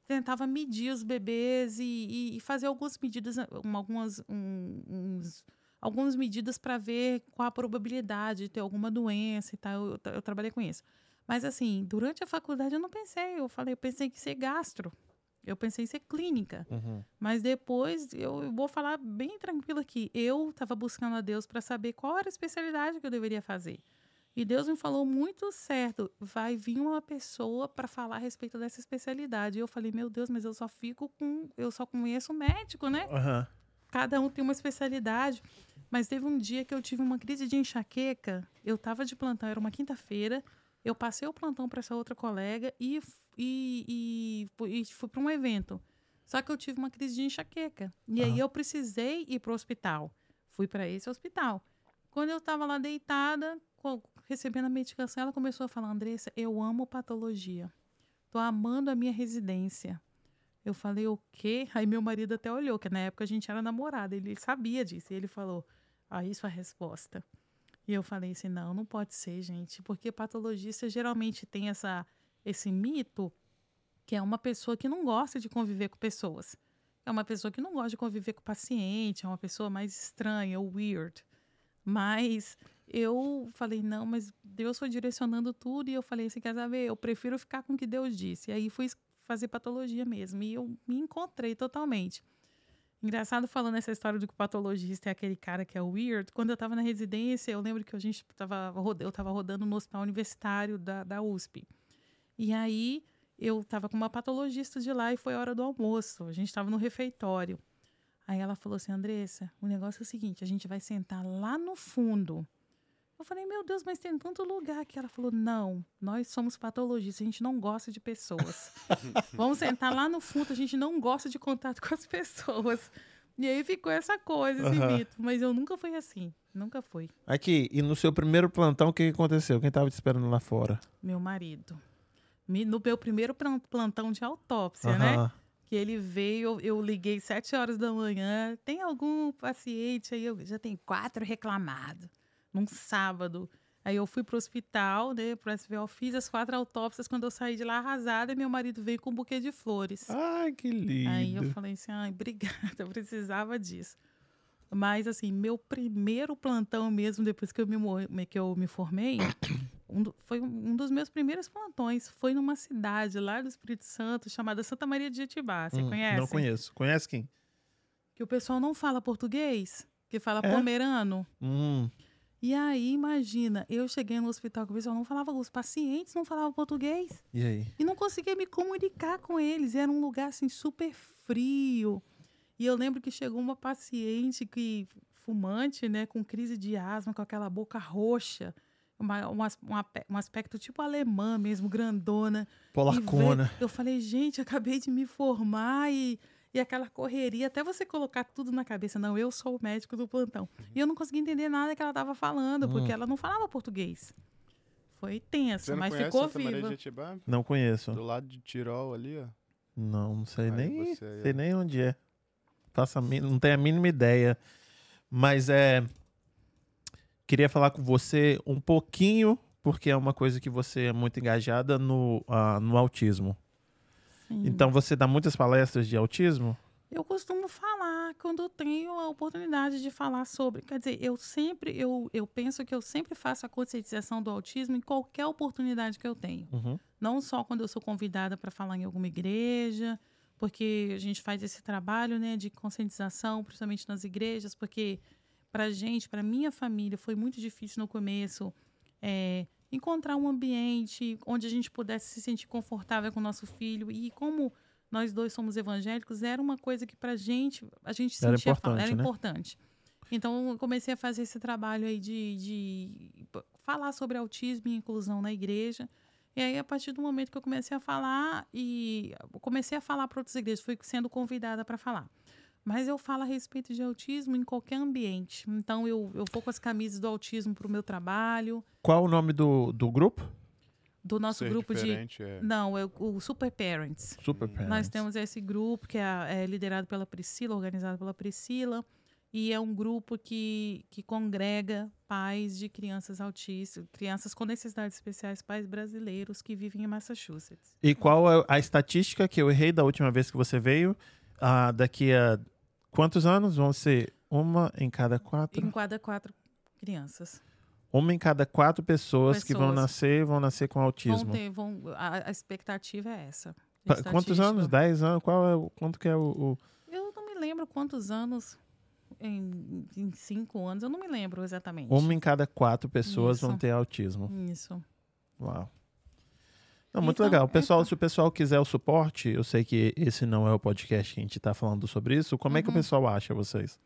tentava medir os bebês e, e- e fazer algumas medidas, um, algumas, um, uns, algumas medidas para ver qual a probabilidade de ter alguma doença e tal. Eu, tra- eu trabalhei com isso. Mas assim, durante a faculdade eu não pensei, eu falei, eu pensei que ser gastro. Eu pensei em ser clínica. Uhum. Mas depois, eu vou falar bem tranquilo aqui. Eu estava buscando a Deus para saber qual era a especialidade que eu deveria fazer. E Deus me falou muito certo: vai vir uma pessoa para falar a respeito dessa especialidade. E eu falei: meu Deus, mas eu só fico com. Eu só conheço médico, né? Aham. Cada um tem uma especialidade. Mas teve um dia que eu tive uma crise de enxaqueca. Eu estava de plantão, era uma quinta-feira. Eu passei o plantão para essa outra colega e, e, e, e fui para um evento. Só que eu tive uma crise de enxaqueca. E aí Aham. eu precisei ir para o hospital. Fui para esse hospital. Quando eu estava lá deitada, recebendo a medicação, ela começou a falar: Andressa, eu amo patologia. Tô amando a minha residência. Eu falei, o quê? Aí meu marido até olhou, que na época a gente era namorada, ele sabia disso. E ele falou, ah, isso é a resposta. E eu falei assim, não, não pode ser, gente, porque patologista geralmente tem essa, esse mito que é uma pessoa que não gosta de conviver com pessoas. É uma pessoa que não gosta de conviver com paciente, é uma pessoa mais estranha, weird. Mas eu falei, não, mas Deus foi direcionando tudo e eu falei, você quer saber? Eu prefiro ficar com o que Deus disse. E aí fui fazer patologia mesmo. E eu me encontrei totalmente. Engraçado falando essa história do que o patologista é aquele cara que é weird. Quando eu estava na residência, eu lembro que a gente tava, eu estava rodando no hospital universitário da, da USP. E aí eu estava com uma patologista de lá e foi a hora do almoço. A gente estava no refeitório. Aí ela falou assim, Andressa, o negócio é o seguinte, a gente vai sentar lá no fundo. Eu falei, meu Deus, mas tem tanto lugar aqui. Ela falou, não, nós somos patologistas, a gente não gosta de pessoas. Vamos sentar lá no fundo, a gente não gosta de contato com as pessoas. E aí ficou essa coisa, esse Aham. mito. Mas eu nunca fui assim. Nunca fui. Aqui, e no seu primeiro plantão, o que que aconteceu? Quem tava te esperando lá fora? Meu marido. No meu primeiro plan- plantão de autópsia, né? Aham. Que ele veio, eu, liguei sete horas da manhã. Tem algum paciente aí? Eu já tenho quatro reclamados. Num sábado. Aí eu fui pro hospital, né? Pro SVO, fiz as quatro autópsias. Quando eu saí de lá arrasada, meu marido veio com um buquê de flores. Ai, que lindo. Aí eu falei assim, ai, obrigada, eu precisava disso. Mas, assim, meu primeiro plantão mesmo, depois que eu me, que eu me formei, um do- foi um dos meus primeiros plantões. Foi numa cidade lá do Espírito Santo, chamada Santa Maria de Jetibá. Você Hum, conhece? Não conheço. Conhece quem? Que o pessoal não fala português, que fala É? pomerano. Hum, E aí, imagina, eu cheguei no hospital que o pessoal não falava, os pacientes não falavam português. e aí? E não conseguia me comunicar com eles. Era um lugar assim super frio. E eu lembro que chegou uma paciente que fumante, né, com crise de asma, com aquela boca roxa, uma, um, as- um aspecto tipo alemã mesmo, grandona. Polacona. veio- eu falei, gente, acabei de me formar e, e aquela correria, até você colocar tudo na cabeça. Não, eu sou o médico do plantão. E eu não conseguia entender nada que ela estava falando, porque ela não falava português. Foi tenso, Você não mas ficou Santa Maria viva. de? Não conheço. Do lado de Tirol ali, ó. Não, não sei Aí nem, sei ó. nem onde é. Faço a mi- não tenho a mínima ideia. Mas é. Queria falar com você um pouquinho, porque é uma coisa que você é muito engajada no, ah, no autismo. Sim. Então você dá muitas palestras de autismo? Eu costumo falar quando eu tenho a oportunidade de falar sobre. Quer dizer, eu sempre, eu, eu penso que eu sempre faço a conscientização do autismo em qualquer oportunidade que eu tenho. Uhum. Não só quando eu sou convidada para falar em alguma igreja, porque a gente faz esse trabalho né, de conscientização, principalmente nas igrejas, porque para gente, para minha família, foi muito difícil no começo é, encontrar um ambiente onde a gente pudesse se sentir confortável com o nosso filho. E como nós dois somos evangélicos, era uma coisa que para gente, a gente Era sentia falta, importante, era né? importante. Então, eu comecei a fazer esse trabalho aí de, de falar sobre autismo e inclusão na igreja. E aí, a partir do momento que eu comecei a falar, e comecei a falar para outras igrejas, fui sendo convidada para falar. Mas eu falo a respeito de autismo em qualquer ambiente. Então, eu, eu vou com as camisas do autismo para o meu trabalho, Qual o nome do, do grupo? do nosso Ser grupo de. é. Não, é o Super Parents. Super Nós Nós Parents. temos esse grupo que é, é liderado pela Priscila, organizado pela Priscila, e é um grupo que, que congrega pais de crianças autistas, crianças com necessidades especiais, pais brasileiros que vivem em Massachusetts. E qual é a estatística que eu errei da última vez que você veio? Ah, daqui a quantos anos? Vão ser uma em cada quatro? Em cada quatro crianças. Uma em cada quatro pessoas, que vão Pessoas. nascer vão nascer com Vão autismo. ter, vão, a, a expectativa é essa. Pa- Quantos anos? Dez anos? Qual é o, quanto que é o, o- Eu não me lembro quantos anos, em, em cinco anos, eu não me lembro exatamente. Uma em cada quatro pessoas vão Isso. ter autismo. Isso. Uau. Não, muito Então, legal. Pessoal, então. se o pessoal quiser o suporte, eu sei que esse não é o podcast que a gente tá falando sobre isso. Como é que o Uhum. pessoal acha vocês?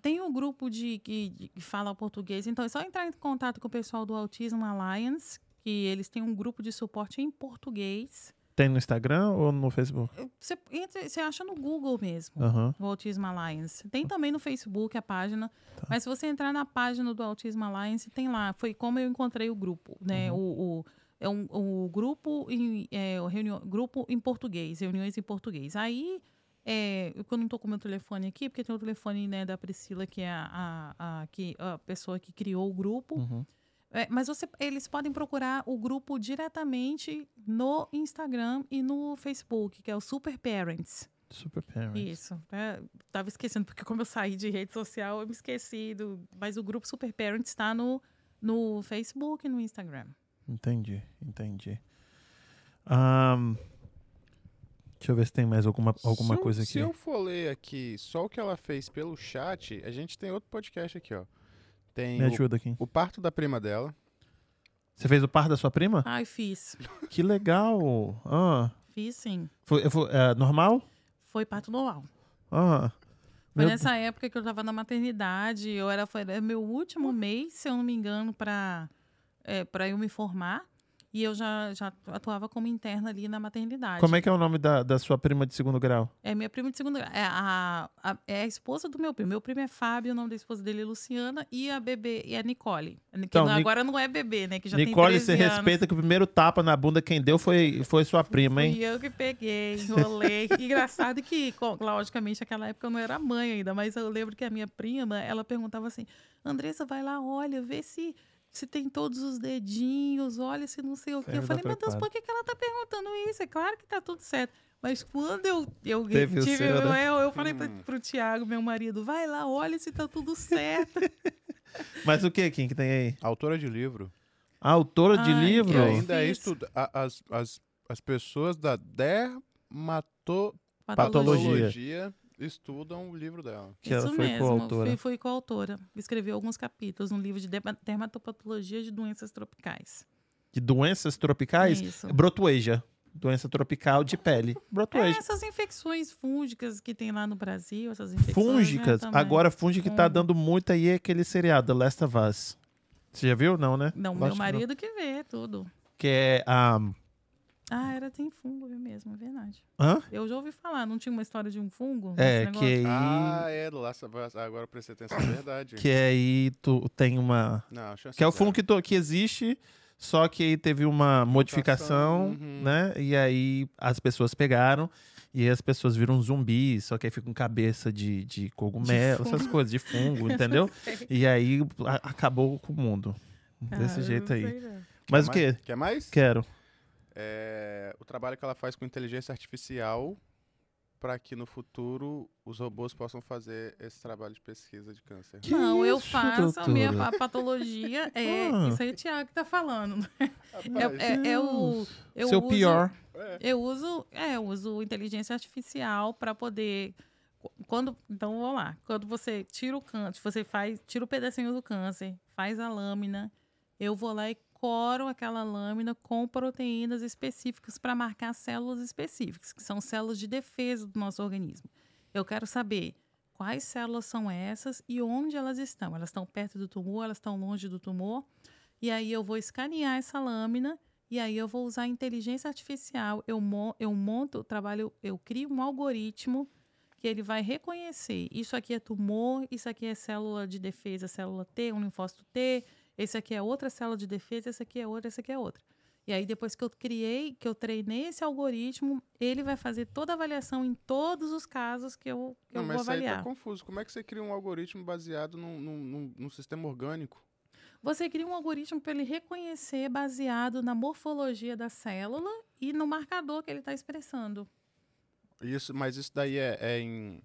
Tem um grupo de que, fala português, então é só entrar em contato com o pessoal do Autism Alliance, que eles têm um grupo de suporte em português. Tem no Instagram ou no Facebook? Você, você acha no Google mesmo, Aham. o Autism Alliance. Tem também no Facebook a página, Tá. mas se você entrar na página do Autism Alliance, tem lá. Foi como eu encontrei o grupo, né? Uhum. O, o- é um, o grupo em, é, reunião, grupo em português, reuniões em português. Aí, é, eu não estou com o meu telefone aqui, porque tem o telefone né, da Priscila, que é a, a, a, que, a pessoa que criou o grupo. Uhum. É, mas você- eles podem procurar o grupo diretamente no Instagram e no Facebook, que é o Super Parents. Super Parents. Isso. É, tava esquecendo, porque como eu saí de rede social, eu me esqueci. Do, mas o grupo Super Parents está no, no Facebook e no Instagram. Entendi, entendi. Ahn, deixa eu ver se tem mais alguma, alguma se eu, coisa Se aqui. eu for ler aqui só o que ela fez pelo chat, a gente tem outro podcast aqui, ó. Tem Me o, ajuda aqui. o parto da prima dela. Você fez o par da sua prima? Ai, fiz. Que legal. Ah, Fiz sim. foi, foi, é, normal? Foi parto normal. Ah, Foi Meu nessa época que eu estava na maternidade. Eu era, foi era meu último mês, se eu não me engano, para é, para eu me formar. E eu já, já atuava como interna ali na maternidade. Como é que é o nome da, da sua prima de segundo grau? É minha prima de segundo grau. É a, a- é a esposa do meu primo. Meu primo é Fábio, o nome da esposa dele é Luciana. E a bebê é a Nicole. Então, não- Ni- agora não é bebê, né? Que já Nicole, tem você 13 anos. respeita que o primeiro tapa na bunda quem deu foi, foi sua prima, hein? Fui eu que peguei, enrolei. Engraçado que, logicamente, naquela época eu não era mãe ainda, mas eu lembro que a minha prima, ela perguntava assim, Andressa, vai lá, olha, vê se, se tem todos os dedinhos, olha se não sei o quê. Sempre Eu falei, meu Deus, por que, que ela tá perguntando isso? É claro que tá tudo certo. Mas quando eu, eu Teve o tive, seu, eu, né? eu, eu falei pra, Hum. pro Tiago, meu marido, vai lá, olha se tá tudo certo. Mas o que, Kim, que tem aí? Autora de livro. A autora de Ai, livro? Que Eu ainda é fiz. estuda as, as, as pessoas da dermatologia Patologia. Estudam o livro dela. Que ela Isso foi mesmo, coautora. fui, fui coautora. Escrevi alguns capítulos no livro de derma- dermatopatologia de doenças tropicais. De doenças tropicais? Isso. Brotueja. Doença tropical de pele. É, Brotueja. essas infecções fúngicas que tem lá no Brasil, essas infecções. né, Fúngicas. também. Agora, fúngica que tá dando muito aí é aquele seriado, Last of Us. Você já viu? Não, né? Não, Lógico meu que marido que vê tudo. Que é a. Ah, era tem fungo mesmo, é verdade. hã? Eu já ouvi falar, não tinha uma história de um fungo? É, que negócio? Ah, aí. é, Us. Agora eu prestei atenção, é verdade. Que aí tu tem uma. Não, chance Que é o fungo que, to- que existe, só que aí teve uma modificação, uhum. né? E aí as pessoas pegaram. E aí as pessoas viram zumbis, só que aí fica com cabeça de, de cogumelo, essas fungo. coisas, de fungo, entendeu? E aí a- acabou com o mundo. Desse Ah, jeito aí. Mas o mais? quê? Quer mais? Quero. É, o trabalho que ela faz com inteligência artificial para que no futuro os robôs possam fazer esse trabalho de pesquisa de câncer. Que não, eu isso, faço a minha doutora? pa- patologia. É, Ah. Isso aí o Thiago que tá falando. Rapaz, É, é- é o. Eu Seu uso, pior. é. Eu uso, é, eu uso inteligência artificial para poder qu- quando, então vamos lá. Quando você tira o câncer, você faz, tira o pedacinho do câncer, faz a lâmina, eu vou lá e coro aquela lâmina com proteínas específicas para marcar células específicas, que são células de defesa do nosso organismo. Eu quero saber quais células são essas e onde elas estão. Elas estão perto do tumor, elas estão longe do tumor. E aí eu vou escanear essa lâmina e aí eu vou usar a inteligência artificial. Eu, mo eu monto, eu trabalho, eu crio um algoritmo que ele vai reconhecer. Isso aqui é tumor, isso aqui é célula de defesa, célula T, um linfócito T, esse aqui é outra célula de defesa, esse aqui é outra, esse aqui é outra. E aí, depois que eu criei, que eu treinei esse algoritmo, ele vai fazer toda a avaliação em todos os casos que eu, que Não, eu mas vou isso aí avaliar. tá confuso. Como é que você cria um algoritmo baseado num, num, num- num sistema orgânico? Você cria um algoritmo para ele reconhecer baseado na morfologia da célula e no marcador que ele está expressando. Isso, mas isso daí é, é em.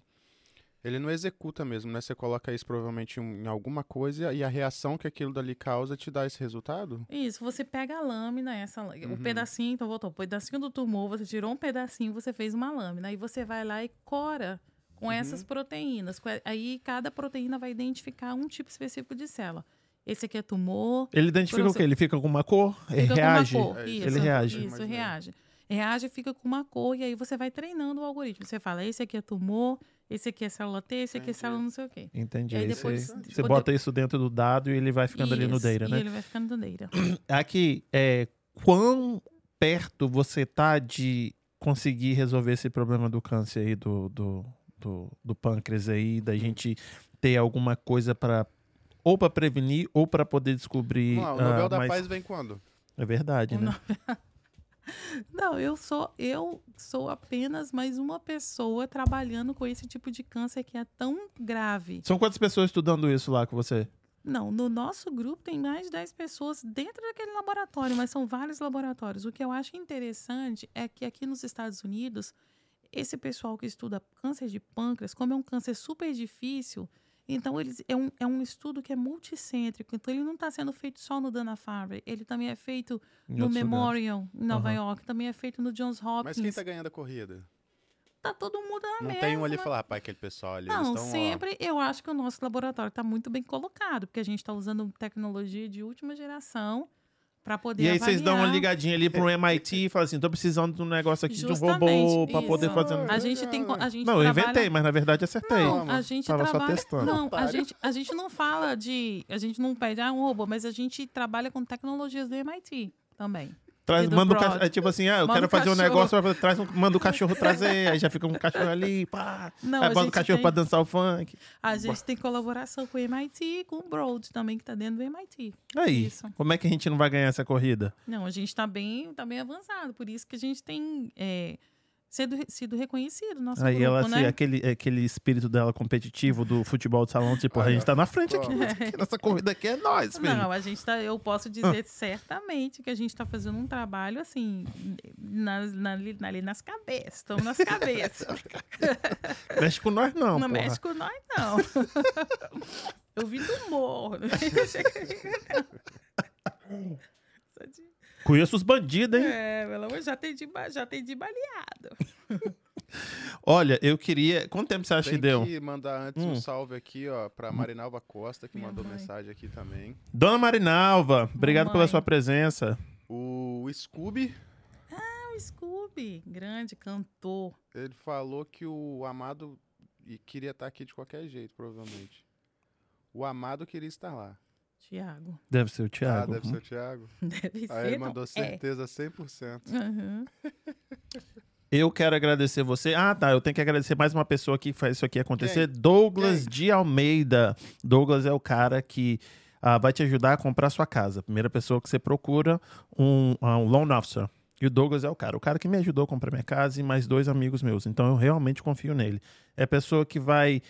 Ele não executa mesmo, né? Você coloca isso provavelmente em, alguma coisa e a reação que aquilo dali causa te dá esse resultado? Isso, você pega a lâmina, essa, Uhum. o pedacinho, então voltou, o pedacinho do tumor, você tirou um pedacinho, você fez uma lâmina. Aí você vai lá e cora com Uhum. essas proteínas. Aí cada proteína vai identificar um tipo específico de célula. Esse aqui é tumor, Ele identifica o quê? Ele fica com uma cor? Ele fica reage? com uma cor. É Isso. Ele reage. Isso, reage. Reage e fica com uma cor, e aí você vai treinando o algoritmo. Você fala, esse aqui é tumor, esse aqui é célula T, esse aqui é célula não sei o quê. Entendi. E aí depois- você, você bota isso dentro do dado e ele vai ficando ali no Isso, data, E né? ele vai ficando no data. Aqui, é, quão perto você tá de conseguir resolver esse problema do câncer aí do, do, do, do pâncreas aí, da gente ter alguma coisa para ou para prevenir ou para poder descobrir. Lá, o Nobel ah, da mais- Paz vem quando? É verdade, O né? Não, eu sou eu sou apenas mais uma pessoa trabalhando com esse tipo de câncer que é tão grave. São quantas pessoas estudando isso lá com você? Não, no nosso grupo tem mais de 10 pessoas dentro daquele laboratório, mas são vários laboratórios. O que eu acho interessante é que aqui nos Estados Unidos, esse pessoal que estuda câncer de pâncreas, como é um câncer super difícil, então eles, é, um, é um estudo que é multicêntrico. Então ele não está sendo feito só no Dana-Farber, ele também é feito Em no outros lugares? Memorial, em Nova Aham. York, também é feito no Johns Hopkins. Mas quem tá ganhando a corrida? Tá todo mundo na Não mesma. tem um ali falar, pai, aquele pessoal ali, eles Não, estão, ó, sempre eu acho que o nosso laboratório está muito bem colocado, porque a gente está usando tecnologia de última geração para poder E aí vocês dão uma avaliar. ligadinha ali pro MIT e falam assim, tô precisando de um negócio aqui de um robô Justamente, para poder fazer... um- A gente tem a gente Não, eu trabalha... inventei, mas na verdade acertei. Não, a gente Tava só trabalha. testando. Não, a gente, a gente não fala de. A gente não pede ah, um robô, mas a gente trabalha com tecnologias do MIT também. Traz, manda cachorro. É tipo assim, ah, eu Manda quero fazer um negócio, traz um, manda o cachorro trazer, aí já fica um cachorro ali, pá. Não, aí bota o cachorro tem- pra dançar o funk. A gente tem colaboração com o MIT e com o Broad também, que tá dentro do MIT. Aí, Isso. como é que a gente não vai ganhar essa corrida? Não, a gente tá bem, tá bem avançado. Por isso que a gente tem é, sido, sido reconhecido. Nosso Aí grupo, ela, assim, né? aquele, aquele espírito dela competitivo do futebol de salão, tipo, a gente tá na frente aqui, nessa corrida aqui é nós, filho. Não, a gente tá, eu posso dizer certamente que a gente está fazendo um trabalho assim, nas, na, ali, nas cabeças, estamos nas cabeças. Mexe com nós não, não porra. mexe com nós, não. eu vim do morro. Só de- Conheço os bandidos, hein? É, pelo amor, já tem de, já tem de baleado. Olha, eu queria... Quanto tempo você acha que Tem deu? que mandar antes Hum. um salve aqui, ó, pra Marinalva Costa, que Minha mandou mãe. mensagem aqui também. Dona Marinalva, obrigado pela Mamãe. sua presença. O Scooby, É o Scooby, grande cantor. ele falou que o Amado e queria estar aqui de qualquer jeito, provavelmente. O Amado queria estar lá. Tiago. Deve ser o Ah, Thiago. deve ser o Thiago. Deve ser. Aí ele não, mandou é. certeza 100%. Uhum. Eu quero agradecer você. Ah, tá. Eu tenho que agradecer mais uma pessoa que faz isso aqui acontecer. Douglas Quem? de Almeida. Douglas é o cara que ah, vai te ajudar a comprar sua casa. Primeira pessoa que você procura, um, ah, um loan officer. E o Douglas é o cara. O cara que me ajudou a comprar minha casa e mais dois amigos meus. Então eu realmente confio nele. É a pessoa que vai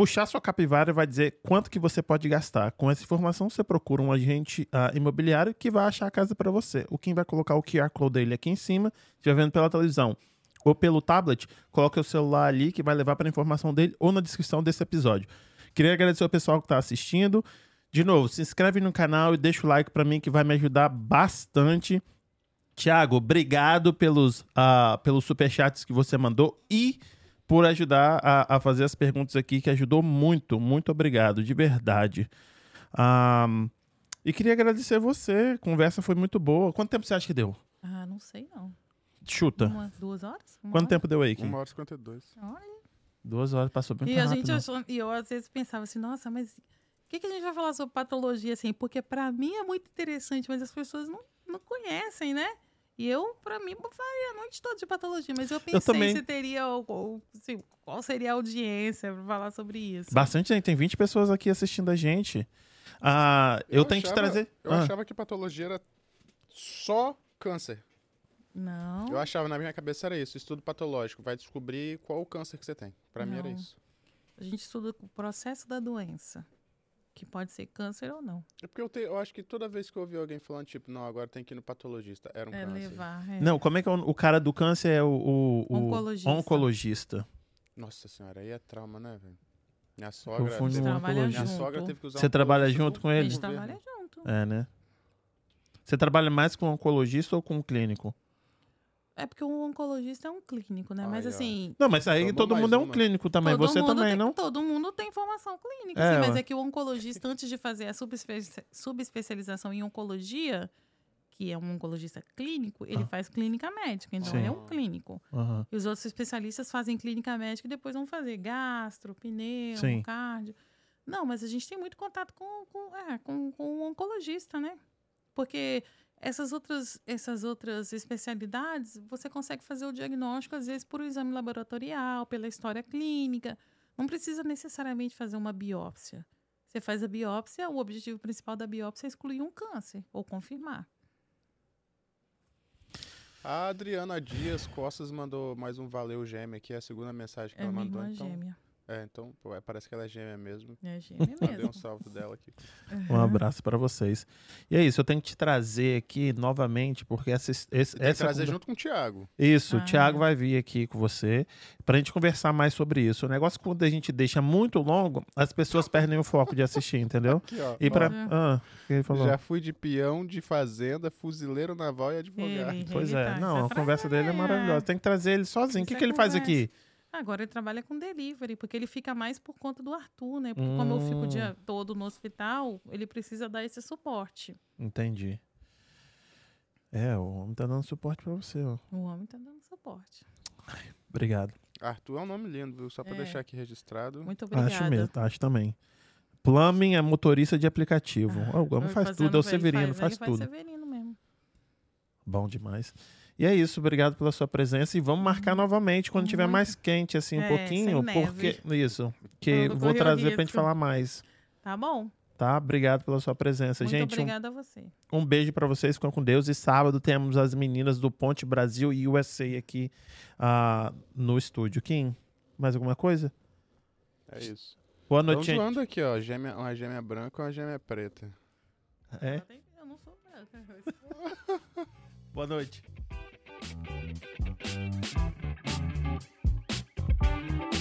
puxar sua capivara vai dizer quanto que você pode gastar. Com essa informação, você procura um agente ah, imobiliário que vai achar a casa para você. O Kim vai colocar o QR Code dele aqui em cima, estiver vendo pela televisão ou pelo tablet, coloque o celular ali que vai levar para a informação dele ou na descrição desse episódio. Queria agradecer ao pessoal que está assistindo. De novo, se inscreve no canal e deixa o like para mim que vai me ajudar bastante. Tiago, obrigado pelos, ah, pelos superchats que você mandou e por ajudar a, a fazer as perguntas aqui, que ajudou muito. Muito obrigado, de verdade. Ahn, e queria agradecer você. A conversa foi muito boa. Quanto tempo você acha que deu? Ah, não sei não. Chuta. Uma, duas horas? Uma Quanto hora? tempo deu aí, Kim? 1 hora e 52. Olha. Duas horas, passou bem E a rápido. gente né? achou, e eu às vezes pensava assim, nossa, mas o que, que a gente vai falar sobre patologia assim? Porque pra mim é muito interessante, mas as pessoas não, não conhecem, né? E eu, pra mim, faria a noite toda de patologia, mas eu pensei também. se teria, o- o- se- qual seria a audiência pra falar sobre isso. Bastante gente. Tem 20 pessoas aqui assistindo a gente. Ah, eu, tenho que te achava- trazer. Eu Ah, achava que patologia era só câncer. Não, Eu achava, na minha cabeça era isso. Estudo patológico. Vai descobrir qual o câncer que você tem. Pra mim era isso. a gente estuda o processo da doença, que pode ser câncer ou não. É porque eu, te- eu acho que toda vez que eu ouvi alguém falando, tipo, não, agora tem que ir no patologista, era um É câncer. levar. é. Não, como é que é o, o cara do câncer é o, o- o Oncologista. oncologista. Nossa senhora, aí é trauma, né, velho? Minha sogra. Oncologista. Minha junto. sogra teve que usar Você um trabalha junto com A ele? gente governo. trabalha junto. É, né? Você trabalha mais com oncologista ou com clínico? É porque o oncologista é um clínico, né? Mas Aí, ó. assim, Não, mas aí Tomou todo mundo é um uma. clínico também. todo Você também, tem, não? Todo mundo tem formação clínica, É, sim, mas é que o oncologista, antes de fazer a subespe- subespecialização em oncologia, que é um oncologista clínico, ele Ah. faz clínica médica, então ele é um clínico. E os outros especialistas fazem clínica médica e depois vão fazer gastro, pneu, Sim. cardio. Não, mas a gente tem muito contato com, com, é, com, com o oncologista, né? Porque essas outras, essas outras especialidades, você consegue fazer o diagnóstico, às vezes, por um exame laboratorial, pela história clínica. Não precisa necessariamente fazer uma biópsia. Você faz a biópsia, o objetivo principal da biópsia é excluir um câncer ou confirmar. A Adriana Dias Costas mandou mais um valeu gêmea aqui, é a segunda mensagem que É ela mandou. Então, gêmea. É, então pô, é, parece que ela é gêmea mesmo. É gêmea Mandei um mesmo. salve dela aqui. Um abraço pra vocês. E é isso, eu tenho que te trazer aqui novamente, porque essa, esse, tem que essa trazer junto com o Thiago. Isso, o Ah, Thiago é. vai vir aqui com você pra gente conversar mais sobre isso. O negócio quando a gente deixa muito longo, as pessoas perdem o foco de assistir, entendeu? Aqui, ó. E pra. Ó. Ah, o que ele falou? Já fui de peão, de fazenda, fuzileiro naval e advogado. Ele- Pois ele é, tá, não, isso a conversa dele é maravilhosa. Tem que trazer ele sozinho. O que, é que ele faz aqui? Agora ele trabalha com delivery, porque ele fica mais por conta do Arthur, né? Porque como eu fico o Hum. dia todo no hospital, ele precisa dar esse suporte. Entendi. É, o homem tá dando suporte pra você, ó. O homem tá dando suporte. Obrigado. Arthur é um nome lindo, viu? Só pra É. deixar aqui registrado. Muito obrigada. Acho mesmo, acho também. Plumbing é motorista de aplicativo. Ah, o homem faz tudo, é o Severino, faz, faz, ele faz tudo. Severino mesmo. Bom demais. E é isso, obrigado pela sua presença e vamos marcar novamente quando tiver Muito. mais quente assim um É, pouquinho, sem neve. porque isso, que vou trazer pra gente falar mais, Tá bom. tá? Obrigado pela sua presença, Muito gente. um- obrigada a você. Um beijo pra vocês, ficam com Deus. E sábado temos as meninas do Ponte Brasil e USA aqui ah, no estúdio. Kim, mais alguma coisa? É isso. Boa noite, gente. zoando aqui, ó. Gêmea, uma gêmea branca e uma gêmea preta. É, Eu não sou branca. boa noite. Thank you.